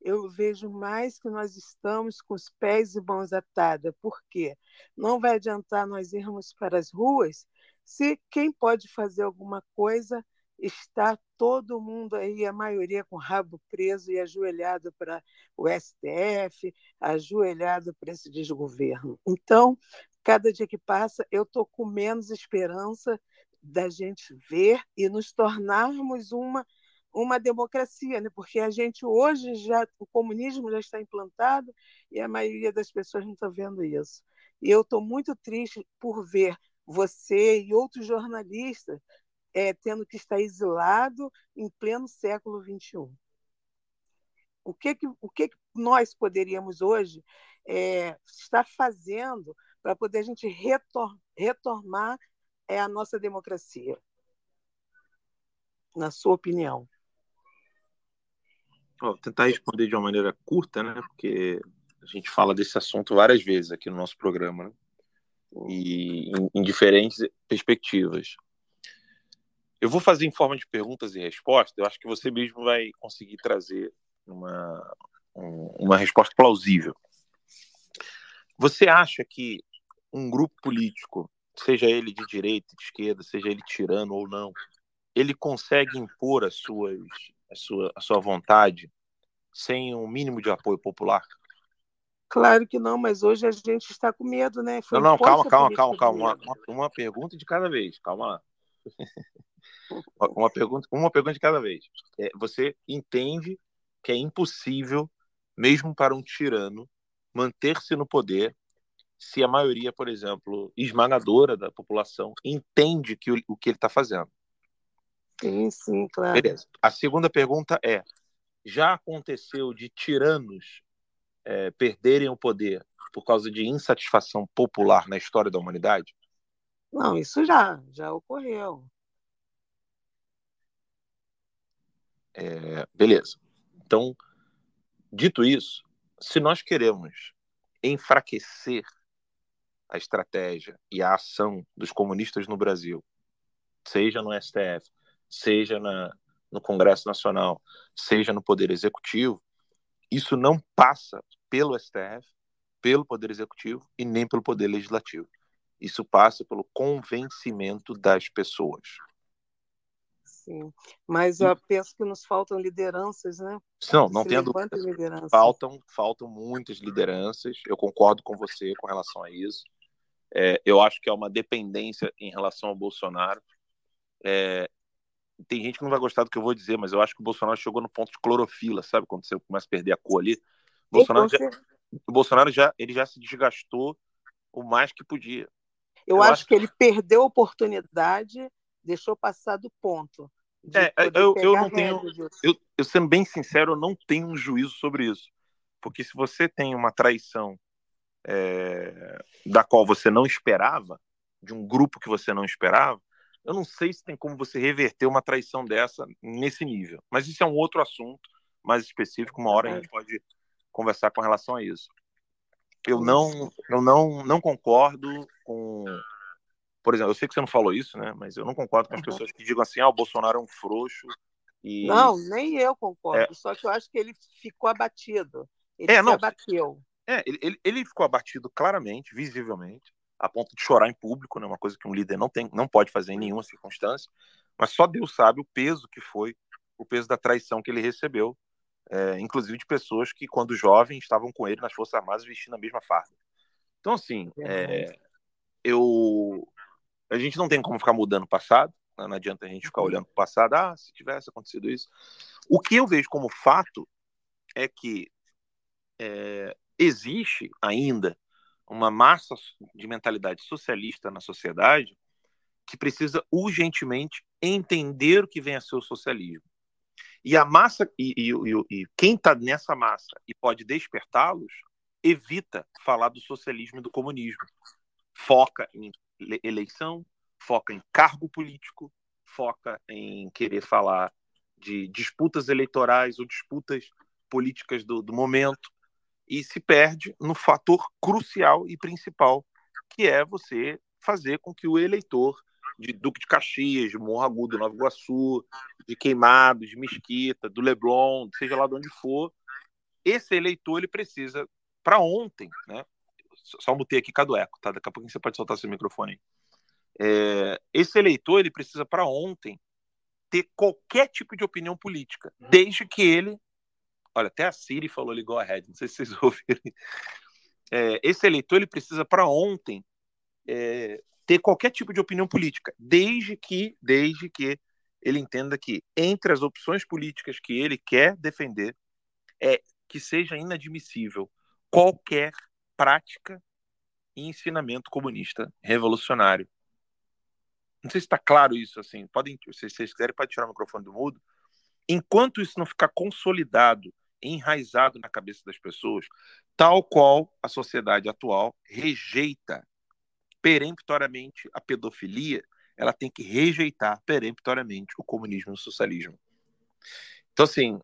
eu vejo mais que nós estamos com os pés e mãos atados. Por quê? Não vai adiantar nós irmos para as ruas se quem pode fazer alguma coisa está todo mundo aí, a maioria com rabo preso e ajoelhado para o STF, ajoelhado para esse desgoverno. Então, cada dia que passa, eu estou com menos esperança da gente ver e nos tornarmos uma uma democracia, né? porque a gente hoje já o comunismo já está implantado e a maioria das pessoas não está vendo isso. E eu estou muito triste por ver você e outros jornalistas é, tendo que estar exilado em pleno século XXI. O que, que, o que, que nós poderíamos hoje é, estar fazendo para poder a gente retor retomar é, a nossa democracia? Na sua opinião? Vou tentar responder de uma maneira curta, né? Porque a gente fala desse assunto várias vezes aqui no nosso programa, né? E em, em diferentes perspectivas. Eu vou fazer em forma de perguntas e respostas. Eu acho que você mesmo vai conseguir trazer uma, uma resposta plausível. Você acha que um grupo político, seja ele de direita, de esquerda, seja ele tirano ou não, ele consegue impor as suas, a, sua, a sua vontade sem um mínimo de apoio popular? Claro que não, mas hoje a gente está com medo, né? Foi não, não, calma, calma, calma, calma. Uma, uma, uma pergunta de cada vez, calma lá. Uma pergunta, uma pergunta de cada vez. É, você entende que é impossível, mesmo para um tirano, manter-se no poder se a maioria, por exemplo, esmagadora da população entende que o, o que ele está fazendo? Sim, sim, claro. Beleza. A segunda pergunta é: já aconteceu de tiranos é, perderem o poder por causa de insatisfação popular na história da humanidade? Não, isso já, já ocorreu. É, beleza. Então, dito isso, se nós queremos enfraquecer a estratégia e a ação dos comunistas no Brasil, seja no STF, seja na, no Congresso Nacional, seja no Poder Executivo, isso não passa pelo STF, pelo Poder Executivo e nem pelo Poder Legislativo. Isso passa pelo convencimento das pessoas. Sim, mas eu penso que nos faltam lideranças, né? Não, não dúvida. Faltam, faltam muitas lideranças. Eu concordo com você com relação a isso. É, eu acho que é uma dependência em relação ao Bolsonaro. É, tem gente que não vai gostar do que eu vou dizer, mas eu acho que o Bolsonaro chegou no ponto de clorofila, sabe? Quando você começa a perder a cor ali. O Bolsonaro, já, o Bolsonaro já, ele já se desgastou o mais que podia. Eu, eu acho, acho que ele perdeu a oportunidade, deixou passar do ponto. É, eu, eu não tenho. Eu, eu, sendo bem sincero, eu não tenho um juízo sobre isso. Porque se você tem uma traição é, da qual você não esperava, de um grupo que você não esperava, eu não sei se tem como você reverter uma traição dessa nesse nível. Mas isso é um outro assunto mais específico. Uma hora a gente pode conversar com relação a isso. Eu não, eu não, não concordo com, por exemplo, eu sei que você não falou isso, né? Mas eu não concordo com as pessoas que digam assim, ah, o Bolsonaro é um frouxo. E... Não, nem eu concordo. É... Só que eu acho que ele ficou abatido. Ele é, não, abateu. É, ele, ele ficou abatido claramente, visivelmente a ponto de chorar em público, né? Uma coisa que um líder não tem, não pode fazer em nenhuma circunstância. Mas só Deus sabe o peso que foi, o peso da traição que ele recebeu, é, inclusive de pessoas que, quando jovens, estavam com ele nas Forças Armadas vestindo a mesma farda. Então, assim, é, eu, a gente não tem como ficar mudando o passado. Né? Não adianta a gente ficar uhum. olhando para o passado. Ah, se tivesse acontecido isso. O que eu vejo como fato é que é, existe ainda uma massa de mentalidade socialista na sociedade que precisa urgentemente entender o que vem a ser o socialismo. E a massa, e, e, e, e quem está nessa massa e pode despertá-los, evita falar do socialismo e do comunismo. Foca em eleição, foca em cargo político, foca em querer falar de disputas eleitorais ou disputas políticas do, do momento, e se perde no fator crucial e principal, que é você fazer com que o eleitor de Duque de Caxias, de Morro Agudo, Nova Iguaçu, de Queimados, de Mesquita, do Leblon, seja lá de onde for, esse eleitor ele precisa para ontem, né? Só mutei aqui Cadueco, tá? Daqui a pouco você pode soltar seu microfone aí. É, esse eleitor ele precisa para ontem ter qualquer tipo de opinião política, desde que ele Olha, até a Siri falou ali, go ahead, não sei se vocês ouviram. É, esse eleitor ele precisa para ontem é, ter qualquer tipo de opinião política, desde que, desde que ele entenda que entre as opções políticas que ele quer defender é que seja inadmissível qualquer prática e ensinamento comunista revolucionário. Não sei se está claro isso assim. Podem, se vocês quiserem, pode tirar o microfone do mudo. Enquanto isso não ficar consolidado enraizado na cabeça das pessoas, tal qual a sociedade atual rejeita peremptoriamente a pedofilia, ela tem que rejeitar peremptoriamente o comunismo e o socialismo. Então, assim,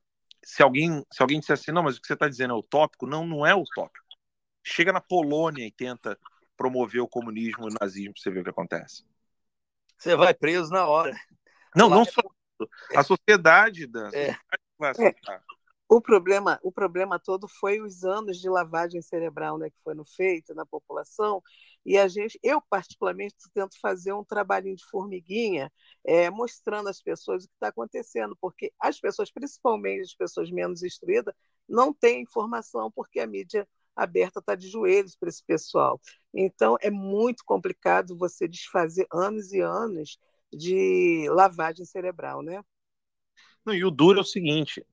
se alguém, se alguém disser assim, não, mas o que você está dizendo é utópico, não, não é utópico. Chega na Polônia e tenta promover o comunismo e o nazismo para você ver o que acontece. Você vai preso na hora. Não, Lá não é... só. A sociedade, Dan, é. vai aceitar. O problema, o problema todo foi os anos de lavagem cerebral né, que foram feitos na população, e a gente, eu particularmente tento fazer um trabalhinho de formiguinha, é, mostrando às pessoas o que está acontecendo, porque as pessoas, principalmente as pessoas menos instruídas, não têm informação, porque a mídia aberta está de joelhos para esse pessoal. Então, é muito complicado você desfazer anos e anos de lavagem cerebral, né? Não, e o duro é o seguinte: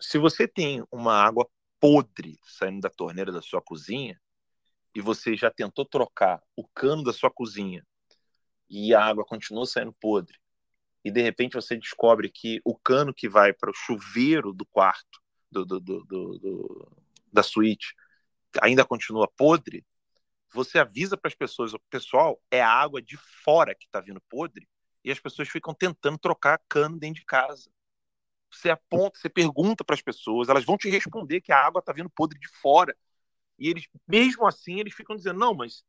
se você tem uma água podre saindo da torneira da sua cozinha e você já tentou trocar o cano da sua cozinha e a água continua saindo podre e de repente você descobre que o cano que vai para o chuveiro do quarto do, do, do, do, da suíte ainda continua podre, você avisa para as pessoas, o pessoal, é a água de fora que está vindo podre e as pessoas ficam tentando trocar cano dentro de casa. Você aponta, você pergunta para as pessoas, elas vão te responder que a água está vindo podre de fora. E eles, mesmo assim, eles ficam dizendo: não, mas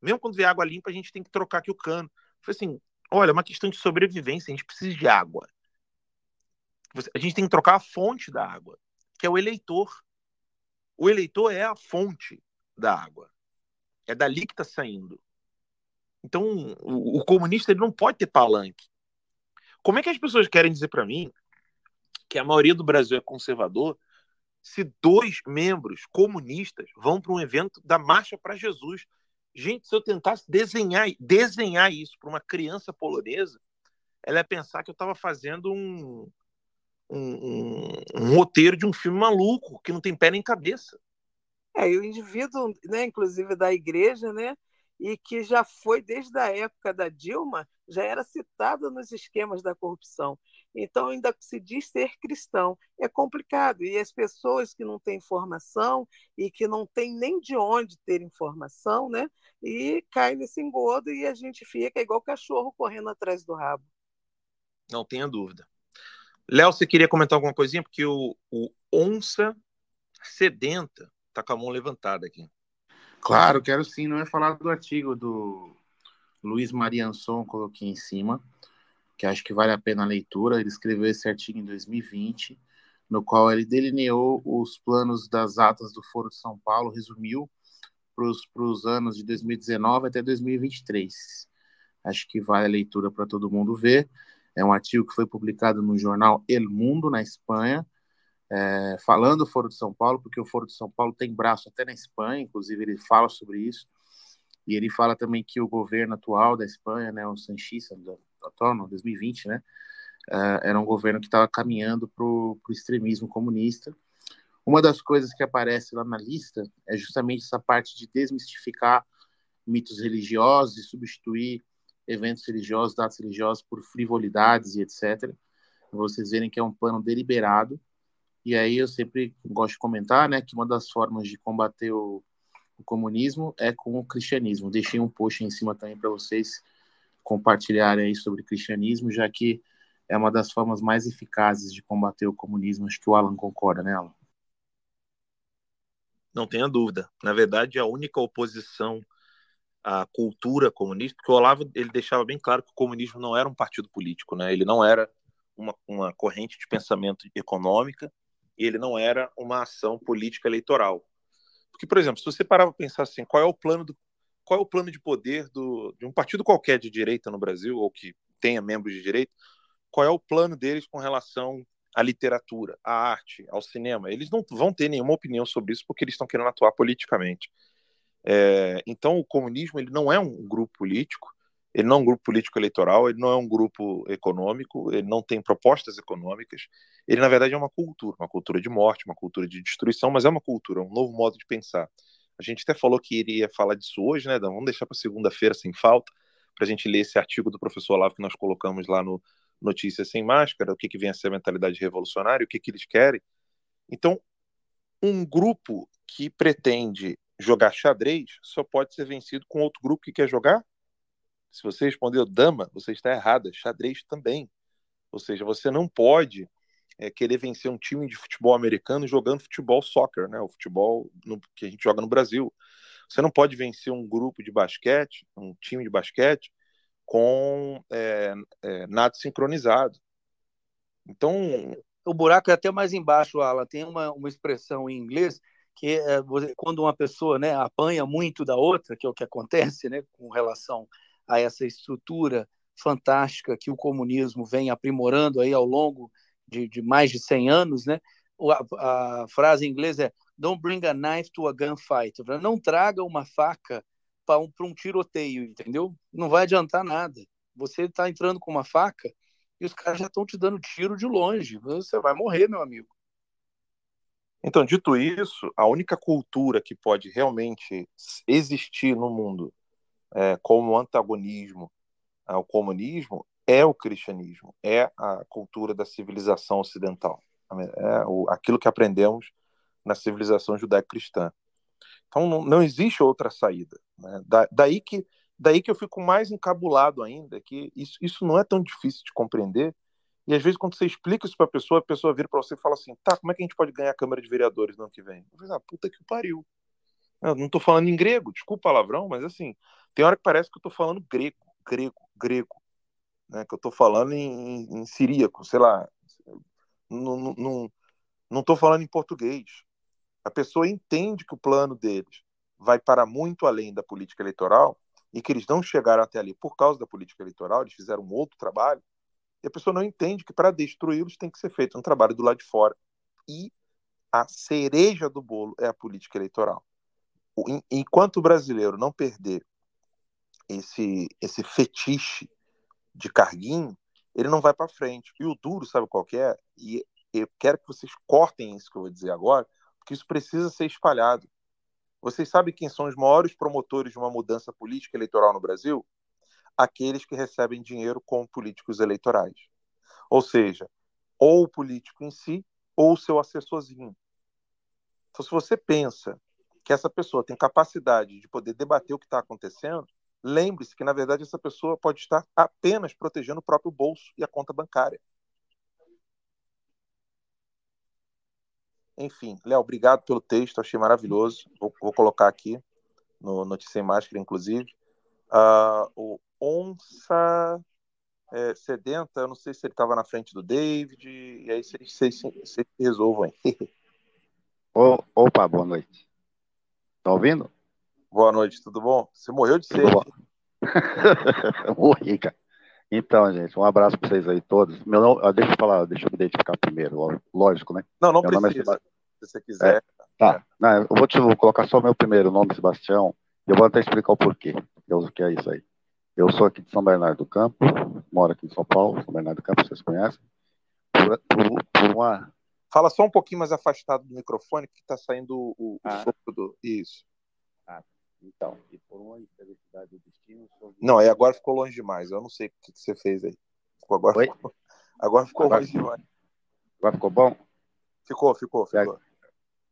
Mesmo quando vier água limpa, a gente tem que trocar aqui o cano. Falei assim: olha, é uma questão de sobrevivência, a gente precisa de água. A gente tem que trocar a fonte da água, que é o eleitor. O eleitor é a fonte da água. É dali que está saindo. Então, o, o, comunista ele não pode ter palanque. Como é que as pessoas querem dizer para mim que a maioria do Brasil é conservador se dois membros comunistas vão para um evento da Marcha para Jesus? Gente, se eu tentasse desenhar, desenhar isso para uma criança polonesa, ela ia pensar que eu estava fazendo um, um, um, roteiro de um filme maluco, que não tem pé nem cabeça. É, e o indivíduo, né, inclusive da igreja, né, e que já foi desde a época da Dilma, já era citado nos esquemas da corrupção. Então, ainda se diz ser cristão. É complicado. E as pessoas que não têm informação e que não têm nem de onde ter informação, né? E cai nesse engodo e a gente fica igual cachorro correndo atrás do rabo. Não tenha dúvida. Léo, você queria comentar alguma coisinha? Porque o, o onça sedenta está com a mão levantada aqui. Claro, quero sim. Não é falar do artigo do Luiz Marianson, coloquei em cima, que acho que vale a pena a leitura. Ele escreveu esse artigo em 2020, no qual ele delineou os planos das atas do Foro de São Paulo, resumiu para os anos de 2019 até 2023. Acho que vale a leitura para todo mundo ver. É um artigo que foi publicado no jornal El Mundo, na Espanha, é, falando do Foro de São Paulo, porque o Foro de São Paulo tem braço até na Espanha, inclusive ele fala sobre isso. E ele fala também que o governo atual da Espanha, né, o Sanchista, atual, no 2020, né, uh, era um governo que estava caminhando para o extremismo comunista. Uma das coisas que aparece lá na lista é justamente essa parte de desmistificar mitos religiosos e substituir eventos religiosos, dados religiosos por frivolidades e etc. Vocês verem que é um plano deliberado. E aí eu sempre gosto de comentar, né, que uma das formas de combater o, o comunismo é com o cristianismo. Deixei um post em cima também para vocês compartilharem aí sobre cristianismo, já que é uma das formas mais eficazes de combater o comunismo. Acho que o Alan concorda, né, Alan? Não tenha dúvida. Na verdade, a única oposição à cultura comunista, porque o Olavo ele deixava bem claro que o comunismo não era um partido político, né? Ele não era uma, uma corrente de pensamento econômica e ele não era uma ação política eleitoral. Porque, por exemplo, se você parar para pensar assim, qual é o plano do, qual é o plano de poder do, de um partido qualquer de direita no Brasil ou que tenha membros de direita, qual é o plano deles com relação à literatura, à arte, ao cinema? Eles não vão ter nenhuma opinião sobre isso porque eles estão querendo atuar politicamente. É, então, o comunismo ele não é um grupo político, ele não é um grupo político eleitoral, ele não é um grupo econômico, ele não tem propostas econômicas. Ele, na verdade, é uma cultura, uma cultura de morte, uma cultura de destruição, mas é uma cultura, um novo modo de pensar. A gente até falou que iria falar disso hoje, né? Vamos deixar para segunda-feira sem falta, para a gente ler esse artigo do professor Olavo que nós colocamos lá no Notícias Sem Máscara, o que, que vem a ser a mentalidade revolucionária, o que, que eles querem. Então, um grupo que pretende jogar xadrez só pode ser vencido com outro grupo que quer jogar se você respondeu dama, você está errada. Xadrez também. Ou seja, você não pode é, querer vencer um time de futebol americano jogando futebol soccer, né? O futebol no, que a gente joga no Brasil. Você não pode vencer um grupo de basquete, um time de basquete, com é, é, nada sincronizado. Então. O buraco é até mais embaixo, Alan. Tem uma, uma expressão em inglês que é quando uma pessoa né, apanha muito da outra, que é o que acontece né, com relação a essa estrutura fantástica que o comunismo vem aprimorando aí ao longo de, de mais de 100 anos, né? A, a, frase em inglês é Don't bring a knife to a gunfight. Não traga uma faca para um, um tiroteio, entendeu? Não vai adiantar nada. Você está entrando com uma faca e os caras já estão te dando tiro de longe. Você vai morrer, meu amigo. Então, dito isso, a única cultura que pode realmente existir no mundo é, como antagonismo ao comunismo é o cristianismo, é a cultura da civilização ocidental, é aquilo que aprendemos na civilização judaico-cristã. Então não, não, existe outra saída. Né? Da, daí que daí que eu fico mais encabulado ainda, que isso, isso não é tão difícil de compreender. E às vezes, quando você explica isso para a pessoa, a pessoa vira para você e fala assim: tá, como é que a gente pode ganhar a Câmara de Vereadores no ano que vem? Eu falo, ah, puta que pariu. Eu não estou falando em grego, desculpa o palavrão, mas assim, Tem hora que parece que eu estou falando grego, grego, grego, né? Que eu estou falando em, em, em, siríaco, sei lá. Não estou falando em português. A pessoa entende que o plano deles vai para muito além da política eleitoral e que eles não chegaram até ali por causa da política eleitoral, eles fizeram um outro trabalho, e a pessoa não entende que para destruí-los tem que ser feito um trabalho do lado de fora. E a cereja do bolo é a política eleitoral. Enquanto o brasileiro não perder esse, esse fetiche de carguinho, ele não vai para frente. E o duro, sabe qual é? E eu quero que vocês cortem isso que eu vou dizer agora, porque isso precisa ser espalhado. Vocês sabem quem são os maiores promotores de uma mudança política eleitoral no Brasil? Aqueles que recebem dinheiro com políticos eleitorais. Ou seja, ou o político em si, ou o seu assessorzinho. Então, se você pensa que essa pessoa tem capacidade de poder debater o que está acontecendo, lembre-se que, na verdade, essa pessoa pode estar apenas protegendo o próprio bolso e a conta bancária. Enfim, Léo, obrigado pelo texto, achei maravilhoso. Vou, vou colocar aqui no Notícia em Máscara, inclusive. Uh, o Onça é, Sedenta, eu não sei se ele estava na frente do David, e aí vocês, vocês, vocês resolvam aí. Opa, boa noite. Tá ouvindo? Boa noite, tudo bom? Você morreu de sede. Morri, cara. Então, gente, um abraço para vocês aí todos. Meu nome, deixa eu falar, deixa eu me identificar primeiro, lógico, né? Não, não meu precisa, é se você quiser. É, tá, não, eu vou, te, vou colocar só meu primeiro nome, Sebastião, e eu vou até explicar o porquê, o que é isso aí. Eu sou aqui de São Bernardo do Campo, moro aqui em São Paulo, São Bernardo do Campo, vocês conhecem. Por, por, por uma... Fala só um pouquinho mais afastado do microfone, que está saindo o, ah. sopro do... Isso. Ah, então, e por uma infelicidade do destino. Não, aí agora ficou longe demais. Eu não sei o que, que você fez aí. Agora, ficou, agora ficou agora, longe demais. Agora ficou bom? Ficou, ficou, ficou.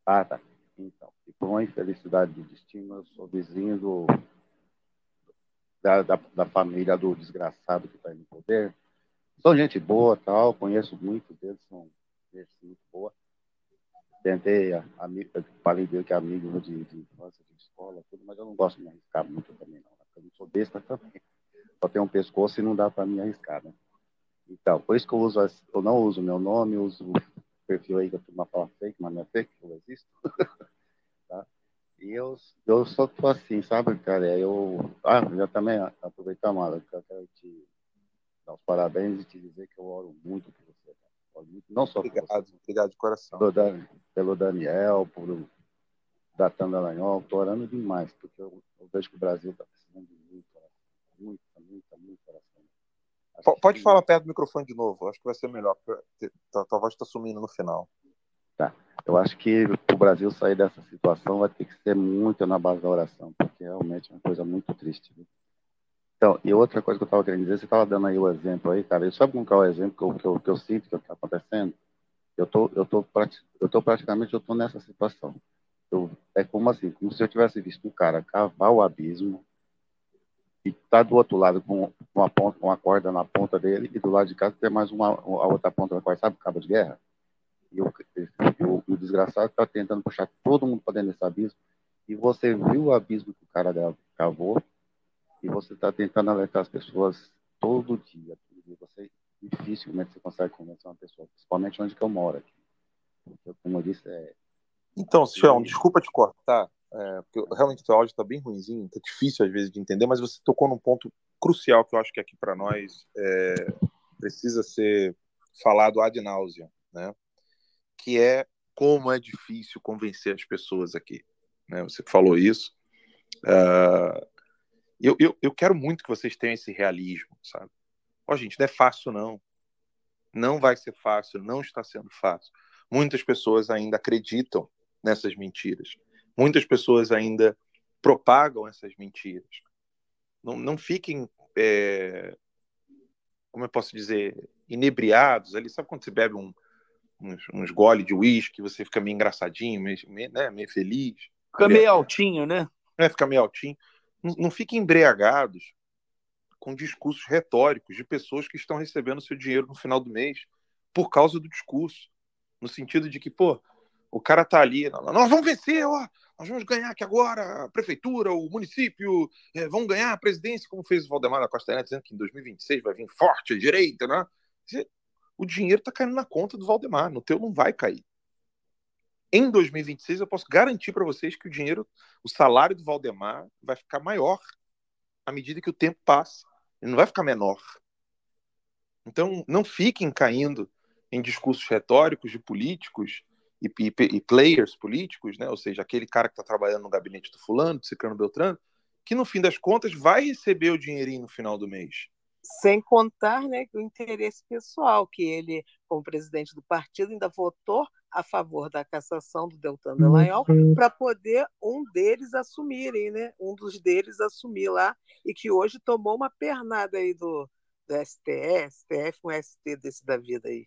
Ah, tá. Então, e por uma infelicidade do destino, eu sou vizinho do, da, da, da família do desgraçado que está no poder. São gente boa, tal, conheço muitos deles, são gente muito boa. Tentei, amigo, falei dele que é amigo de, de infância, de escola, tudo, mas eu não gosto de me arriscar muito também, não. Eu não sou besta também. Só tenho um pescoço e não dá para me arriscar, né? Então, por isso que eu uso, eu não uso meu nome, uso o perfil aí que a turma fala fake, mas não é fake, eu existo. E eu, eu só tô assim, sabe, cara? Eu, ah, já também aproveitar, Mara, que eu quero te dar os parabéns e te dizer que eu oro muito por você. Oro muito, não só obrigado, por você. Obrigado de coração. Pelo, pelo Daniel, por Datan Dallagnol, tô orando demais, porque eu, eu vejo que o Brasil está precisando de muito oração. Muita, muita, muita oração. Pode falar perto do microfone de novo, acho que vai ser melhor, porque tua voz está sumindo no final. Tá. Eu acho que o Brasil sair dessa situação vai ter que ser muito na base da oração, porque realmente é uma coisa muito triste. Viu? Então, e outra coisa que eu estava querendo dizer, você estava dando aí o exemplo aí, cara, eu sabe qual é o exemplo que eu, que eu, que eu sinto que está acontecendo? Eu tô, eu tô, eu tô praticamente, eu tô nessa situação. Eu, é como assim, como se eu tivesse visto um cara cavar o abismo e tá do outro lado com uma ponta, com uma corda na ponta dele e do lado de cá tem mais uma, a outra ponta da corda, sabe, cabo de guerra? E o, o, o desgraçado está tentando puxar todo mundo para dentro desse abismo. E você viu o abismo que o cara cavou e você está tentando alertar as pessoas todo dia. Todo dia. Você dificilmente você consegue convencer uma pessoa, principalmente onde que eu moro aqui. Porque, como eu disse, é... Então, Chão, desculpa te cortar, é, porque realmente o áudio está bem ruimzinho, está difícil às vezes de entender, mas você tocou num ponto crucial que eu acho que aqui para nós é, precisa ser falado ad náusea, né? Que é como é difícil convencer as pessoas aqui. Né? Você falou isso. Uh, eu, eu, eu quero muito que vocês tenham esse realismo, sabe? Ó, oh, gente, não é fácil, não. Não vai ser fácil, não está sendo fácil. Muitas pessoas ainda acreditam nessas mentiras. Muitas pessoas ainda propagam essas mentiras. Não, não fiquem, é, como eu posso dizer, inebriados ali. Sabe quando você bebe um, uns, uns gole de uísque, você fica meio engraçadinho, meio, meio, né, meio feliz. Fica meio altinho, né? É, fica meio altinho. Não, não fiquem embriagados com discursos retóricos de pessoas que estão recebendo seu dinheiro no final do mês por causa do discurso. No sentido de que, pô, o cara tá ali, nós vamos vencer, ó, nós vamos ganhar aqui agora a prefeitura, o município, é, vão ganhar a presidência, como fez o Valdemar da Costa Neto, dizendo que em 2026 vai vir forte a direita, né? O dinheiro está caindo na conta do Valdemar, no teu não vai cair. Em 2026, eu posso garantir para vocês que o dinheiro, o salário do Valdemar vai ficar maior à medida que o tempo passa. Ele não vai ficar menor. Então, não fiquem caindo em discursos retóricos de políticos e, e, e players políticos, né? ou seja, aquele cara que está trabalhando no gabinete do fulano, do ciclano Beltrano, que no fim das contas vai receber o dinheirinho no final do mês. Sem contar né, o interesse pessoal, que ele, como presidente do partido, ainda votou a favor da cassação do Deltan Dallagnol uhum. para poder um deles assumirem, né? Um dos deles assumir lá e que hoje tomou uma pernada aí do, do STF, STF, um ST desse da vida aí.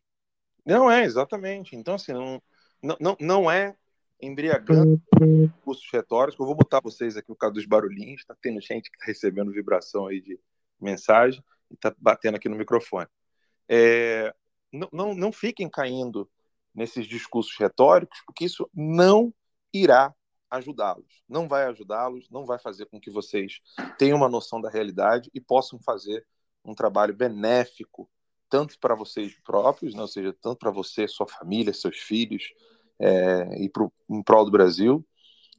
Não é, exatamente. Então, assim, não, não, não é embriagando cursos retóricos. Eu vou botar vocês aqui por causa dos barulhinhos. Está tendo gente que está recebendo vibração aí de mensagem e está batendo aqui no microfone. É, não, não, não fiquem caindo nesses discursos retóricos, porque isso não irá ajudá-los. Não vai ajudá-los, não vai fazer com que vocês tenham uma noção da realidade e possam fazer um trabalho benéfico, tanto para vocês próprios, né? ou seja, tanto para você, sua família, seus filhos, é, e pro, em prol do Brasil.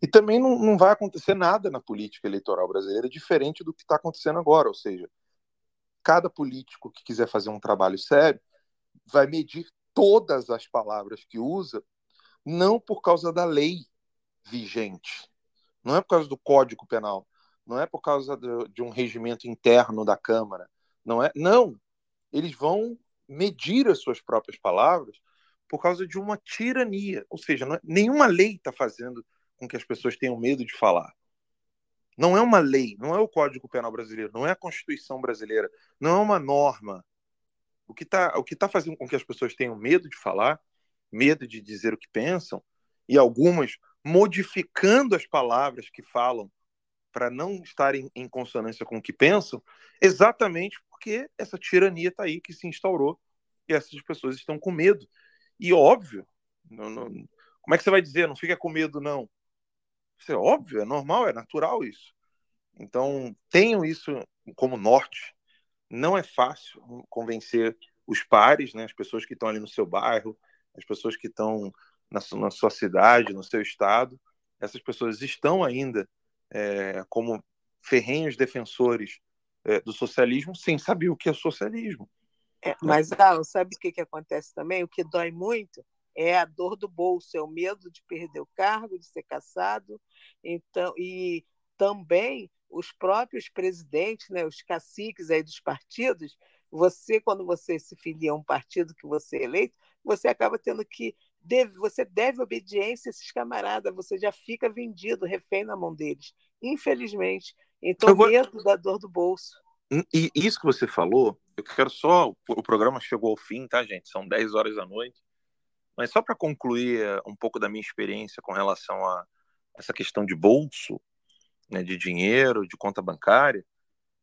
E também não, não vai acontecer nada na política eleitoral brasileira diferente do que está acontecendo agora, ou seja, cada político que quiser fazer um trabalho sério vai medir todas as palavras que usa, não por causa da lei vigente, não é por causa do Código Penal, não é por causa de um regimento interno da Câmara, não é, não. Eles vão medir as suas próprias palavras por causa de uma tirania, ou seja, é, nenhuma lei está fazendo com que as pessoas tenham medo de falar. Não é uma lei, não é o Código Penal brasileiro, não é a Constituição brasileira, não é uma norma. O que está tá fazendo com que as pessoas tenham medo de falar, medo de dizer o que pensam, e algumas modificando as palavras que falam para não estarem em consonância com o que pensam, exatamente porque essa tirania está aí que se instaurou e essas pessoas estão com medo. E óbvio, não, não, como é que você vai dizer? Não fica com medo, não. Isso é óbvio, é normal, é natural isso. Então, tenham isso como norte. Não é fácil convencer os pares, né, as pessoas que estão ali no seu bairro, as pessoas que estão na, na sua cidade, no seu estado. Essas pessoas estão ainda é, como ferrenhos defensores é, do socialismo sem saber o que é socialismo. É, mas, Alan, sabe o que, que acontece também? O que dói muito é a dor do bolso, é o medo de perder o cargo, de ser caçado. Então, e também os próprios presidentes, né, os caciques aí dos partidos, você, quando você se filia a um partido que você é eleito, você acaba tendo que. Deve, você deve obediência a esses camaradas, você já fica vendido, refém na mão deles, infelizmente. Então, vou... medo da dor do bolso. E isso que você falou, eu quero só. O programa chegou ao fim, tá, gente? São 10 horas da noite. Mas só para concluir eh, um pouco da minha experiência com relação a essa questão de bolso, né, de dinheiro, de conta bancária,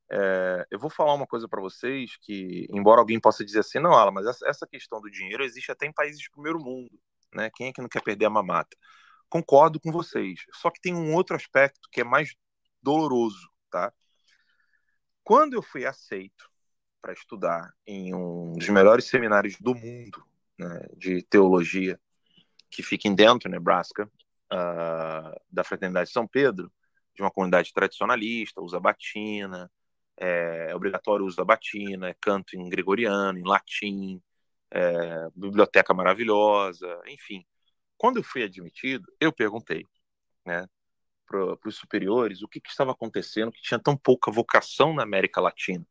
é, eu vou falar uma coisa para vocês que, embora alguém possa dizer assim, não, Ala, mas essa, essa questão do dinheiro existe até em países de primeiro mundo, né? Quem é que não quer perder a mamata? Concordo com vocês. Só que tem um outro aspecto que é mais doloroso, tá? Quando eu fui aceito para estudar em um dos melhores seminários do mundo né, de teologia, que fica em dentro, Nebraska, uh, da Fraternidade São Pedro, de uma comunidade tradicionalista, usa batina, é, é obrigatório o uso da batina, é canto em gregoriano, em latim, é, biblioteca maravilhosa, enfim. Quando eu fui admitido, eu perguntei né, para os superiores o que, que estava acontecendo, que tinha tão pouca vocação na América Latina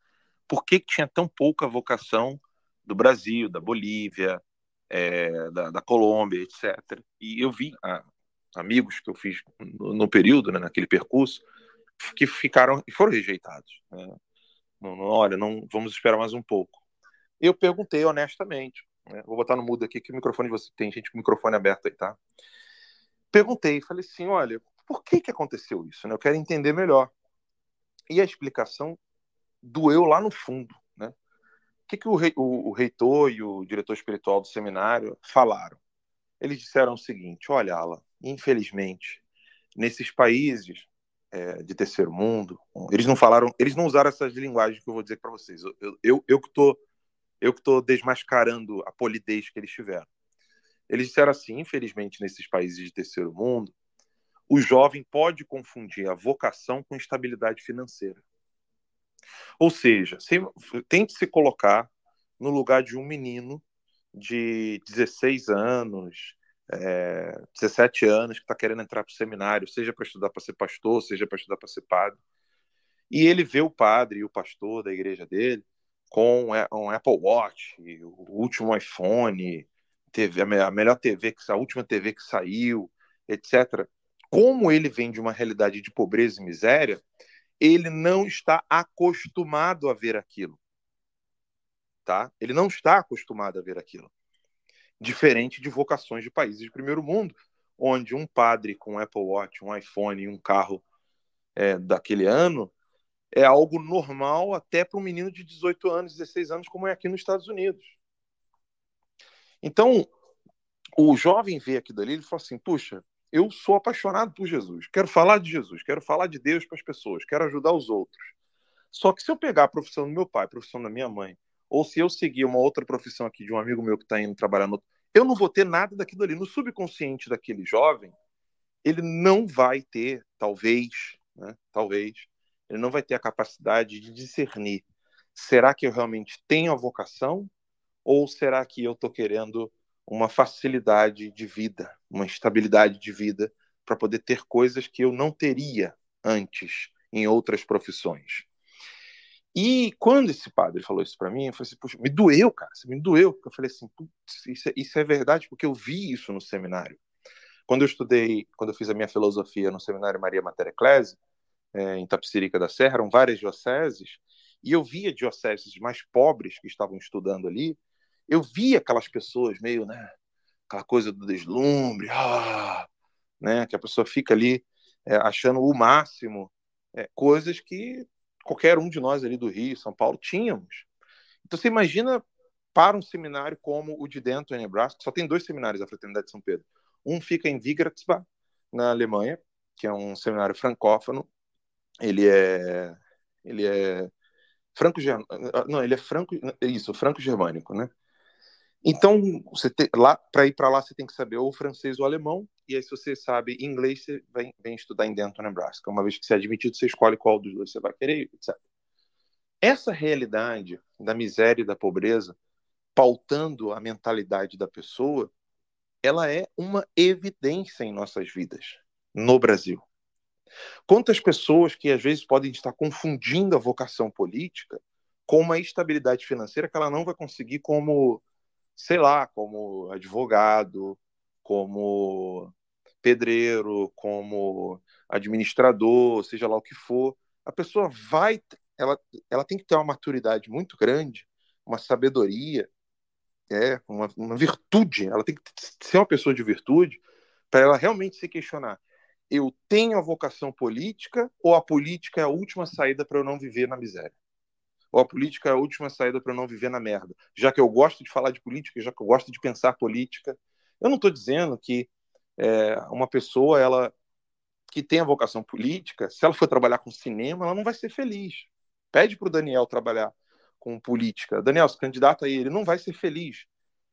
por que, que tinha tão pouca vocação do Brasil, da Bolívia, é, da, da, Colômbia, etc. E eu vi a, amigos que eu fiz no, no período, né, naquele percurso, que ficaram e foram rejeitados. Né? Não, não, olha, não vamos esperar mais um pouco. Eu perguntei honestamente, né? vou botar no mudo aqui que o microfone você tem gente com o microfone aberto aí, tá? Perguntei, falei assim, olha, por que que aconteceu isso? Né? Eu quero entender melhor. E a explicação doeu lá no fundo. O que, que o, rei, o, o reitor e o diretor espiritual do seminário falaram? Eles disseram o seguinte: olha, Ala, infelizmente, nesses países é, de terceiro mundo, eles não falaram, eles não usaram essas linguagens que eu vou dizer para vocês. Eu, eu, eu que tô, eu que tô desmascarando a polidez que eles tiveram. Eles disseram assim, infelizmente, nesses países de terceiro mundo, o jovem pode confundir a vocação com estabilidade financeira. Ou seja, se, tente se colocar no lugar de um menino de 16 anos, é, 17 anos, que está querendo entrar para o seminário, seja para estudar para ser pastor, seja para estudar para ser padre. E ele vê o padre e o pastor da igreja dele com um Apple Watch, o último iPhone, TV, a melhor TV, a última TV que saiu, etc. Como ele vem de uma realidade de pobreza e miséria, ele não está acostumado a ver aquilo. Tá? Ele não está acostumado a ver aquilo. Diferente de vocações de países de primeiro mundo, onde um padre com um Apple Watch, um iPhone e um carro é, daquele ano é algo normal até para um menino de 18 anos, 16 anos, como é aqui nos Estados Unidos. Então, o jovem vê aquilo ali, ele fala assim: puxa, eu sou apaixonado por Jesus, quero falar de Jesus, quero falar de Deus para as pessoas, quero ajudar os outros. Só que se eu pegar a profissão do meu pai, a profissão da minha mãe, ou se eu seguir uma outra profissão aqui de um amigo meu que está indo trabalhar no. Eu não vou ter nada daquilo ali. No subconsciente daquele jovem, ele não vai ter, talvez, né, talvez, ele não vai ter a capacidade de discernir. Será que eu realmente tenho a vocação? Ou será que eu estou querendo uma facilidade de vida, uma estabilidade de vida para poder ter coisas que eu não teria antes em outras profissões. E quando esse padre falou isso para mim, eu falei assim, puxa, me doeu, cara, me doeu. Eu falei assim, isso é, isso é verdade, porque eu vi isso no seminário. Quando eu estudei, quando eu fiz a minha filosofia no seminário Maria Mater Ecclesi, é, em Tapicirica da Serra, eram várias dioceses, e eu via dioceses mais pobres que estavam estudando ali, eu via aquelas pessoas meio, né, aquela coisa do deslumbre, ah, né, que a pessoa fica ali é, achando o máximo, é, coisas que qualquer um de nós ali do Rio, São Paulo, tínhamos. Então você imagina para um seminário como o de Denton, em Nebraska, só tem dois seminários da Fraternidade de São Pedro. Um fica em Vigratsbach, na Alemanha, que é um seminário francófono. Ele é ele é franco não, ele é franco, isso, franco germânico, né? Então, você te, lá para ir para lá você tem que saber ou francês ou alemão, e aí se você sabe inglês, você vem, vem estudar em Denton, Nebraska. Uma vez que você é admitido, você escolhe qual dos dois você vai querer, etc. Essa realidade da miséria e da pobreza, pautando a mentalidade da pessoa, ela é uma evidência em nossas vidas no Brasil. Quantas pessoas que às vezes podem estar confundindo a vocação política com uma estabilidade financeira que ela não vai conseguir como sei lá, como advogado, como pedreiro, como administrador, seja lá o que for, a pessoa vai, ela, ela tem que ter uma maturidade muito grande, uma sabedoria, é, uma, uma virtude, ela tem que ser uma pessoa de virtude para ela realmente se questionar. Eu tenho a vocação política ou a política é a última saída para eu não viver na miséria? Ou a política é a última saída para não viver na merda. Já que eu gosto de falar de política, já que eu gosto de pensar política, eu não estou dizendo que é, uma pessoa ela que tem a vocação política, se ela for trabalhar com cinema, ela não vai ser feliz. Pede para o Daniel trabalhar com política. Daniel, se candidata aí, ele não vai ser feliz.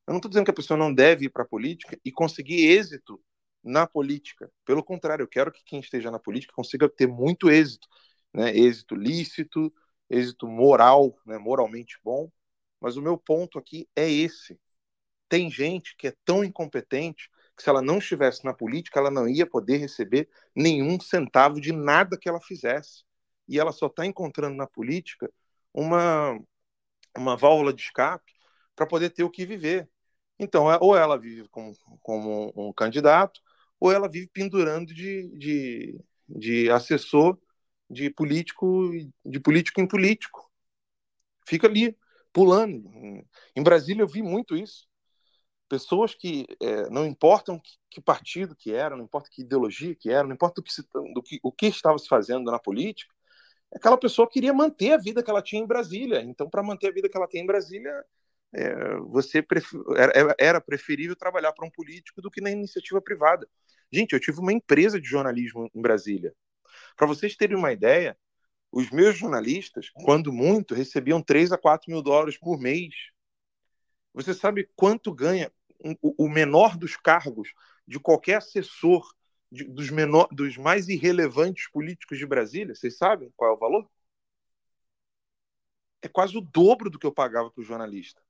Eu não estou dizendo que a pessoa não deve ir para a política e conseguir êxito na política. Pelo contrário, eu quero que quem esteja na política consiga ter muito êxito, né? êxito lícito, êxito moral, né, moralmente bom, mas o meu ponto aqui é esse. Tem gente que é tão incompetente que se ela não estivesse na política, ela não ia poder receber nenhum centavo de nada que ela fizesse. E ela só está encontrando na política uma, uma válvula de escape para poder ter o que viver. Então, é, ou ela vive como, como um candidato, ou ela vive pendurando de, de, de assessor de político de político em político. Fica ali, pulando. Em Brasília eu vi muito isso. Pessoas que é, não importam que, que, partido que era, não importa que ideologia que era, não importa do que, se, do que, o que estava se fazendo na política, aquela pessoa queria manter a vida que ela tinha em Brasília. Então, para manter a vida que ela tem em Brasília, é, você pref... era, era preferível trabalhar para um político do que na iniciativa privada. Gente, eu tive uma empresa de jornalismo em Brasília. Para vocês terem uma ideia, os meus jornalistas, quando muito, recebiam 3 a 4 mil dólares por mês. Você sabe quanto ganha o menor dos cargos de qualquer assessor de, dos, menor, dos mais irrelevantes políticos de Brasília? Vocês sabem qual é o valor? É quase o dobro do que eu pagava para o jornalista.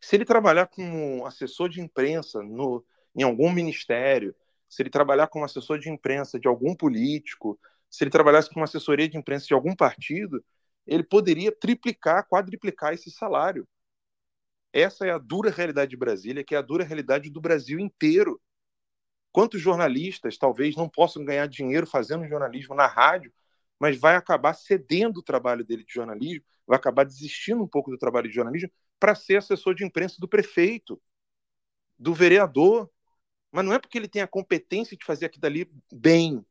Se ele trabalhar como assessor de imprensa no, em algum ministério, se ele trabalhar como assessor de imprensa de algum político, se ele trabalhasse com uma assessoria de imprensa de algum partido, ele poderia triplicar, quadriplicar esse salário. Essa é a dura realidade de Brasília, que é a dura realidade do Brasil inteiro. Quantos jornalistas talvez não possam ganhar dinheiro fazendo jornalismo na rádio, mas vai acabar cedendo o trabalho dele de jornalismo, vai acabar desistindo um pouco do trabalho de jornalismo para ser assessor de imprensa do prefeito, do vereador. Mas não é porque ele tem a competência de fazer aquilo dali bem,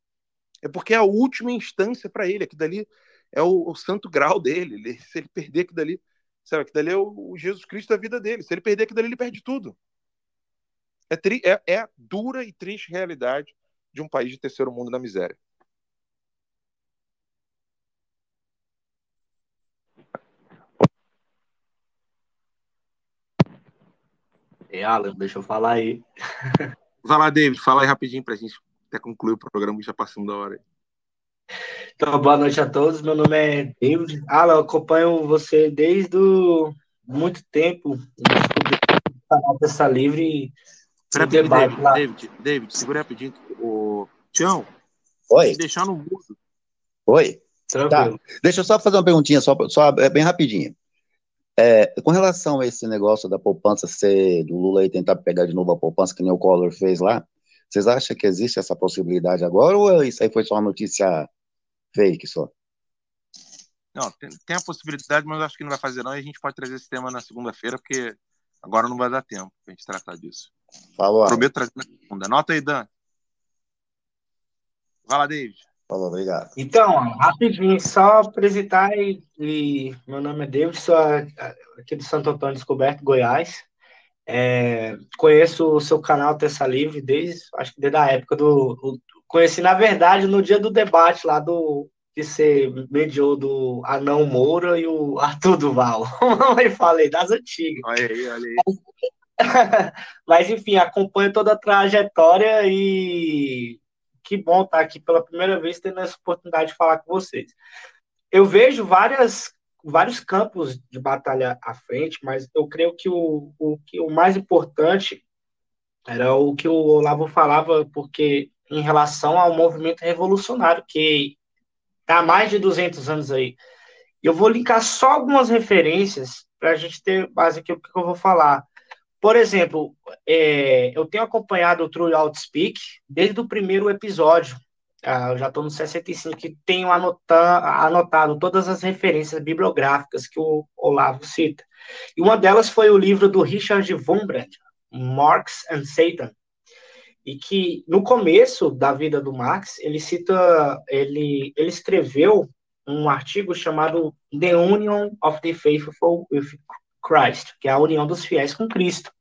é porque é a última instância para ele. Aquilo dali é o, o, santo grau dele. Ele, se ele perder aquilo dali, sabe, aquilo dali é o, o, Jesus Cristo da vida dele. Se ele perder aquilo dali, ele perde tudo. É, tri, é, é a dura e triste realidade de um país de terceiro mundo na miséria. É, Alan, deixa eu falar aí. Vai lá, David, fala aí rapidinho pra gente até concluir o programa, já passando da hora. Então, boa noite a todos. Meu nome é David. Alan, eu acompanho você desde o... muito tempo. No canal Peça Livre. Peraí, David, David, David, segura rapidinho. O Tião. Oi. Deixar no mudo. Oi. Tranquilo. Tá. Deixa eu só fazer uma perguntinha, só, só é bem rapidinho. É, com relação a esse negócio da poupança ser do Lula aí tentar pegar de novo a poupança que nem o Collor fez lá, vocês acham que existe essa possibilidade agora ou isso aí foi só uma notícia fake só? Não, tem, tem a possibilidade, mas eu acho que não vai fazer não e a gente pode trazer esse tema na segunda-feira, porque agora não vai dar tempo pra gente tratar disso. Falou. Prometo trazer na segunda. Anota aí, Dan. Vai lá, David. Falou, obrigado. Então, rapidinho, só apresentar e, e meu nome é David, sou aqui do Santo Antônio Descoberto, Goiás. É, conheço o seu canal Terça Livre desde, acho que desde a época do, do, Conheci, na verdade, no dia do debate lá do. que você mediou do Anão Moura e o Arthur Duval. Eu falei, das antigas. Olha aí, olha aí. Mas, enfim, acompanho toda a trajetória e que bom estar aqui pela primeira vez tendo essa oportunidade de falar com vocês. Eu vejo várias vários campos de batalha à frente, mas eu creio que o, o, que o mais importante era o que o Olavo falava, porque em relação ao movimento revolucionário, que está há mais de 200 anos aí. Eu vou linkar só algumas referências para a gente ter base aqui o que eu vou falar. Por exemplo, é, eu tenho acompanhado o True Outspeak desde o primeiro episódio, ah, eu já estou no 65, que tenho anotar, anotado todas as referências bibliográficas que o Olavo cita. E uma delas foi o livro do Richard Wurmbrand, Marx and Satan, e que no começo da vida do Marx, ele cita, ele, ele escreveu um artigo chamado The Union of the Faithful with Christ, que é a união dos fiéis com Cristo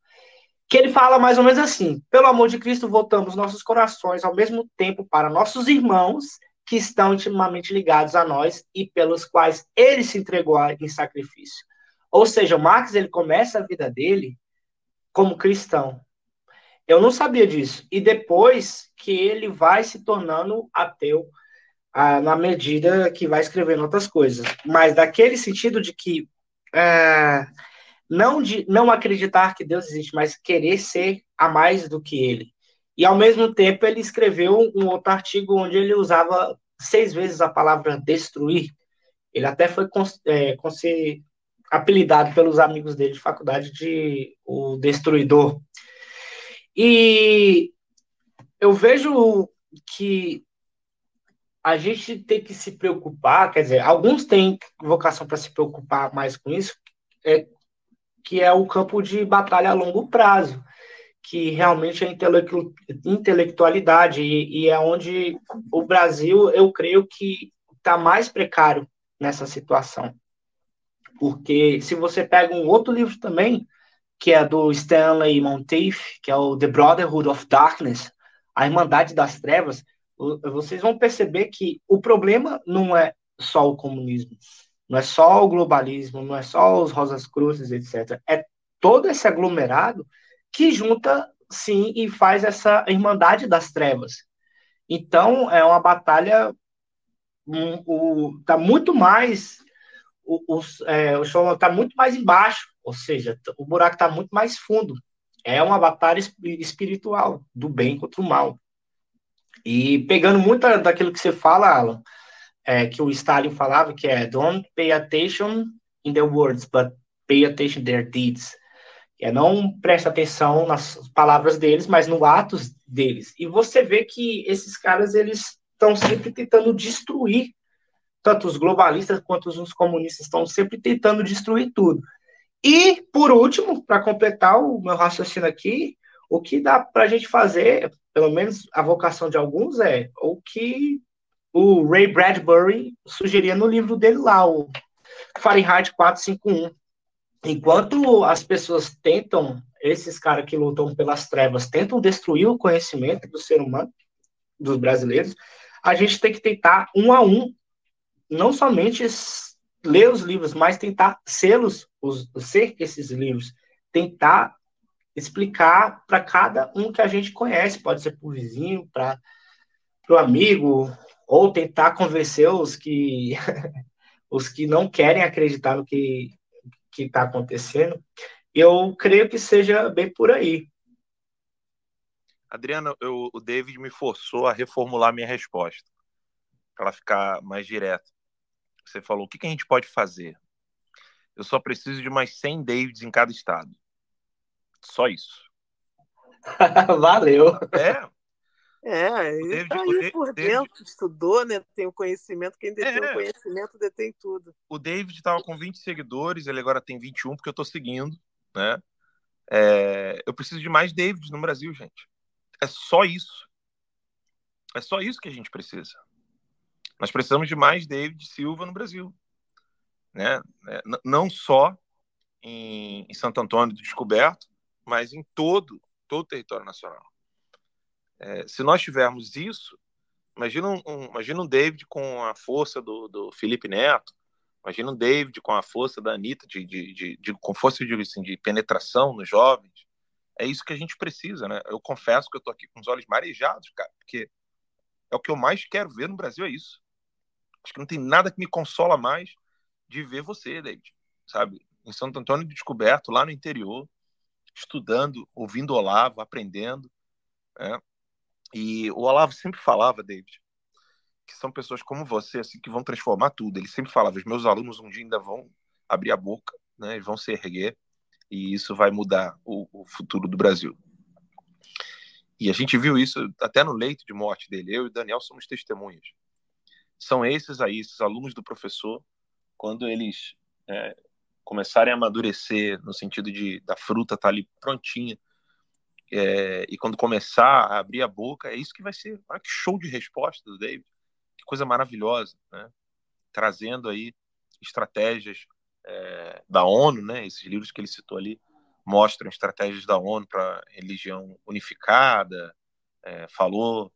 que ele fala mais ou menos assim: pelo amor de Cristo, voltamos nossos corações ao mesmo tempo para nossos irmãos que estão intimamente ligados a nós e pelos quais ele se entregou em sacrifício. Ou seja, Marx ele começa a vida dele como cristão. Eu não sabia disso. E depois que ele vai se tornando ateu ah, na medida que vai escrevendo outras coisas. Mas daquele sentido de que ah, não de não acreditar que Deus existe, mas querer ser a mais do que ele. E ao mesmo tempo ele escreveu um outro artigo onde ele usava seis vezes a palavra destruir. Ele até foi é, apelidado pelos amigos dele de faculdade de o destruidor. E eu vejo que a gente tem que se preocupar, quer dizer, alguns têm vocação para se preocupar mais com isso, é, que é o campo de batalha a longo prazo, que realmente é intelectu intelectualidade, e, e, é onde o Brasil, eu creio que está mais precário nessa situação. Porque se você pega um outro livro também, que é do Stanley Monteith, que é o The Brotherhood of Darkness, a Irmandade das Trevas, vocês vão perceber que o problema não é só o comunismo, não é só o globalismo, não é só os rosas cruzes, etc. É todo esse aglomerado que junta, sim, e faz essa Irmandade das Trevas. Então, é uma batalha um, o, tá muito mais o, o, é, o chão está muito mais embaixo, ou seja, o buraco está muito mais fundo. É uma batalha espiritual do bem contra o mal. E pegando muito daquilo que você fala, Alan, é, que o Stalin falava, que é don't pay attention in their words, but pay attention their deeds. É não presta atenção nas palavras deles, mas no atos deles. E você vê que esses caras eles estão sempre tentando destruir tanto os globalistas quanto os comunistas estão sempre tentando destruir tudo. E, por último, para completar o meu raciocínio aqui, o que dá para a gente fazer, pelo menos a vocação de alguns, é o que o Ray Bradbury sugeria no livro dele lá, o Fahrenheit 451. Enquanto as pessoas tentam, esses caras que lutam pelas trevas, tentam destruir o conhecimento do ser humano, dos brasileiros, a gente tem que tentar um a um não somente ler os livros, mas tentar sê-los, ser esses livros, tentar explicar para cada um que a gente conhece, pode ser para o vizinho, para o amigo, ou tentar convencer os que os que não querem acreditar no que que está acontecendo. Eu creio que seja bem por aí. Adriana, eu, o David me forçou a reformular minha resposta para ela ficar mais direta. Você falou, o que, que a gente pode fazer? Eu só preciso de mais 100 Davids em cada estado. Só isso. Valeu. É. É, ele tá aí por David, dentro, estudou, né? Tem o conhecimento, quem detém é, o conhecimento detém tudo. O David estava com 20 seguidores, ele agora tem 21, porque eu estou seguindo, né? É, eu preciso de mais Davids no Brasil, gente. É só isso. É só isso que a gente precisa. Nós precisamos de mais David Silva no Brasil. Né? É, não só em, em Santo Antônio do Descoberto, mas em todo, todo o território nacional. É, se nós tivermos isso, imagina um, imagina um David com a força do, do Felipe Neto, imagina um David com a força da Anitta, de, de, de, de com força de, assim, de penetração nos jovens. É isso que a gente precisa, né? Eu confesso que eu tô aqui com os olhos marejados, cara, porque é o que eu mais quero ver no Brasil, é isso. Acho que não tem nada que me consola mais de ver você, David, sabe? Em Santo Antônio Descoberto, lá no interior, estudando, ouvindo Olavo, aprendendo. Né? E o Olavo sempre falava, David, que são pessoas como você assim que vão transformar tudo. Ele sempre falava: os meus alunos um dia ainda vão abrir a boca, né? vão se erguer e isso vai mudar o, o futuro do Brasil. E a gente viu isso até no leito de morte dele. Eu e o Daniel somos testemunhas são esses aí, esses alunos do professor, quando eles é, começarem a amadurecer, no sentido de da fruta estar tá ali prontinha, é, e quando começar a abrir a boca, é isso que vai ser. Olha que show de resposta do David, que coisa maravilhosa, né? trazendo aí estratégias é, da ONU, né? esses livros que ele citou ali mostram estratégias da ONU para religião unificada, é, falou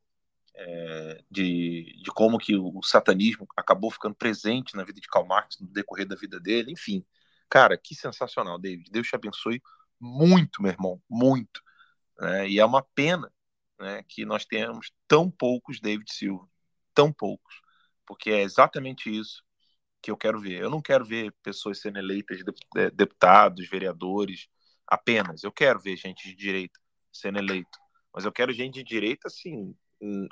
é, de, de como que o satanismo acabou ficando presente na vida de Karl Marx no decorrer da vida dele, enfim. Cara, que sensacional, David. Deus te abençoe muito, meu irmão, muito. Né? E é uma pena né, que nós tenhamos tão poucos David Silva, tão poucos, porque é exatamente isso que eu quero ver. Eu não quero ver pessoas sendo eleitas deputados, vereadores, apenas. Eu quero ver gente de direita sendo eleito, mas eu quero gente de direita assim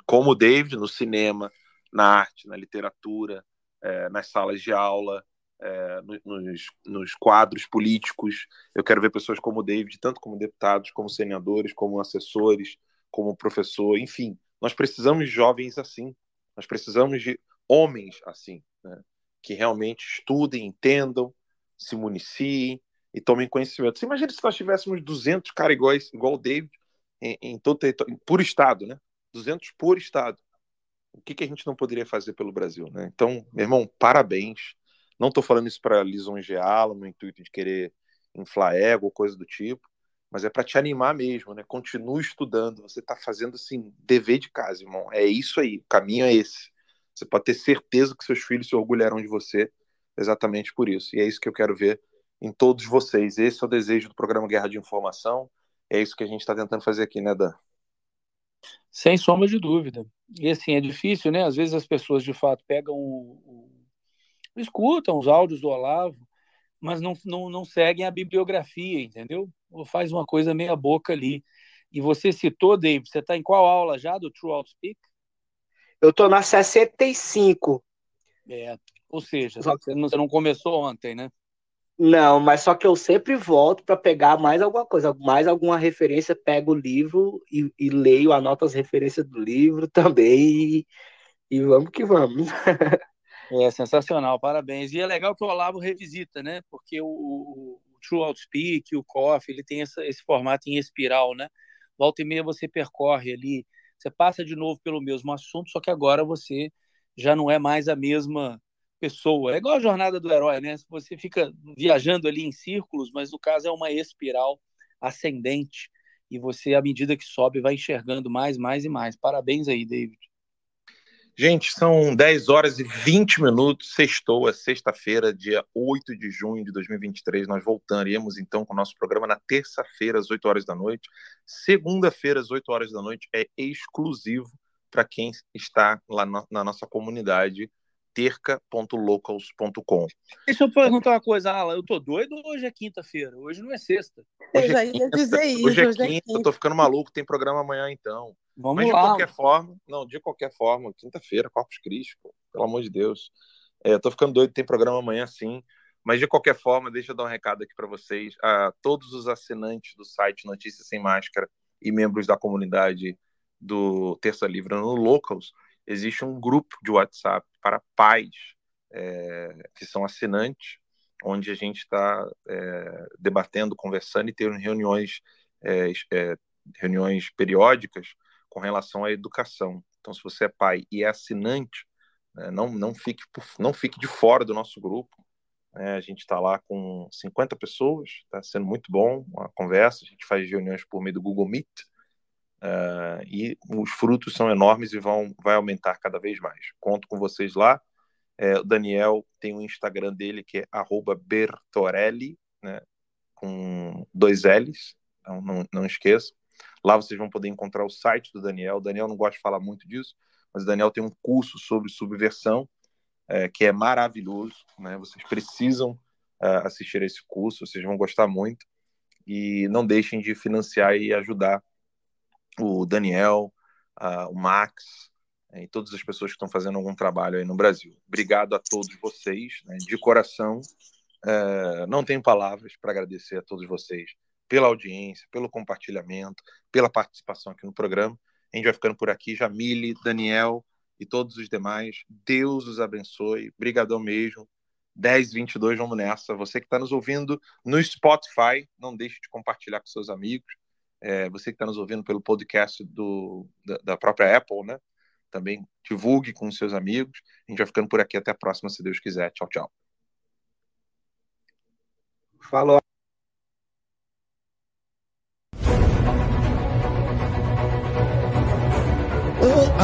como o David, no cinema, na arte, na literatura, é, nas salas de aula, é, nos, nos, quadros políticos. Eu quero ver pessoas como o David, tanto como deputados, como senadores, como assessores, como professor, enfim. Nós precisamos de jovens assim. Nós precisamos de homens assim, né? que realmente estudem, entendam, se municiem e tomem conhecimento. Você imagina se nós tivéssemos 200 caras iguais, igual o David, em, em todo território, por estado, né? 200 por estado. O que, que a gente não poderia fazer pelo Brasil, né? Então, meu irmão, parabéns. Não estou falando isso para lisonjeá-lo no intuito de querer inflar ego ou coisa do tipo. mas é para te animar mesmo, né? Continue estudando, você está fazendo assim, dever de casa, irmão. É isso aí, o caminho é esse. Você pode ter certeza que seus filhos se orgulharão de você exatamente por isso. E é isso que eu quero ver em todos vocês. Esse é o desejo do programa Guerra de Informação. É isso que a gente está tentando fazer aqui, né, Dan? Sem sombra de dúvida. E assim, é difícil, né? Às vezes as pessoas de fato pegam o, o escutam os áudios do Olavo, mas não, não, não seguem a bibliografia, entendeu? Ou faz uma coisa meia boca ali. E você citou, David, você está em qual aula já do True Outspeak? Eu estou na 65. É, ou seja, você não, você não começou ontem, né? Não, mas só que eu sempre volto para pegar mais alguma coisa, mais alguma referência, pego o livro e, e leio, anoto as referências do livro também e, e vamos que vamos. É sensacional, parabéns. E é legal que o Olavo revisita, né? Porque o, o, True Outspeak, o Coffee, ele tem essa, esse formato em espiral, né? Volta e meia você percorre ali, você passa de novo pelo mesmo assunto, só que agora você já não é mais a mesma pessoa. É igual a jornada do herói, né? Você fica viajando ali em círculos, mas no caso é uma espiral ascendente e você, à medida que sobe, vai enxergando mais, mais e mais. Parabéns aí, David. Gente, são 10 horas e 20 minutos, sextou, é sexta-feira, dia 8 de junho de 2023. Nós voltaremos então com o nosso programa na terça-feira, às 8 horas da noite. Segunda-feira, às 8 horas da noite, é exclusivo para quem está lá na, na nossa comunidade terca.locals.com. Deixa eu perguntar uma coisa, Alan. Eu tô doido ou hoje é quinta-feira? Hoje não é sexta. Hoje eu já ia é dizer isso. Hoje é quinta, é quinta, tô ficando maluco, tem programa amanhã então. Vamos Mas de lá. qualquer forma, não, de qualquer forma, quinta-feira, Corpus Christi, pô, pelo amor de Deus. É, tô ficando doido, tem programa amanhã sim. Mas de qualquer forma, deixa eu dar um recado aqui para vocês. A todos os assinantes do site Notícias Sem Máscara e membros da comunidade do Terça Livre no Locals, existe um grupo de WhatsApp para pais é, que são assinantes, onde a gente está é, debatendo, conversando e tendo reuniões, é, é, reuniões periódicas com relação à educação. Então, se você é pai e é assinante, né, não, não, fique, não fique de fora do nosso grupo. Né, a gente está lá com 50 pessoas, está sendo muito bom a conversa. A gente faz reuniões por meio do Google Meet. Uh, e os frutos são enormes e vão vai aumentar cada vez mais. Conto com vocês lá. É, o Daniel tem o um Instagram dele que é @bertorelli, né, com dois L's, então não, não esqueça. Lá vocês vão poder encontrar o site do Daniel. O Daniel não gosta de falar muito disso, mas o Daniel tem um curso sobre subversão é, que é maravilhoso. Né? Vocês precisam uh, assistir esse curso, vocês vão gostar muito. E não deixem de financiar e ajudar o Daniel, uh, o Max uh, e todas as pessoas que estão fazendo algum trabalho aí no Brasil. Obrigado a todos vocês, né, de coração. Uh, não tenho palavras para agradecer a todos vocês pela audiência, pelo compartilhamento, pela participação aqui no programa. A gente vai ficando por aqui. Jamile, Daniel e todos os demais. Deus os abençoe. Obrigadão mesmo. 10, 22, vamos nessa. Você que está nos ouvindo no Spotify, não deixe de compartilhar com seus amigos. É, você que está nos ouvindo pelo podcast do, da, da, própria Apple, né? Também divulgue com seus amigos. A gente vai ficando por aqui. Até a próxima, se Deus quiser. Tchau, tchau. Falou.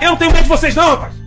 Eu não tenho medo de vocês, não, rapaz!